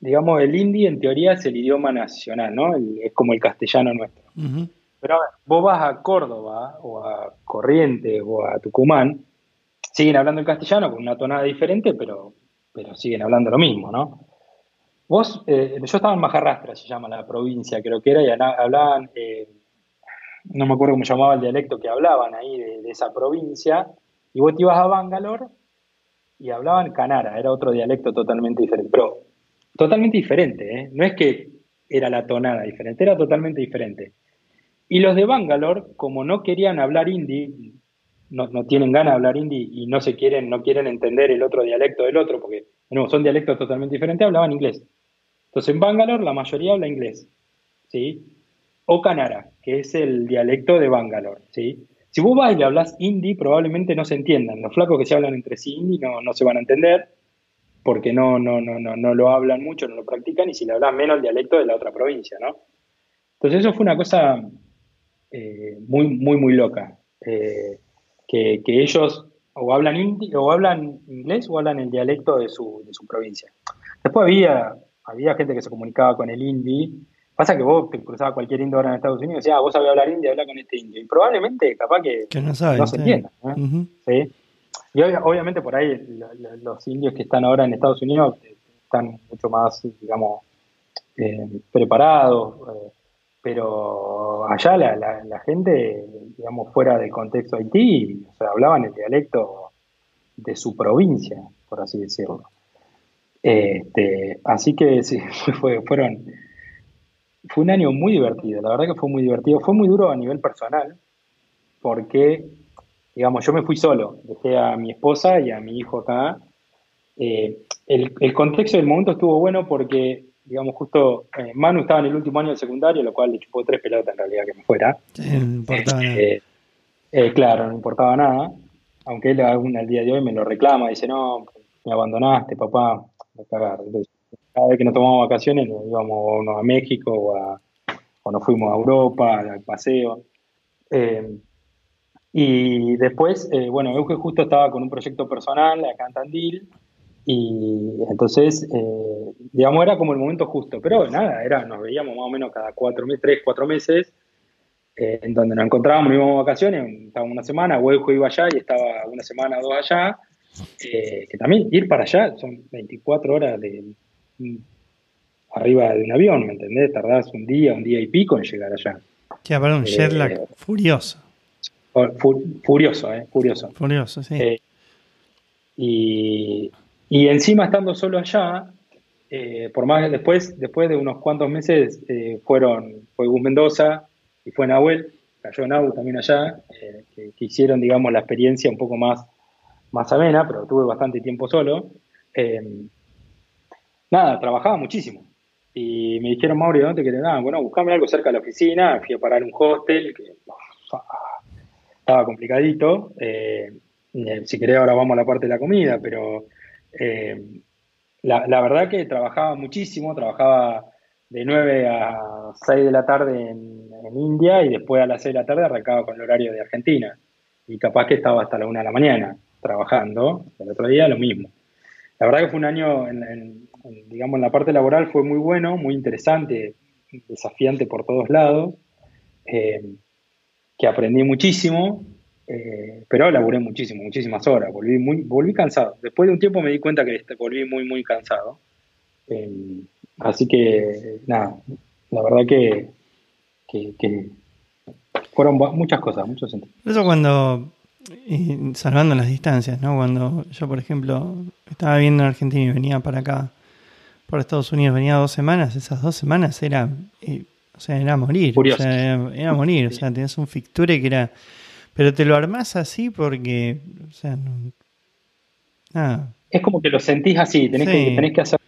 digamos, el hindi en teoría es el idioma nacional, ¿no? es como el castellano nuestro. Pero vos vas a Córdoba o a Corrientes o a Tucumán, siguen hablando el castellano con una tonada diferente, pero, pero siguen hablando lo mismo, ¿no? Vos, eh, yo estaba en Majarrastra, se llama la provincia, creo que era, y hablaban, eh, no me acuerdo cómo llamaba el dialecto que hablaban ahí de, esa provincia, Y vos te ibas a Bangalore y hablaban canara, era otro dialecto totalmente diferente, pero totalmente diferente, ¿eh? no es que era la tonada diferente, era totalmente diferente. Y los de Bangalore, como no querían hablar hindi, no, tienen ganas de hablar hindi y no se quieren, no quieren entender el otro dialecto del otro, porque no, son dialectos totalmente diferentes, hablaban inglés. Entonces en Bangalore la mayoría habla inglés, ¿sí? O canara, que es el dialecto de Bangalore, ¿sí? Si vos vas y le hablas hindi, probablemente no se entiendan. Los flacos que se hablan entre sí hindi no, no se van a entender porque no, no, no, no, no lo hablan mucho, no lo practican, y si le hablas menos el dialecto de la otra provincia, ¿no? Entonces eso fue una cosa eh, muy, muy, muy loca. Eh, que, ellos o hablan hindi, o hablan inglés o hablan el dialecto de su, de su provincia. Después había, había gente que se comunicaba con el hindi, Pasa que vos te cruzabas cualquier indio ahora en Estados Unidos y decías, ah, vos sabés hablar indio, habla con este indio. Y probablemente, capaz que, no, sabe, se entienda. ¿sí? Y obviamente por ahí los indios que están ahora en Estados Unidos están mucho más, digamos, eh, preparados. Eh, pero allá la, gente, digamos, fuera del contexto Haití, o sea, hablaban el dialecto de su provincia, por así decirlo. Este, así que sí, fue, fueron fue un año muy divertido, la verdad que fue muy divertido. Fue muy duro a nivel personal, porque, digamos, yo me fui solo, dejé a mi esposa y a mi hijo acá. Eh, el, contexto del momento estuvo bueno porque, digamos, justo eh, Manu estaba en el último año del secundario, lo cual le chupó tres pelotas en realidad que me fuera. no importaba nada. Eh, claro, no importaba nada. Aunque él aún al día de hoy me lo reclama, dice, no, me abandonaste, papá, cada vez que nos tomamos vacaciones nos íbamos a México o, a, nos fuimos a Europa al paseo. Eh, y después, eh, bueno, Euge justo estaba con un proyecto personal acá en Tandil y entonces, eh, digamos, era como el momento justo. Pero nada, era, nos veíamos más o menos cada cuatro meses, tres, cuatro meses, en donde nos encontrábamos, íbamos a vacaciones, estábamos una semana, Euge iba allá y estaba una semana o dos allá. Que también ir para allá son 24 horas de, arriba de un avión, ¿me entendés? Tardás un día, un día y pico en llegar allá. Ya, para un eh, furioso. furioso, ¿eh? Furioso. Furioso, sí. Eh, y, y, encima estando solo allá, eh, por más después, después de unos cuantos meses, fueron, fue Gus Mendoza y fue Nahuel, cayó Nahu también allá, que, que, hicieron, digamos, la experiencia un poco más, más amena, pero tuve bastante tiempo solo nada, trabajaba muchísimo. Y me dijeron, Mauri, ¿dónde querés? Ah, bueno, buscame algo cerca de la oficina. Fui a parar un hostel, que estaba complicadito. Eh, eh, si querés, ahora vamos a la parte de la comida, pero eh, la, verdad que trabajaba muchísimo. Trabajaba de 9 a 6 de la tarde en, India y después a las 6 de la tarde arrancaba con el horario de Argentina. Y capaz que estaba hasta la 1 de la mañana trabajando. El otro día lo mismo. La verdad que fue un año en digamos, en la parte laboral fue muy bueno, muy interesante, desafiante por todos lados, eh, que aprendí muchísimo, eh, pero laburé muchísimo, muchísimas horas, volví, muy, volví cansado. Después de un tiempo me di cuenta que volví muy, muy cansado. Eh, así que, nada, la verdad que, fueron muchas cosas, muchos sentidos. Eso cuando salvando las distancias, ¿no? Cuando yo, por ejemplo, estaba viendo en Argentina y venía para acá, por Estados Unidos venía dos semanas, esas dos semanas era, eh, o sea, era morir. O sea, era, morir, o sea, tenías un ficture que era... Pero te lo armás así porque, o sea, nada. Es como que lo sentís así, tenés, que, tenés que, hacer,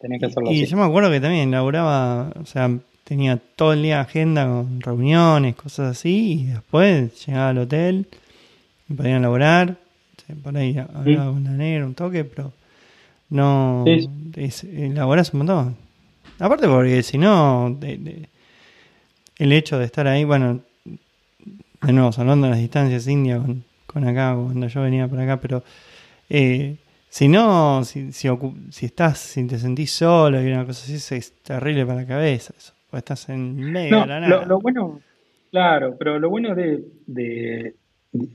tenés que hacerlo y, yo me acuerdo que también laburaba, o sea, tenía todo el día agenda con reuniones, cosas así, y después llegaba al hotel, me podían laburar, por ahí hablaba con una negra, un toque, pero no, elaboras un montón. Aparte porque si no, el hecho de estar ahí, bueno, de nuevo, hablando de las distancias indias con, acá, cuando yo venía por acá, pero eh, si no, si, si, estás, si te sentís solo y una cosa así, es terrible para la cabeza eso, porque estás en medio de la nada. Lo, bueno, claro, pero lo bueno de,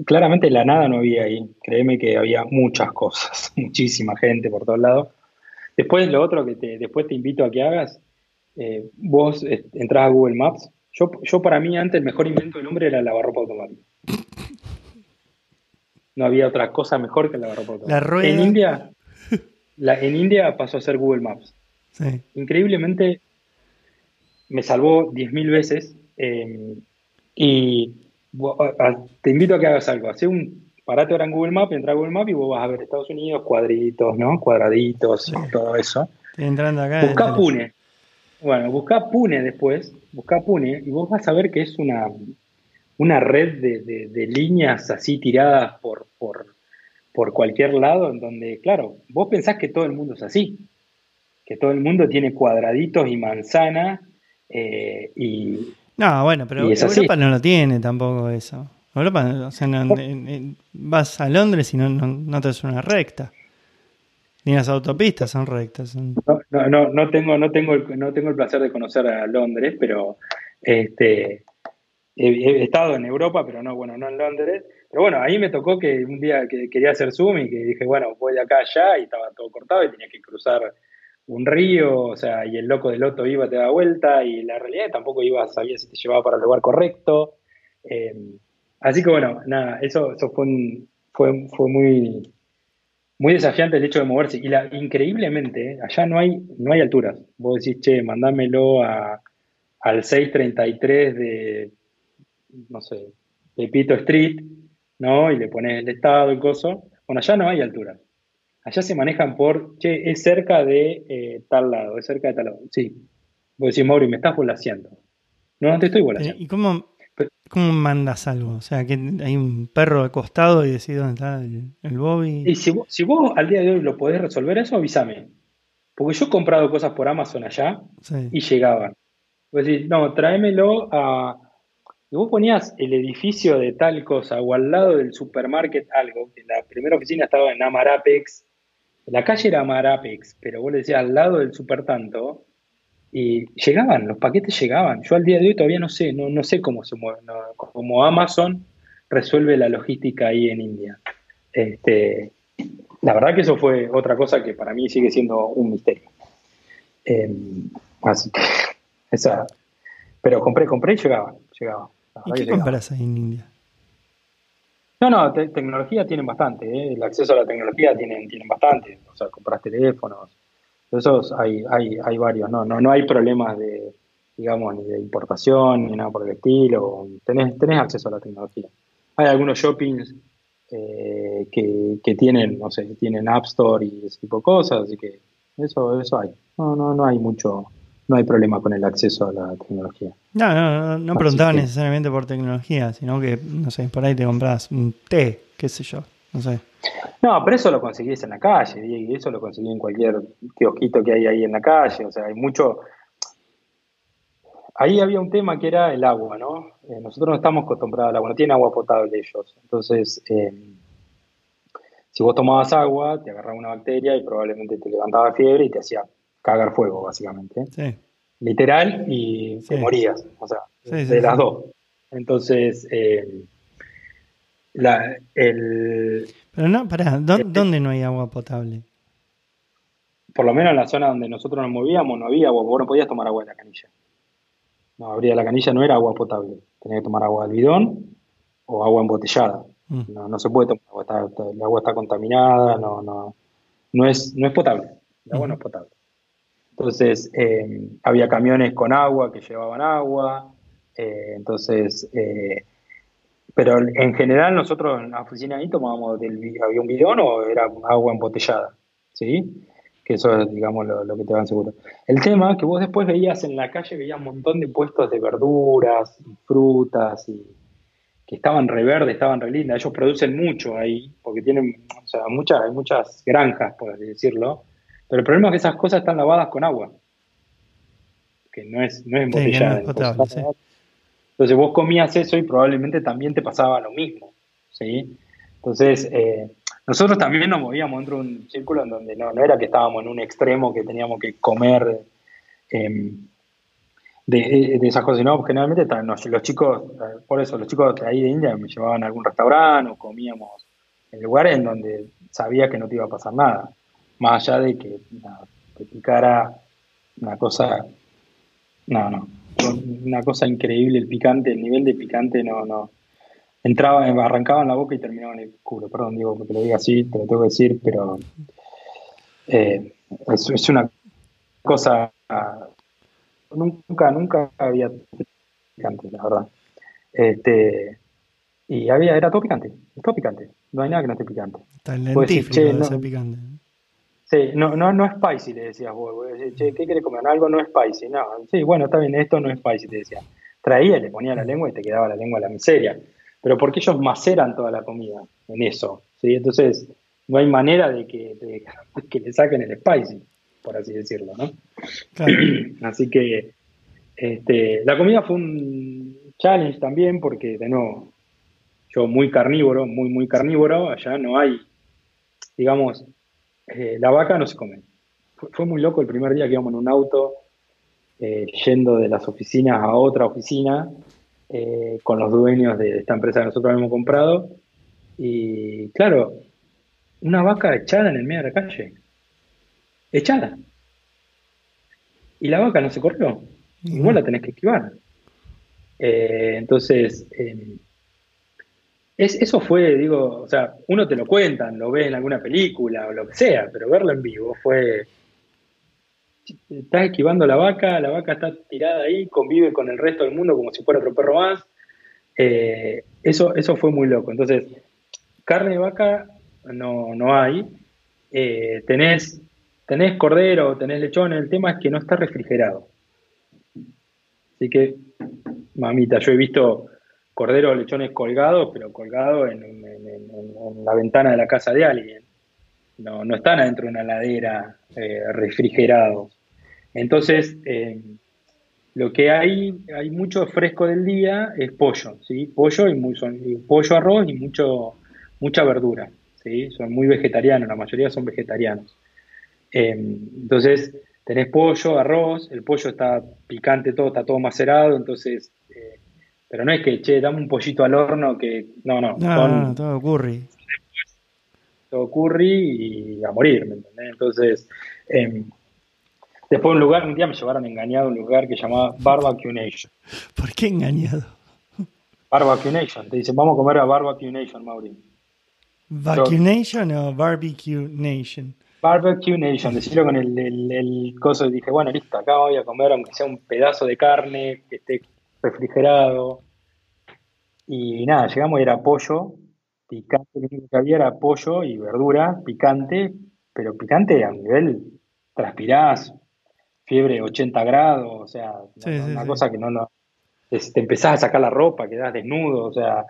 claramente la nada no había ahí. Créeme que había muchas cosas, muchísima gente por todos lados. Después lo otro que te, después te invito a que hagas, eh, vos eh, entras a Google Maps. Yo, yo para mí antes el mejor invento del hombre era el lavarropa automático. no había otra cosa mejor que el aeropuerto. La rueda. En India, la, en India pasó a ser Google Maps. Sí. Increíblemente me salvó 10.000 veces eh, y te invito a que hagas algo. Hacé un parate ahora en Google Maps, entra a Google Maps y vos vas a ver Estados Unidos, cuadritos, ¿no? Cuadraditos, todo eso. Estoy entrando acá. Busca Pune. Bueno, busca Pune después, busca Pune y vos vas a ver que es una, una red de, líneas así tiradas por, por, por cualquier lado, en donde, claro, vos pensás que todo el mundo es así, que todo el mundo tiene cuadraditos y manzana eh, y... No, bueno, pero Europa no lo tiene tampoco eso. Europa, o sea, vas a Londres y no, no, no te es una recta. Ni las autopistas son rectas. No, no, no, tengo, no, tengo el, no tengo el placer de conocer a Londres, pero este, he, estado en Europa, pero no, bueno, no en Londres. Pero bueno, ahí me tocó que un día que quería hacer Zoom y que dije, bueno, voy de acá allá y estaba todo cortado y tenía que cruzar un río, o sea, y el loco del loto iba, te da vuelta y la realidad tampoco iba, sabía si te llevaba para el lugar correcto. Eh, así que bueno, nada, eso, eso fue, fue, fue muy muy desafiante el hecho de moverse. Y la, increíblemente, allá no hay, no hay alturas. Vos decís, che, mandámelo a, al 633 de, no sé, de Pito Street, ¿no? Y le pones el estado y coso. Bueno, allá no hay alturas. Allá se manejan por, che, es cerca de eh, tal lado, es cerca de tal lado. Sí. Vos decís, Mauri, me estás volaseando. No, no te estoy volaseando. ¿Y cómo, ¿Cómo mandas algo? O sea, que hay un perro al costado y decís dónde está el, Bobby. Y si vos, al día de hoy lo podés resolver eso, avísame. Porque yo he comprado cosas por Amazon allá y llegaban. Vos decís, no, tráemelo a. Y vos ponías el edificio de tal cosa o al lado del supermarket algo, que la primera oficina estaba en Amarapex. La calle era Amarapex, pero vos le decías al lado del super tanto y llegaban, los paquetes llegaban. Yo al día de hoy todavía no sé, no, no sé cómo se mueve, cómo Amazon resuelve la logística ahí en India. Este, la verdad que eso fue otra cosa que para mí sigue siendo un misterio. Em, así que, esa, pero compré, compré y llegaba, llegaba. ¿Y qué compras ahí en India? No, no, tecnología tienen bastante, ¿eh? el acceso a la tecnología tienen, tienen bastante. O sea, compras teléfonos, esos hay, hay, hay varios, no, no, no hay problemas de, digamos, ni de importación, ni nada por el estilo. Tenés, tenés acceso a la tecnología. Hay algunos shoppings eh, que, que, tienen, no sé, tienen App Store y ese tipo de cosas, así que eso, eso hay. No, no, no hay mucho, no hay problema con el acceso a la tecnología. No, no, no, preguntaba necesariamente por tecnología, sino que, no sé, por ahí te compras un té, qué sé yo, no sé. No, pero eso lo conseguís en la calle, y eso lo conseguí en cualquier kiosquito que hay ahí en la calle, o sea, hay mucho... Ahí había un tema que era el agua, ¿no? Eh, nosotros no estamos acostumbrados al agua, no tienen agua potable ellos. Entonces, eh, si vos tomabas agua, te agarraba una bacteria y probablemente te levantaba fiebre y te hacía cagar fuego, básicamente. Sí. Literal, y te morías, o sea, de las dos. Entonces, eh, la, el, Pero no, pará, este ¿dónde, no hay agua potable? Por lo menos en la zona donde nosotros nos movíamos no había agua, vos no podías tomar agua de la canilla. No, abría la canilla, no era agua potable. Tenías que tomar agua del bidón o agua embotellada. Mm. No, no se puede tomar agua, el agua está contaminada, no, no, no, es, no es potable. El agua no es potable. Entonces, eh, había camiones con agua que llevaban agua. Eh, entonces, eh, pero en general nosotros en la oficina ahí tomábamos, del, había un bidón o era agua embotellada, ¿sí? Que eso es, digamos, lo, que te dan seguro. El tema que vos después veías en la calle, veías un montón de puestos de verduras y frutas y que estaban re verdes, estaban re lindas. Ellos producen mucho ahí, porque tienen, muchas, hay muchas granjas, por así decirlo. Pero el problema es que esas cosas están lavadas con agua. Que no es, no es embotellada. Entonces vos comías eso y probablemente también te pasaba lo mismo, ¿sí? Entonces, eh, nosotros también nos movíamos dentro de un círculo en donde no, no era que estábamos en un extremo que teníamos que comer em, de, esas cosas, no, generalmente los chicos, por eso los chicos de ahí de India me llevaban a algún restaurante o comíamos en lugares en donde sabía que no te iba a pasar nada, más allá de que te picara una cosa, no, no, una cosa increíble el picante, el nivel de picante no, no, entraba, arrancaba en la boca y terminaba en el culo. Perdón, digo, que te lo diga así, te lo tengo que decir, pero eh, es, una cosa. Nunca, nunca había picante, la verdad. Este, y había, era todo picante, todo picante. No hay nada que no esté picante. Está lentífrico no, picante. Sí, no, no, no es spicy, le decías vos. che, ¿qué quieres comer? Algo no es spicy. No, sí, bueno, está bien, esto no es spicy, te decía. Traía, le ponía la lengua y te quedaba la lengua a la miseria pero porque ellos maceran toda la comida en eso, ¿sí? Entonces, no hay manera de que, que le saquen el spicy, por así decirlo, ¿no? así que este, la comida fue un challenge también porque, de nuevo, yo muy carnívoro, muy, muy carnívoro, allá no hay, digamos, eh, la vaca no se come. Fue, muy loco el primer día que íbamos en un auto eh, yendo de las oficinas a otra oficina eh, con los dueños de esta empresa que nosotros habíamos comprado. Y claro, una vaca echada en el medio de la calle. Echada. Y la vaca no se corrió. Igual la tenés que esquivar. Entonces, eso fue, digo, o sea, uno te lo cuentan, lo ves en alguna película o lo que sea, pero verlo en vivo fue, estás esquivando la vaca, la vaca está tirada ahí, convive con el resto del mundo como si fuera otro perro más. Eh, eso, eso fue muy loco. Entonces, carne de vaca no, no hay. Eh, tenés, tenés cordero, tenés lechón, el tema es que no está refrigerado. Así que, mamita, yo he visto cordero lechones colgados, pero colgados en, la ventana de la casa de alguien. No, no están adentro de una ladera eh, refrigerados. Entonces, eh, lo que hay, hay mucho fresco del día es pollo, ¿sí? Pollo y, muy, son, pollo, arroz y mucho, mucha verdura, ¿sí? Son muy vegetarianos, la mayoría son vegetarianos. Eh, entonces, tenés pollo, arroz, el pollo está picante todo, está todo macerado, entonces, pero no es que, che, dame un pollito al horno que, no, no, no, todo curry. Todo curry y a morir, ¿me entendés? Entonces, eh, Después un lugar, un día me llevaron engañado a un lugar que llamaba Barbecue Nation. ¿Por qué engañado? Barbecue Nation. Te dicen, vamos a comer a Barbecue Nation, Mauri. ¿Barbecue Nation o Barbecue Nation? Barbecue Nation, decirlo con el, el, coso y dije, bueno, listo, acá voy a comer aunque sea un pedazo de carne que esté refrigerado. Y nada, llegamos y era pollo, picante, lo único que había era pollo y verdura, picante, pero picante a nivel transpirás, fiebre 80 grados, o sea, una, cosa que no, no te empezás a sacar la ropa, quedás desnudo, o sea,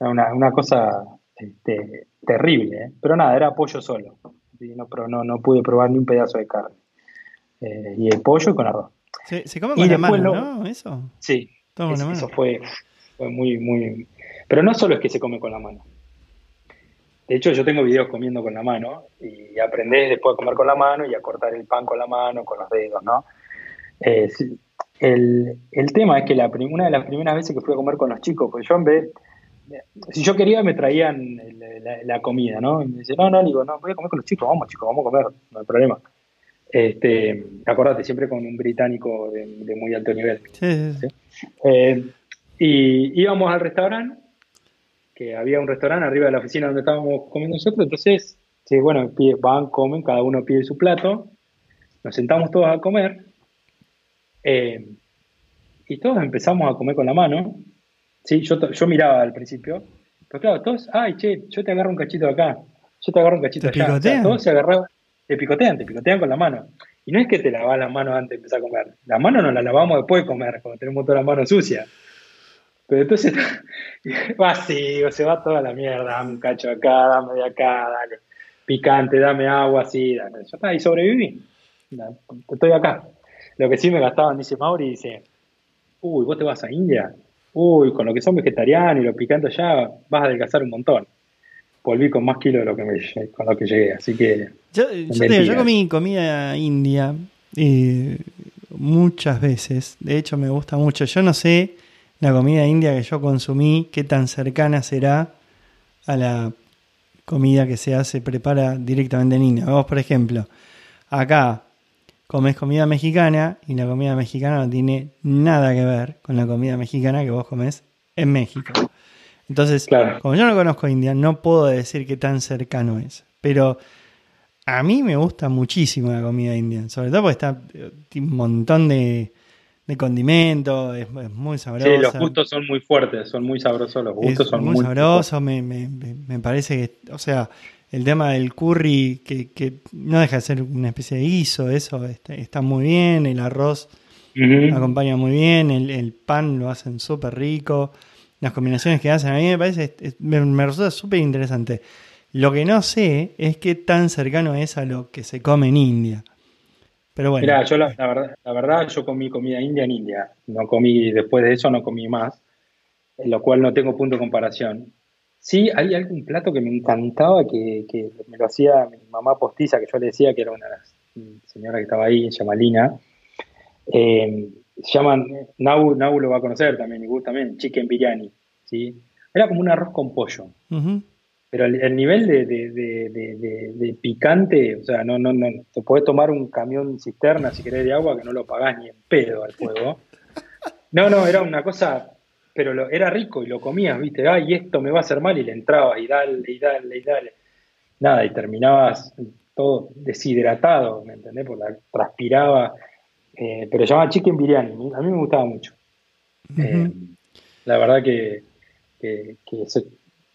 una, una cosa este, terrible, ¿eh? pero nada, era pollo solo, no, pero no, no pude probar ni un pedazo de carne. Eh, y el pollo con arroz. Se, come con la mano, ¿no? Eso. Sí, eso fue, fue muy, muy... Pero no solo es que se come con la mano. De hecho, yo tengo videos comiendo con la mano y aprendés después a comer con la mano y a cortar el pan con la mano, con los dedos, ¿no? Eh, el, tema es que la, una de las primeras veces que fui a comer con los chicos, pues yo en vez, si yo quería me traían la, comida, ¿no? Y me dice, no, no, digo, no, voy a comer con los chicos, vamos chicos, vamos a comer, no hay problema. Este, acordate, siempre con un británico de, muy alto nivel. Sí, eh, y íbamos al restaurante que había un restaurante arriba de la oficina donde estábamos comiendo nosotros, entonces, sí, bueno, van, comen, cada uno pide su plato, nos sentamos todos a comer, eh, y todos empezamos a comer con la mano, sí, yo, yo miraba al principio, pero claro, todos, ay, che, yo te agarro un cachito acá, yo te agarro un cachito de allá, todos se agarraban, te picotean, te picotean con la mano. Y no es que te lavas las manos antes de empezar a comer. La mano nos la lavamos después de comer, cuando tenemos todas las manos sucias. Pero entonces vacío, se va toda la mierda, dame un cacho acá, dame de acá, dale, picante, dame agua, así, dale. Yo, y sobreviví. Estoy acá. Lo que sí me gastaban, dice Mauri, dice, uy, vos te vas a India, uy, con lo que son vegetarianos y lo picante allá, vas a adelgazar un montón. Volví con más kilos de lo que me, con lo que llegué, así que... Yo, yo, comí comida india y muchas veces, de hecho me gusta mucho, yo no sé la comida india que yo consumí, qué tan cercana será a la comida que se hace, prepara directamente en India. Vos, por ejemplo, acá comes comida mexicana y la comida mexicana no tiene nada que ver con la comida mexicana que vos comes en México. Entonces, como yo no conozco India, no puedo decir qué tan cercano es. Pero a mí me gusta muchísimo la comida india, sobre todo porque está eh, un montón de, condimentos, es, muy sabroso. Sí, los gustos son muy fuertes, son muy sabrosos, los gustos son muy, muy sabrosos, me, me, me, parece que, o sea, el tema del curry, que, no deja de ser una especie de guiso, eso está, muy bien, el arroz acompaña muy bien, el, pan lo hacen súper rico, las combinaciones que hacen, a mí me parece, me, resulta súper interesante. Lo que no sé es qué tan cercano es a lo que se come en India. Pero bueno. Mira, yo la, verdad, la verdad, yo comí comida india en India. No comí, después de eso no comí más, lo cual no tengo punto de comparación. Sí, hay algún plato que me encantaba, que, me lo hacía mi mamá postiza, que yo le decía que era una de las señoras que estaba ahí, Yamalina. Eh, se llaman, Nau, Nau lo va a conocer también, y Gus también, chicken biryani. ¿sí? Era como un arroz con pollo. Pero el, nivel de, picante, o sea, no, no, no, te puedes tomar un camión cisterna si querés de agua que no lo pagás ni en pedo al fuego. No, no, era una cosa pero lo, era rico y lo comías, viste, ay, esto me va a hacer mal y le entrabas y dale, y dale, y dale. Nada, y terminabas todo deshidratado, ¿me entendés? Porque la, transpiraba, eh, pero se llamaba chicken biryani, a mí me gustaba mucho. Eh, la verdad que,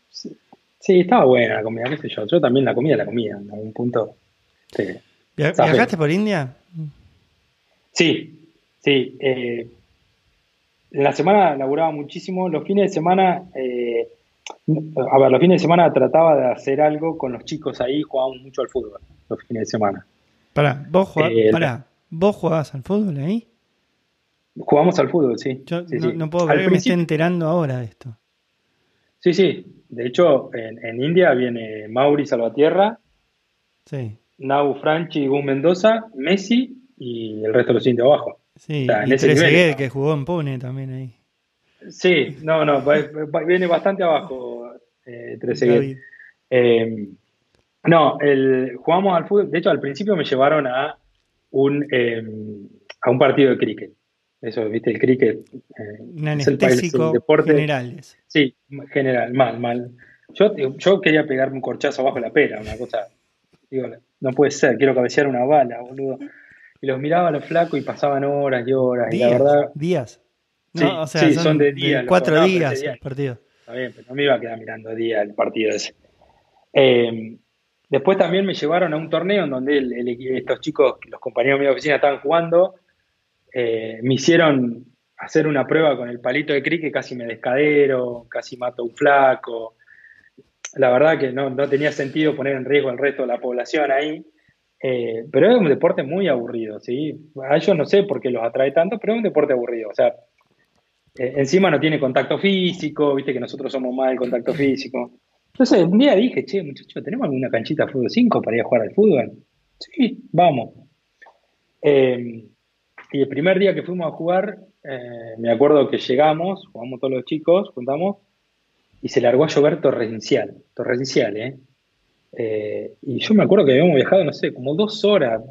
sí, estaba buena la comida, qué sé yo, yo también la comida la comía, en algún punto. ¿Viajaste por India? Sí, sí. Eh, la semana laburaba muchísimo, los fines de semana, eh, a ver, los fines de semana trataba de hacer algo con los chicos ahí, jugábamos mucho al fútbol, los fines de semana. Para, ¿vos, eh, ¿vos jugabas al fútbol ahí? Jugamos al fútbol, sí. Yo no, puedo creer que me esté enterando ahora de esto. Sí, sí. De hecho, en, India viene Mauri Salvatierra, sí. Nau Franchi, Gun Mendoza, Messi y el resto de los indios abajo. Sí, y ese que jugó en Pune también ahí. Sí, no, no, viene bastante abajo eh, eh, no, el, jugamos al fútbol. De hecho, al principio me llevaron a un, eh, a un partido de cricket. Eso, viste, el cricket. Eh, un anestésico deporte. generales. Sí, general, mal, mal. Yo, yo quería pegarme un corchazo abajo de la pera, una cosa. Digo, no puede ser, quiero cabecear una bala, boludo y los miraba a los flacos y pasaban horas y horas. Días, y la verdad. Días. sí, son, de días. cuatro días el partido. Está bien, pero no me iba a quedar mirando días el partido ese. Eh, después también me llevaron a un torneo en donde estos chicos, los compañeros de mi oficina estaban jugando, eh, me hicieron hacer una prueba con el palito de cricket, casi me descadero, casi mato a un flaco. La verdad que no, no tenía sentido poner en riesgo al resto de la población ahí. Eh, pero es un deporte muy aburrido, ¿sí? A ellos no sé por qué los atrae tanto, pero es un deporte aburrido. O sea, eh, encima no tiene contacto físico, viste que nosotros somos más del contacto físico. Entonces, un día dije, che, muchachos, ¿tenemos alguna canchita de fútbol 5 para ir a jugar al fútbol? Sí, vamos. Eh, y el primer día que fuimos a jugar, me acuerdo que llegamos, jugamos todos los chicos, juntamos, y se largó a llover torrencial, torrencial, ¿eh? Eh, y yo me acuerdo que habíamos viajado, no sé, como dos horas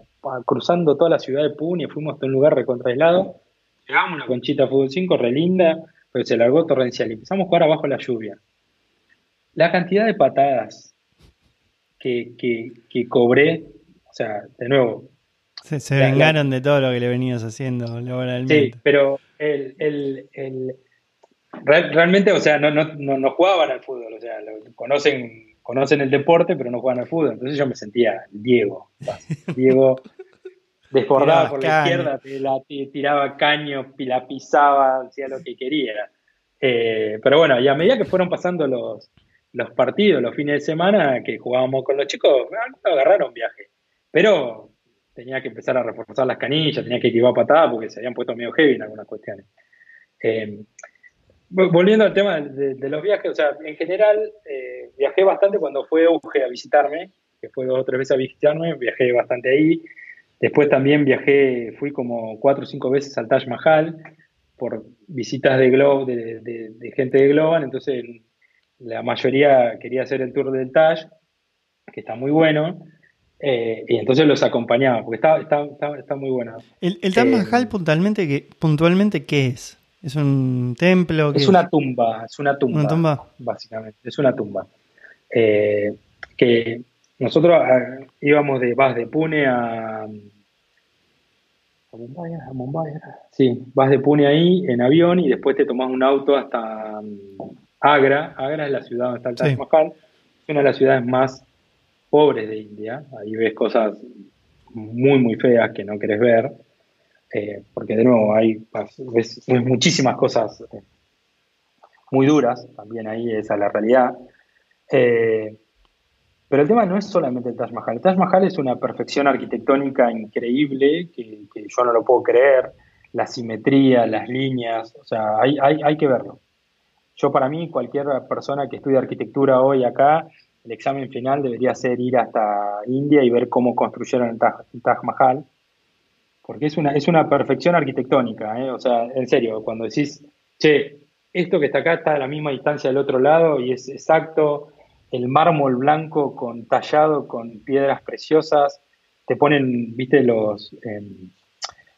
cruzando toda la ciudad de Pune, fuimos a un lugar recontraislado, llegamos a una conchita fútbol 5 re linda, pero se largó torrencial y empezamos a jugar abajo la lluvia. La cantidad de patadas que, que, cobré, o sea, de nuevo. Se, vengaron de todo lo que le venías haciendo laboralmente. Sí, pero el, el, el realmente, o sea, no, no, no, no, jugaban al fútbol, o sea, lo, conocen conocen el deporte, pero no juegan al fútbol. Entonces yo me sentía Diego. Diego desbordaba por la izquierda, la, tiraba caño, la pisaba, hacía lo que quería. Eh, pero bueno, y a medida que fueron pasando los, los partidos, los fines de semana que jugábamos con los chicos, agarraron viaje. Pero tenía que empezar a reforzar las canillas, tenía que equivar patadas porque se habían puesto medio heavy en algunas cuestiones. Eh, volviendo al tema de, los viajes, o sea, en general eh, viajé bastante cuando fue Uge a visitarme, que fue dos o tres veces a visitarme, viajé bastante ahí. Después también viajé, fui como cuatro o cinco veces al Taj Mahal por visitas de, Glo de, gente de Global, entonces la mayoría quería hacer el tour del Taj, que está muy bueno, eh, y entonces los acompañaba, porque está, está, está, muy bueno. ¿El, Taj eh, Mahal puntualmente, puntualmente qué es? ¿Es un templo? Es una tumba, es una tumba. ¿Una tumba? Básicamente, es una tumba. Eh, que nosotros ah, íbamos de, vas de Pune a, a Mumbai, a Mumbai. Sí, vas de Pune ahí en avión y después te tomas un auto hasta Agra. Agra es la ciudad donde está el Taj Mahal. Es una de las ciudades más pobres de India. Ahí ves cosas muy, muy feas que no querés ver. Eh, porque de nuevo hay ves, muchísimas cosas eh, muy duras. También ahí esa es la realidad. Eh, pero el tema no es solamente el Taj Mahal. El Taj Mahal es una perfección arquitectónica increíble que, yo no lo puedo creer. La simetría, las líneas, o sea, hay, hay, que verlo. Yo para mí, cualquier persona que estudie arquitectura hoy acá, el examen final debería ser ir hasta India y ver cómo construyeron el Taj, Mahal, porque es una, es una perfección arquitectónica, ¿eh? o sea, en serio, cuando decís, che, esto que está acá está a la misma distancia del otro lado y es exacto, el mármol blanco con tallado con piedras preciosas, te ponen, viste, los, em,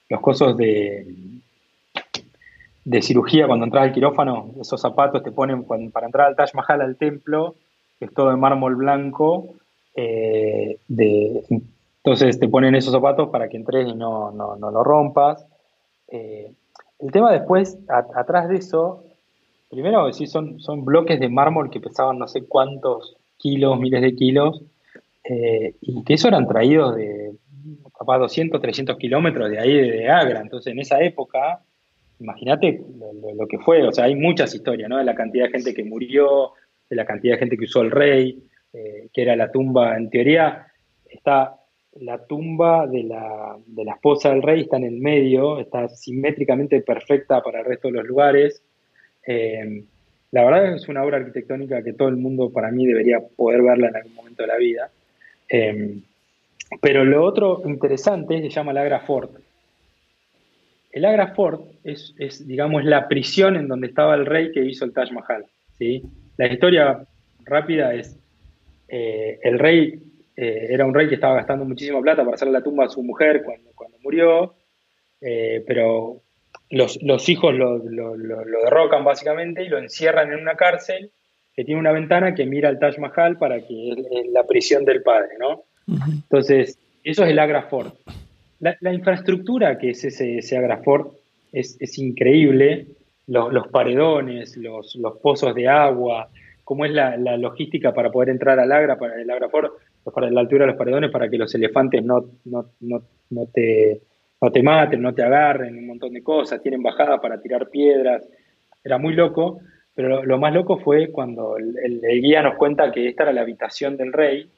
los cosos de, de cirugía cuando entras al quirófano, esos zapatos te ponen para entrar al Taj Mahal al templo, que es todo de mármol blanco, eh, entonces te ponen esos zapatos para que entres y no, no, lo rompas. Eh, el tema después, atrás de eso, Primero, sí, son, son bloques de mármol que pesaban no sé cuántos kilos, miles de kilos, eh, y que eso eran traídos de capaz 200, 300 kilómetros de ahí, de Agra. Entonces, en esa época, imagínate lo, que fue. O sea, hay muchas historias, ¿no? De la cantidad de gente que murió, de la cantidad de gente que usó el rey, eh, que era la tumba, en teoría, está la tumba de la, de la esposa del rey, está en el medio, está simétricamente perfecta para el resto de los lugares. Eh, la verdad es una obra arquitectónica que todo el mundo para mí debería poder verla en algún momento de la vida. Eh, pero lo otro interesante se llama el Agra Fort. El Agra Fort es, digamos, la prisión en donde estaba el rey que hizo el Taj Mahal. ¿sí? La historia rápida es, eh, el rey era un rey que estaba gastando muchísima plata para hacer la tumba a su mujer cuando, cuando murió, pero los, hijos lo, derrocan básicamente y lo encierran en una cárcel que tiene una ventana que mira al Taj Mahal para que es la prisión del padre, ¿no? Entonces, eso es el Agra Fort. La, infraestructura que es ese, ese Agra Fort es, increíble, los, paredones, los, pozos de agua, cómo es la, logística para poder entrar al Agra, para el Agra Fort, para la altura de los paredones, para que los elefantes no, no, no te no te maten, no te agarren, un montón de cosas, tienen bajadas para tirar piedras, era muy loco, pero lo, más loco fue cuando el, guía nos cuenta que esta era la habitación del rey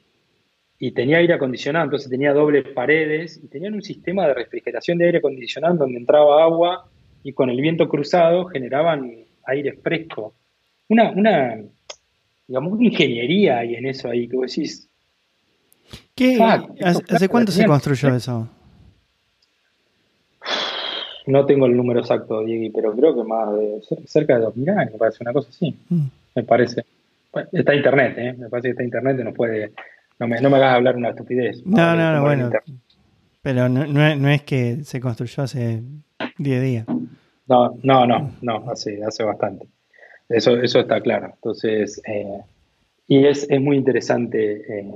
y tenía aire acondicionado, entonces tenía dobles paredes y tenían un sistema de refrigeración de aire acondicionado donde entraba agua y con el viento cruzado generaban aire fresco. Una, una digamos, una ingeniería ahí en eso ahí, que vos decís. ¿Qué, ¿Hace, cuánto se construyó eso? No tengo el número exacto, Diego, pero creo que más de cerca de 2000 años, me parece una cosa así. Mm. Me parece. está internet, ¿eh? Me parece que está internet y no puede. No me, no me hagas hablar una estupidez. No, no, no, bueno. Pero no, no, es, que se construyó hace 10 días. No, no, no, no, hace, hace bastante. Eso, eso está claro. Entonces, eh, y es, es, muy interesante. Eh,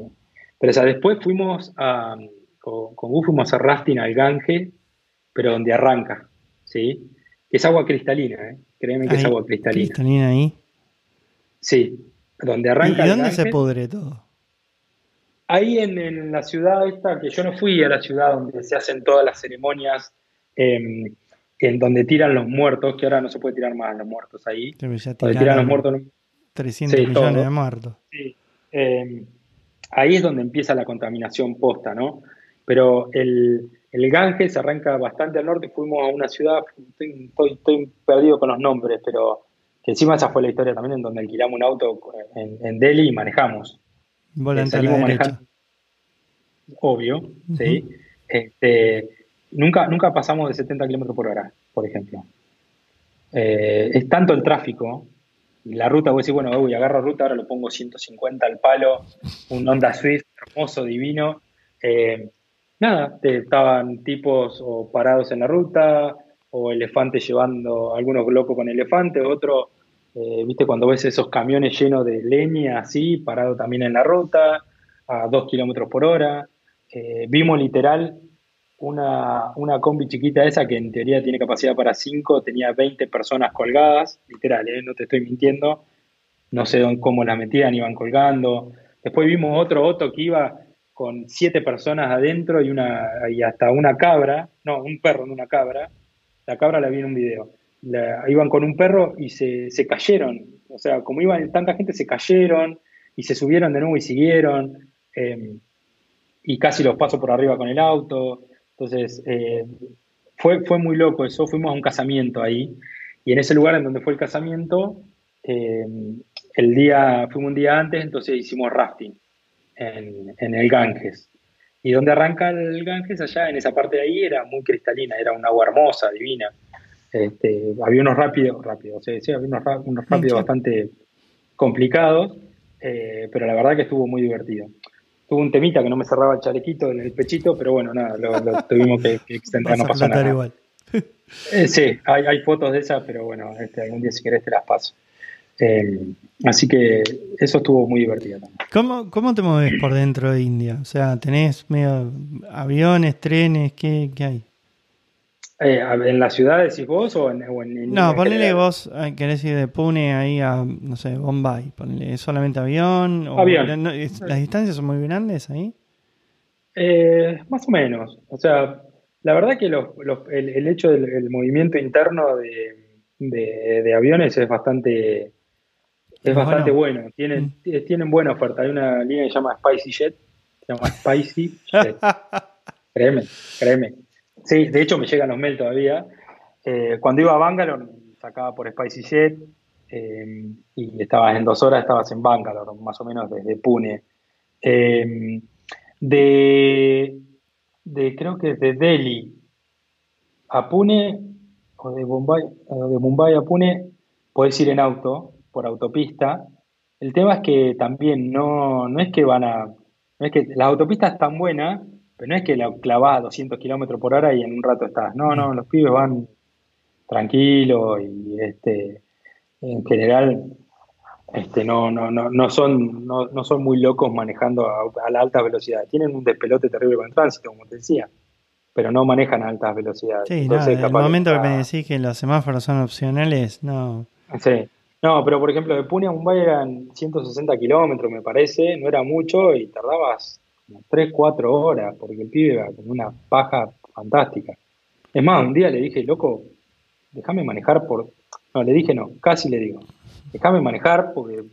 pero o sea, después fuimos a, con, con fuimos a rafting al Gange pero donde arranca, ¿sí? Es agua cristalina, ¿eh? Créeme que es agua cristalina. ¿Cristalina ahí? Sí, donde arranca. ¿Y dónde se pudre todo? Ahí en, la ciudad esta, que yo no fui a la ciudad donde se hacen todas las ceremonias, em, en donde tiran los muertos, que ahora no se puede tirar más los muertos ahí. tiran los muertos. 300 millones de muertos. Sí. Em, ahí es donde empieza la contaminación posta, ¿no? Pero el, el Ganges se arranca bastante al norte, fuimos a una ciudad, estoy, perdido con los nombres, pero que encima esa fue la historia también en donde alquilamos un auto en, Delhi y manejamos. Volante. Obvio, sí. Este, nunca, nunca pasamos de 70 kilómetros por hora, por ejemplo. Eh, es tanto el tráfico, y la ruta, voy a decir, bueno, voy, agarro ruta, ahora lo pongo 150 al palo, un Honda Swift hermoso, divino. Eh, nada, estaban tipos o parados en la ruta, o elefantes llevando, algunos locos con elefantes, otros, eh, viste, cuando ves esos camiones llenos de leña así, parado también en la ruta, a dos kilómetros por hora. Eh, vimos literal una, una, combi chiquita esa que en teoría tiene capacidad para cinco, tenía 20 personas colgadas, literal, ¿eh? no te estoy mintiendo, no sé cómo la metían, iban colgando. Después vimos otro otro que iba con siete personas adentro y, una, y hasta una cabra, no, un perro, no una cabra. La cabra la vi en un video. Iban con un perro y se, se cayeron. O sea, como iban tanta gente, se cayeron y se subieron de nuevo y siguieron. Em, y casi los paso por arriba con el auto. Entonces, eh, fue, fue muy loco eso. Fuimos a un casamiento ahí. Y en ese lugar en donde fue el casamiento, em, el día, fuimos un día antes, entonces hicimos rafting en, el Ganges. Y donde arranca el Ganges, allá en esa parte de ahí, era muy cristalina, era un agua hermosa, divina. Este, había unos rápidos, rápidos, sí, había unos, rápidos bastante complicados, eh, pero la verdad que estuvo muy divertido. Tuvo un temita que no me cerraba el chalequito en el pechito, pero bueno, nada, lo, tuvimos que, extender, no pasó nada. Igual. Eh, sí, hay, hay, fotos de esas, pero bueno, este, algún día si querés te las paso. Eh, así que eso estuvo muy divertido también. ¿Cómo, ¿Cómo, te mueves por dentro de India? O sea, ¿tenés medio aviones, trenes? ¿Qué, qué hay? Eh, ¿En la ciudad decís vos o en, o en No, ponele vos, eh, querés ir de Pune ahí a, no sé, Bombay. Ponele solamente avión. O, avión. ¿Las distancias son muy grandes ahí? más o menos. O sea, la verdad que los, el, el, hecho del movimiento interno de, de, de aviones es bastante es bastante bueno. Tienen, mm. tienen buena oferta. Hay una línea que se llama Spicy Jet. Se llama Spicy Jet. créeme, créeme. Sí, de hecho me llegan los mail todavía. Eh, cuando iba a Bangalore, sacaba por Spicy Jet eh, y estabas en dos horas, estabas en Bangalore, más o menos desde Pune. Eh, de, creo que de Delhi a Pune, o de Mumbai, de Mumbai a Pune, puedes ir en auto, por autopista. El tema es que también no, no es que van a. No es que las autopistas están buenas, pero no es que la clavas a 200 kilómetros por hora y en un rato estás. No, no, los pibes van tranquilos y este, en general este, no, no, no, no, son, no, no son muy locos manejando a, la alta velocidad. Tienen un despelote terrible con el tránsito, como te decía, pero no manejan a altas velocidades. Sí, no, en el momento que me decís que los semáforos son opcionales, no. Sí, no, pero por ejemplo, de Pune a Mumbai eran 160 kilómetros, me parece, no era mucho y tardabas 3, 4 horas, porque el pibe iba con una paja fantástica. Es más, un día le dije, loco, déjame manejar por. No, le dije no, casi le digo, déjame manejar porque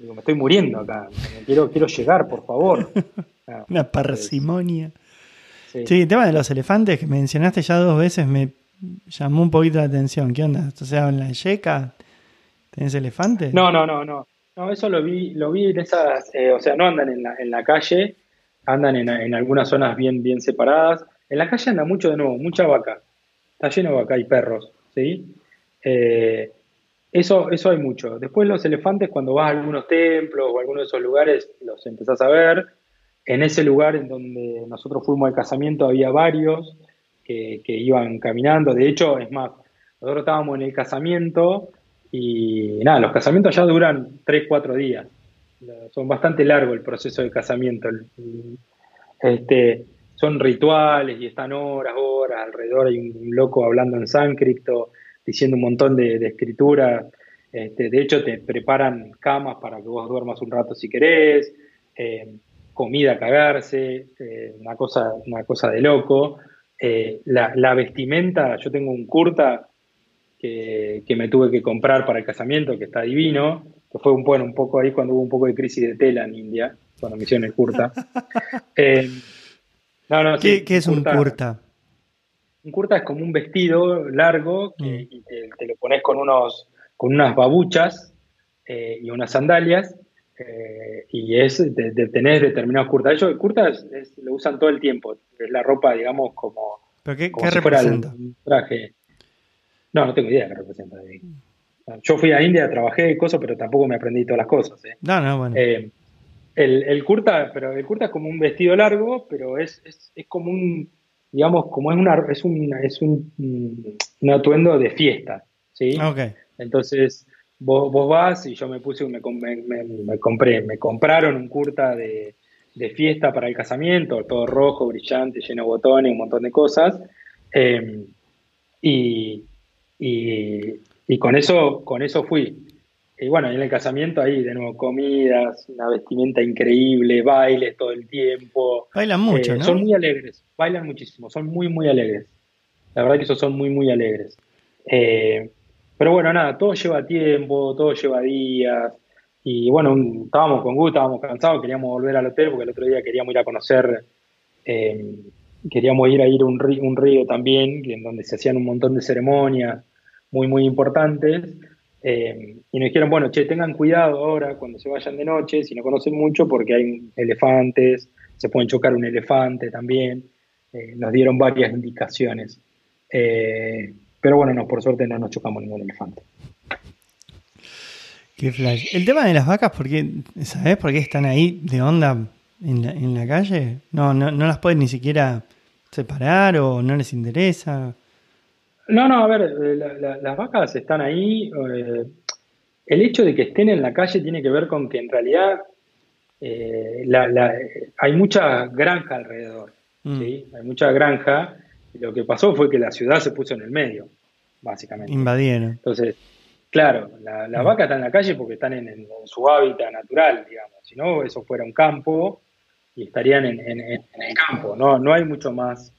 me estoy muriendo acá, quiero, quiero llegar, por favor. una parsimonia. Sí. sí, el tema de los elefantes que mencionaste ya dos veces me llamó un poquito la atención. ¿Qué onda? O sea, en la yeca ¿Tienes elefante? No, no, no, no. No, eso lo vi, lo vi en esas, eh, o sea, no andan en la, en la calle, andan en, en, algunas zonas bien, bien separadas. En la calle anda mucho de nuevo, mucha vaca. Está lleno de vaca y perros, ¿sí? Eh, eso, eso hay mucho. Después los elefantes, cuando vas a algunos templos o a algunos de esos lugares, los empezás a ver. En ese lugar en donde nosotros fuimos al casamiento había varios que, que iban caminando. De hecho, es más, nosotros estábamos en el casamiento y nada, los casamientos ya duran 3, 4 días. Son bastante largo el proceso de casamiento. Este, son rituales y están horas, horas alrededor. Hay un, loco hablando en sánscrito, diciendo un montón de, escritura. Este, de hecho, te preparan camas para que vos duermas un rato si querés, eh, comida a cagarse, eh, una, cosa, una cosa de loco. Eh, la, vestimenta, yo tengo un kurta que, me tuve que comprar para el casamiento, que está divino, que fue un, bueno, un poco ahí cuando hubo un poco de crisis de tela en India, cuando me hicieron el kurta. Eh, ¿Qué, es un kurta? Un kurta es como un vestido largo que, mm. y te, lo pones con, unos, con unas babuchas eh, y unas sandalias eh, y es de, de, tener determinados kurtas. Ellos el lo usan todo el tiempo, es la ropa, digamos, como, ¿Pero qué, representa? traje. No, no tengo idea de qué representa. Yo fui a India, trabajé y cosas, pero tampoco me aprendí todas las cosas. ¿eh? No, no, bueno. Eh, el, el, kurta, pero el kurta es como un vestido largo, pero es, es, es como un, digamos, como es, una, es, un, es un, un atuendo de fiesta, ¿sí? Okay. Entonces, vos, vos vas y yo me puse, me, me, me compré, me compraron un curta de, de, fiesta para el casamiento, todo rojo, brillante, lleno de botones, un montón de cosas. Eh, y, y, y, con eso, con eso fui. Y bueno, en el casamiento ahí de nuevo comidas, una vestimenta increíble, bailes todo el tiempo. Bailan mucho, eh, ¿no? Son muy alegres, bailan muchísimo, son muy, muy alegres. La verdad que esos son muy, muy alegres. Eh, pero bueno, nada, todo lleva tiempo, todo lleva días. Y bueno, estábamos con gusto, estábamos cansados, queríamos volver al hotel porque el otro día queríamos ir a conocer, eh, queríamos ir a ir a un río, un río también, en donde se hacían un montón de ceremonias muy, muy importantes. Eh, y nos dijeron, bueno, che, tengan cuidado ahora cuando se vayan de noche, si no conocen mucho, porque hay elefantes, se pueden chocar un elefante también. Eh, nos dieron varias indicaciones. Eh, pero bueno, no, por suerte no nos chocamos ningún elefante. Qué flash. El tema de las vacas, porque, ¿sabes por qué están ahí de onda en la, en la calle? No, no, no las pueden ni siquiera separar o no les interesa. No, no, a ver, eh, la, la, las vacas están ahí. Eh, el hecho de que estén en la calle tiene que ver con que en realidad eh, la, hay mucha granja alrededor. Mm. ¿sí? Hay mucha granja. Y lo que pasó fue que la ciudad se puso en el medio, básicamente. Invadieron. Entonces, claro, la, la mm. vaca está en la calle porque están en, en, su hábitat natural, digamos. Si no, eso fuera un campo y estarían en, en el campo. No, no hay mucho más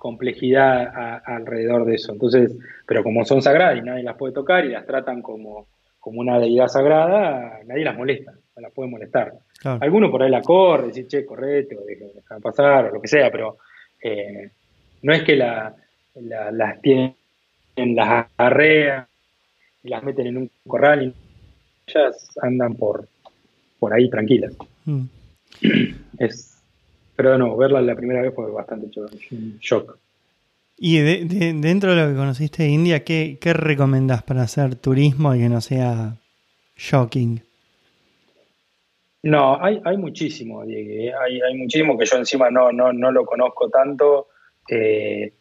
complejidad a, alrededor de eso. Entonces, pero como son sagradas y nadie las puede tocar y las tratan como, como una deidad sagrada, nadie las molesta, no las puede molestar. Claro. Alguno por ahí la corre, dice, che, correte, o deja, pasar, o lo que sea, pero eh, no es que la, la, las tienen, las arrean y las meten en un corral y ellas andan por, por ahí tranquilas. Mm. Es, pero no, verla la primera vez fue bastante shock. Y de, de, dentro de lo que conociste de India, ¿qué, ¿qué recomendás para hacer turismo y que no sea shocking? No, hay, hay muchísimo, Diego. Hay, hay muchísimo que yo encima no, no, no lo conozco tanto. Eh,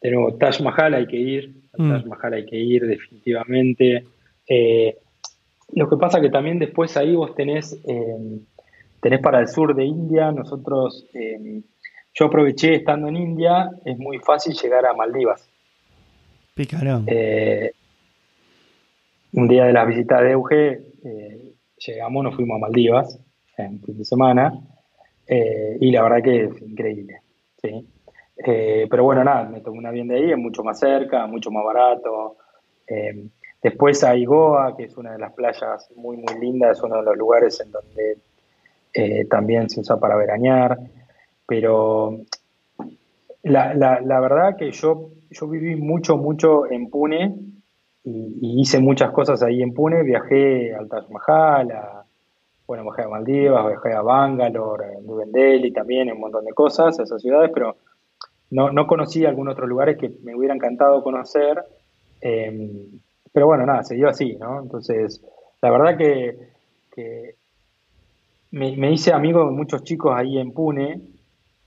de nuevo, Taj Mahal hay que ir. Mm. Taj Mahal hay que ir, definitivamente. Eh, lo que pasa que también después ahí vos tenés eh, tenés para el sur de India, nosotros, eh, yo aproveché estando en India, es muy fácil llegar a Maldivas. Picarón. Eh, un día de las visitas de Euge, eh, llegamos, nos fuimos a Maldivas en fin de semana, y la verdad que es increíble. ¿sí? Pero bueno, nada, me tomé un avión de ahí, es mucho más cerca, mucho más barato. después hay Goa, que es una de las playas muy, muy lindas, es uno de los lugares en donde eh, también se usa para veranear, pero la, la, verdad que yo, yo viví mucho, mucho en Pune y, hice muchas cosas ahí en Pune, viajé al Taj Mahal, a, bueno, viajé a Maldivas, viajé a Bangalore, a New Delhi también, un montón de cosas, a esas ciudades, pero no, no conocí algunos otros lugares que me hubiera encantado conocer, eh, pero bueno, nada, se dio así, ¿no? Entonces, la verdad que me, me, hice amigo de muchos chicos ahí en Pune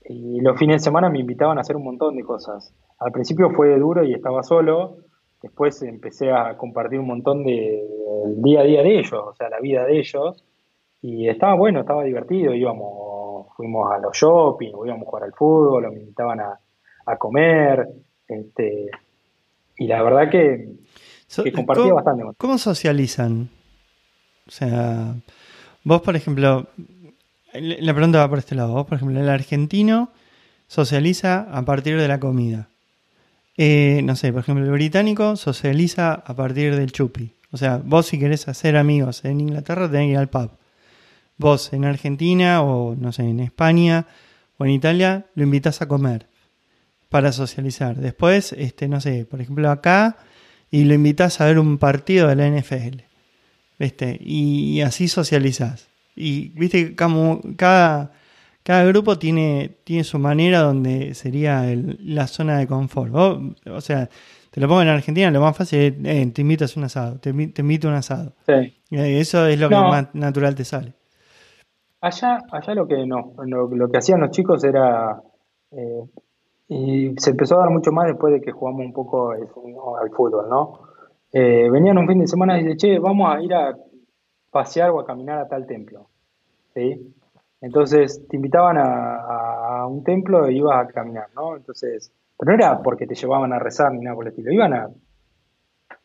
y los fines de semana me invitaban a hacer un montón de cosas. Al principio fue duro y estaba solo, después empecé a compartir un montón del de, día a día de ellos, o sea, la vida de ellos, y estaba bueno, estaba divertido, íbamos, fuimos a los shopping, íbamos a jugar al fútbol, me invitaban a, a comer, este, y la verdad que, que compartía ¿Cómo, bastante. ¿Cómo socializan? O sea, Vos, por ejemplo, la pregunta va por este lado. Vos, por ejemplo, el argentino socializa a partir de la comida. Eh, no sé, por ejemplo, el británico socializa a partir del chupi. O sea, vos si querés hacer amigos en Inglaterra tenés que ir al pub. Vos en Argentina o no sé, en España o en Italia lo invitas a comer para socializar. Después, este, no sé, por ejemplo acá y lo invitas a ver un partido de la NFL. ¿Viste? Y, así socializás. Y, viste, como cada, cada grupo tiene, tiene su manera donde sería el, la zona de confort. o sea, te lo pongo en Argentina, lo más fácil es, eh, te invito a un asado, te, te, invito a un asado. Sí. Eso es lo no. que más natural te sale. Allá, allá lo que no, lo, lo que hacían los chicos era, eh, y se empezó a dar mucho más después de que jugamos un poco al fútbol, ¿no? Eh, venían un fin de semana y dicen, che, vamos a ir a pasear o a caminar a tal templo, ¿sí? Entonces te invitaban a, un templo e ibas a caminar, ¿no? Entonces, pero no era porque te llevaban a rezar ni nada por el estilo, iban a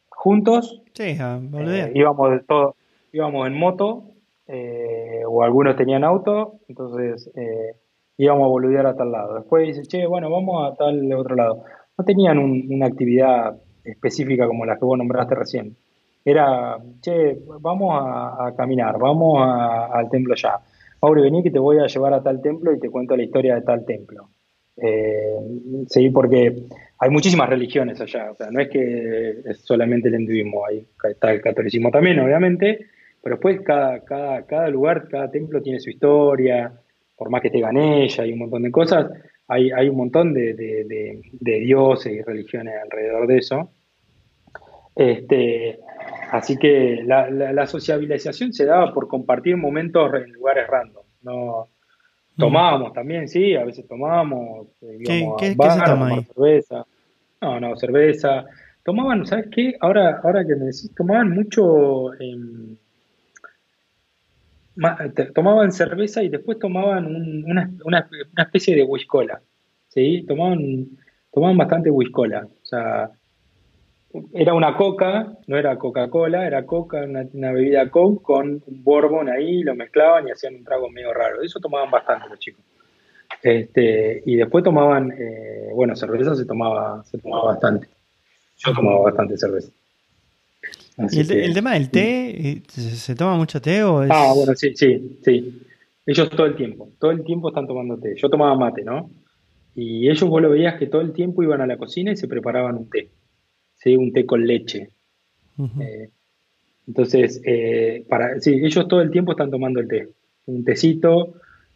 juntos, sí, eh, íbamos de todo, íbamos en moto eh, o algunos tenían auto, entonces eh, íbamos a boludear a tal lado. Después dice, che, bueno, vamos a tal otro lado. No tenían una actividad específica como la que vos nombraste recién. Era, che, vamos a, caminar, vamos al templo ya. Mauri, vení que te voy a llevar a tal templo y te cuento la historia de tal templo. Eh, sí, porque hay muchísimas religiones allá, o sea, no es que es solamente el hinduismo, hay, está el catolicismo también, obviamente, pero después cada, lugar, cada templo tiene su historia, por más que te gane ella y un montón de cosas, hay, hay un montón de, dioses y religiones alrededor de eso. Este, así que la, la, sociabilización se daba por compartir momentos en lugares random. No, mm. tomábamos también, sí, a veces tomábamos, eh, ¿Qué, se toma cerveza. No, no, cerveza. Tomaban, ¿sabes qué? Ahora, ahora que me decís, tomaban mucho tomaban cerveza y después tomaban una, una, especie de whiskola, ¿sí? Tomaban, tomaban bastante whiskola, o sea, era una coca, no era Coca-Cola, era coca, una, bebida coke con un bourbon ahí, lo mezclaban y hacían un trago medio raro. Eso tomaban bastante los chicos. Este, y después tomaban, eh, bueno, cerveza se tomaba, se tomaba bastante. Yo tomaba bastante cerveza. ¿Y el, tema del té? Eh, ¿Se, toma mucho té o es... Ah, bueno, sí, sí, sí. Ellos todo el tiempo, todo el tiempo están tomando té. Yo tomaba mate, ¿no? Y ellos vos lo veías que todo el tiempo iban a la cocina y se preparaban un té. ¿Sí? Un té con leche. Eh, entonces, eh, para, sí, ellos todo el tiempo están tomando el té. Un tecito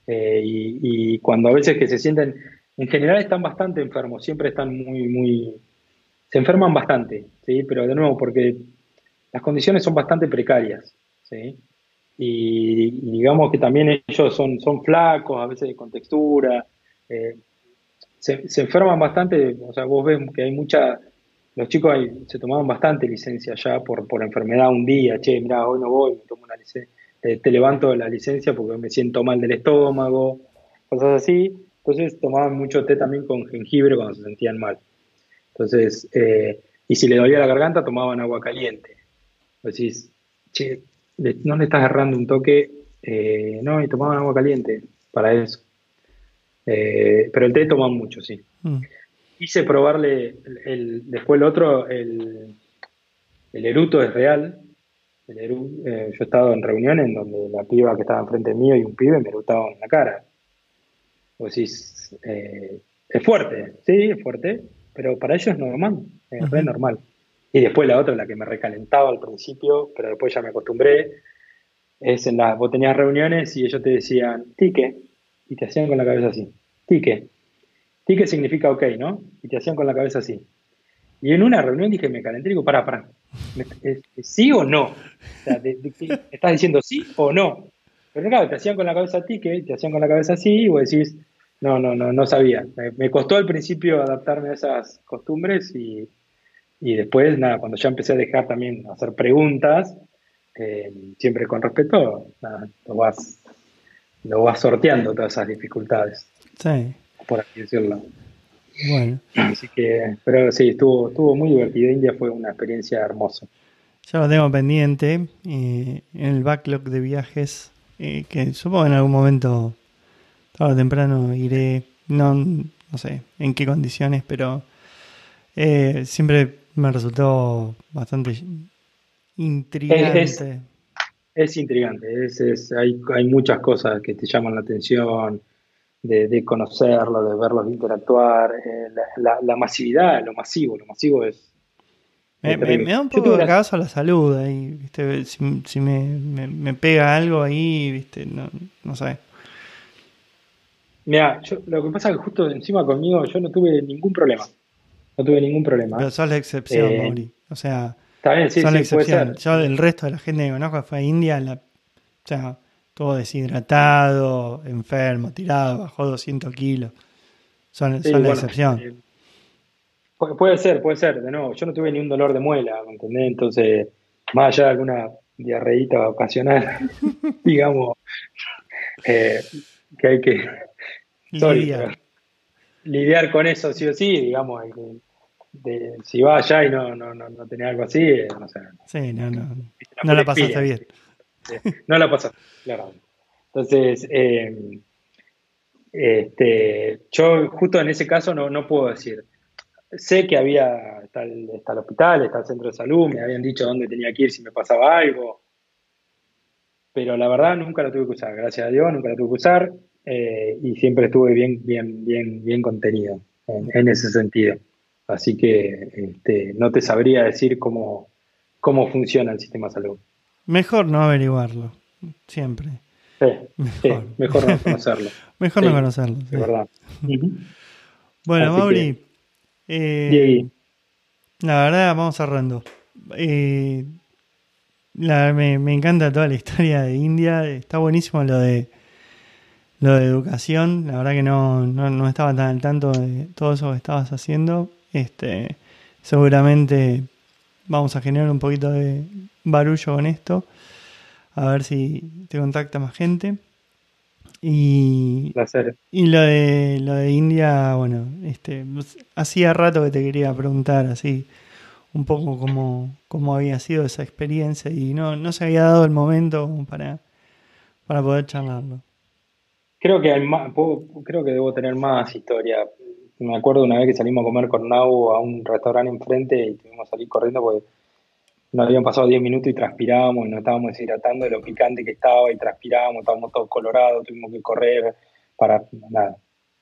y, y cuando a veces que se sienten, en general están bastante enfermos, siempre están muy, muy, se enferman bastante, ¿sí? Pero de nuevo, porque las condiciones son bastante precarias, ¿sí? Y, digamos que también ellos son, son flacos, a veces con textura, eh, se, enferman bastante, o sea, vos ves que hay mucha, los chicos se tomaban bastante licencia ya por, por enfermedad un día, che, mira, hoy no voy, me tomo una licencia, te, levanto la licencia porque me siento mal del estómago, cosas así, entonces tomaban mucho té también con jengibre cuando se sentían mal. Entonces, eh, y si le dolía la garganta, tomaban agua caliente decís, che, no le estás agarrando un toque, eh, no, y tomaban agua caliente para eso. Eh, pero el té toman mucho, sí. Mm. Quise probarle, el, después el otro, el, el eruto es real. El eh, yo he estado en reuniones en donde la piba que estaba enfrente mío y un pibe me erutaban en la cara. O decís, es fuerte, sí, es fuerte, pero para ellos es normal, es re normal. Y después la otra, la que me recalentaba al principio, pero después ya me acostumbré, es en las, vos tenías reuniones y ellos te decían, tique, y te hacían con la cabeza así, tique. Tique significa ok, ¿no? Y te hacían con la cabeza así. Y en una reunión dije, me calenté y digo, para, para, ¿sí o no? O sea, ¿estás diciendo sí o no? Pero claro, te hacían con la cabeza tique, te hacían con la cabeza así, y vos decís, no, no, no, no sabía. me costó al principio adaptarme a esas costumbres y, y después, nada, cuando ya empecé a dejar también hacer preguntas, eh, siempre con respeto, nada, lo vas, lo vas sorteando todas esas dificultades. Sí. Por así decirlo. Bueno. Así que, pero sí, estuvo, estuvo muy divertido. India fue una experiencia hermosa. Ya lo tengo pendiente eh, en el backlog de viajes, eh, que supongo en algún momento, tarde o temprano, iré, no, no sé en qué condiciones, pero siempre me resultó bastante intrigante. Es, intrigante, es, hay, hay, muchas cosas que te llaman la atención, de, de conocerlo, de verlos interactuar, eh, la, masividad, lo masivo, lo masivo es... Me, da un poco de cagazo a la salud ahí, ¿viste? Si, me, me, pega algo ahí, ¿viste? No, no sé. Mira, lo que pasa es que justo encima conmigo yo no tuve ningún problema no tuve ningún problema. Pero sos la excepción, eh, Mauri. O sea, está bien, sí, la excepción. Yo, el resto de la gente que conozco fue a India, la, o sea, todo deshidratado, enfermo, tirado, bajó 200 kilos. son, la excepción. Eh, puede ser, puede ser. De nuevo, yo no tuve ni un dolor de muela, ¿me entendés? Entonces, más allá de alguna diarreíta ocasional, digamos, eh, que hay que lidiar. con eso sí o sí, digamos, de, si va allá y no, no, no, no tenés algo así, eh, no sé. Sí, no, no. No la pasaste bien. No la pasaste, claro. Entonces, eh, este, yo justo en ese caso no, no puedo decir. Sé que había, está el, está el, hospital, está el centro de salud, me habían dicho dónde tenía que ir si me pasaba algo, pero la verdad nunca lo tuve que usar, gracias a Dios, nunca lo tuve que usar eh, y siempre estuve bien, bien, bien, bien contenido en, ese sentido. Así que este, no te sabría decir cómo, cómo funciona el sistema de salud. Mejor no averiguarlo, siempre. Sí, mejor. no conocerlo. mejor no conocerlo. De verdad. Bueno, Mauri, eh, la verdad, vamos cerrando. Eh, me, me, encanta toda la historia de India. Está buenísimo lo de lo de educación. La verdad que no, no, no estaba tan al tanto de todo eso que estabas haciendo. Este, seguramente vamos a generar un poquito de barullo con esto. A ver si te contacta más gente. Y, y lo de lo de India, bueno, este hacía rato que te quería preguntar así un poco cómo, cómo había sido esa experiencia y no, no se había dado el momento para, para poder charlarlo. Creo que hay más, creo que debo tener más historia. Me acuerdo una vez que salimos a comer con Nau a un restaurante enfrente y tuvimos que salir corriendo porque nos habían pasado 10 minutos y transpirábamos y nos estábamos deshidratando de lo picante que estaba y transpirábamos, estábamos todos colorados, tuvimos que correr para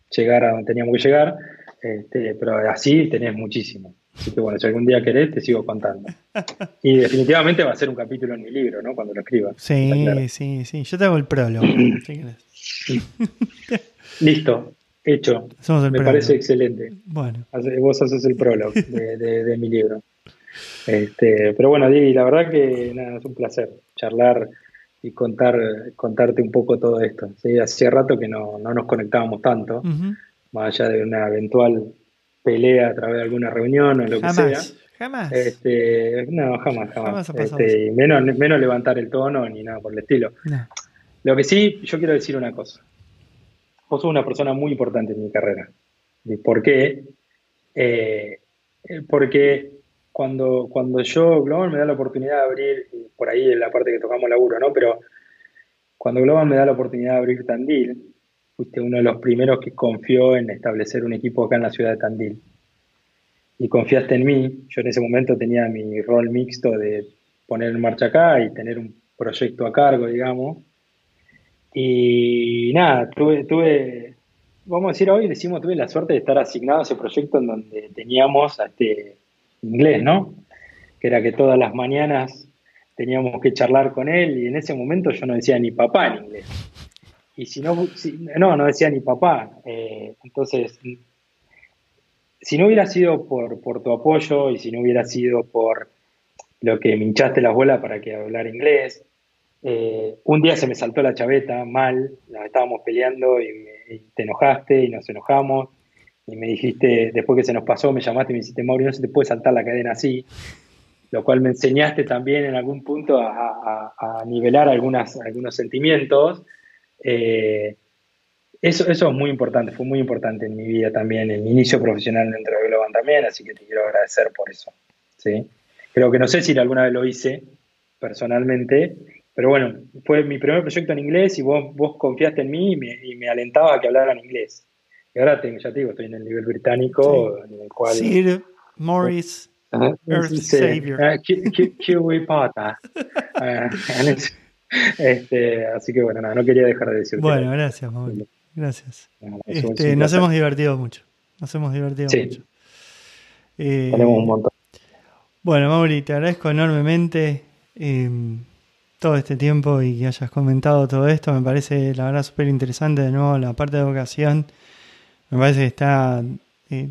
llegar a donde teníamos que llegar, este, pero así tenés muchísimo. Así que bueno, si algún día querés, te sigo contando. Y definitivamente va a ser un capítulo en mi libro, ¿no? Cuando lo escriba. Sí, sí, sí. Yo te hago el prólogo. Listo, hecho. Me parece excelente. Bueno. Vos haces el prólogo de mi libro. Este, pero bueno, Di, la verdad que nada, es un placer charlar y contar, contarte un poco todo esto. ¿sí? Hacía rato que no, nos conectábamos tanto, más allá de una eventual pelea a través de alguna reunión o lo que sea. Jamás. Este, no, jamás, jamás. Este, menos, menos levantar el tono ni nada por el estilo. Lo que sí, yo quiero decir una cosa. Vos sos una persona muy importante en mi carrera. ¿Por qué? Eh, porque cuando, cuando yo, Global me da la oportunidad de abrir, por ahí en la parte que tocamos laburo, ¿no? Pero cuando Global me da la oportunidad de abrir Tandil, fuiste uno de los primeros que confió en establecer un equipo acá en la ciudad de Tandil. Y confiaste en mí. Yo en ese momento tenía mi rol mixto de poner en marcha acá y tener un proyecto a cargo, digamos. Y nada, tuve, tuve vamos a decir hoy, decimos, tuve la suerte de estar asignado a ese proyecto en donde teníamos a este inglés, ¿no? Que era que todas las mañanas teníamos que charlar con él y en ese momento yo no decía ni papá en inglés. Y si no, no, no decía ni papá. Eh, entonces, si no hubiera sido por, tu apoyo y si no hubiera sido por lo que me hinchaste las bolas para que hablar inglés, eh, un día se me saltó la chaveta mal, nos estábamos peleando y, te enojaste y nos enojamos y me dijiste, después que se nos pasó, me llamaste y me dijiste, Mauri, no se te puede saltar la cadena así, lo cual me enseñaste también en algún punto a, nivelar algunas, algunos sentimientos. Eh, eso, eso es muy importante, fue muy importante en mi vida también, en mi inicio profesional dentro de Globan también, así que te quiero agradecer por eso. ¿sí? Creo que no sé si alguna vez lo hice personalmente, pero bueno, fue mi primer proyecto en inglés y vos, vos confiaste en mí y me, y me alentabas a que hablara en inglés. Y ahora tengo, ya te digo, estoy en el nivel británico, en el cual... Sir Morris Earth Savior. Ah, Kiwi Pata. Ah, este, así que bueno, nada, no quería dejar de decir. Bueno, gracias, Mauri. Gracias. Este, nos hemos divertido mucho. Nos hemos divertido mucho. Eh, Tenemos un montón. Bueno, Mauri, te agradezco enormemente eh, todo este tiempo y que hayas comentado todo esto. Me parece, la verdad, súper interesante de nuevo la parte de vocación me parece que está eh,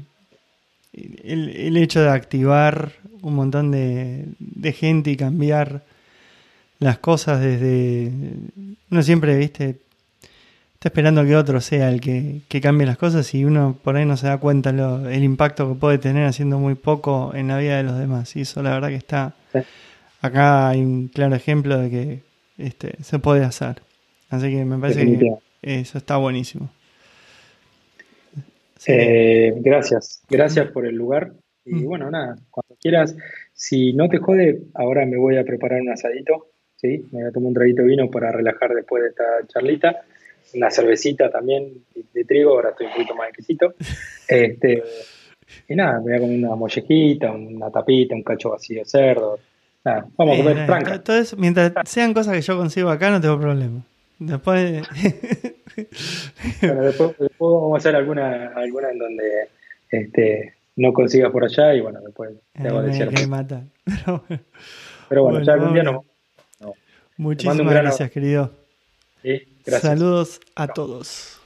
el, hecho de activar un montón de, gente y cambiar las cosas desde... Uno siempre, viste, está esperando que otro sea el que, cambie las cosas y uno por ahí no se da cuenta lo, el impacto que puede tener haciendo muy poco en la vida de los demás. Y eso la verdad que está... Acá hay un claro ejemplo de que este, se puede hacer. Así que me parece que eso está buenísimo. Eh, gracias, gracias por el lugar. Y mm. bueno, nada, cuando quieras, si no te jode, ahora me voy a preparar un asadito, ¿sí? Me voy a tomar un traguito de vino para relajar después de esta charlita. Una cervecita también de, trigo, ahora estoy un poquito más exquisito. Este, y nada, me voy a comer una mollejita, una tapita, un cacho vacío de cerdo. Nada, vamos a comer franca. Entonces, mientras sean cosas que yo consigo acá, no tengo problema. Después. bueno, después, vamos a hacer alguna, alguna en donde este, no consigas por allá y bueno, después te hago decir. Mata. Pero, bueno, ya algún día no. Muchísimas gracias, querido. Saludos a todos.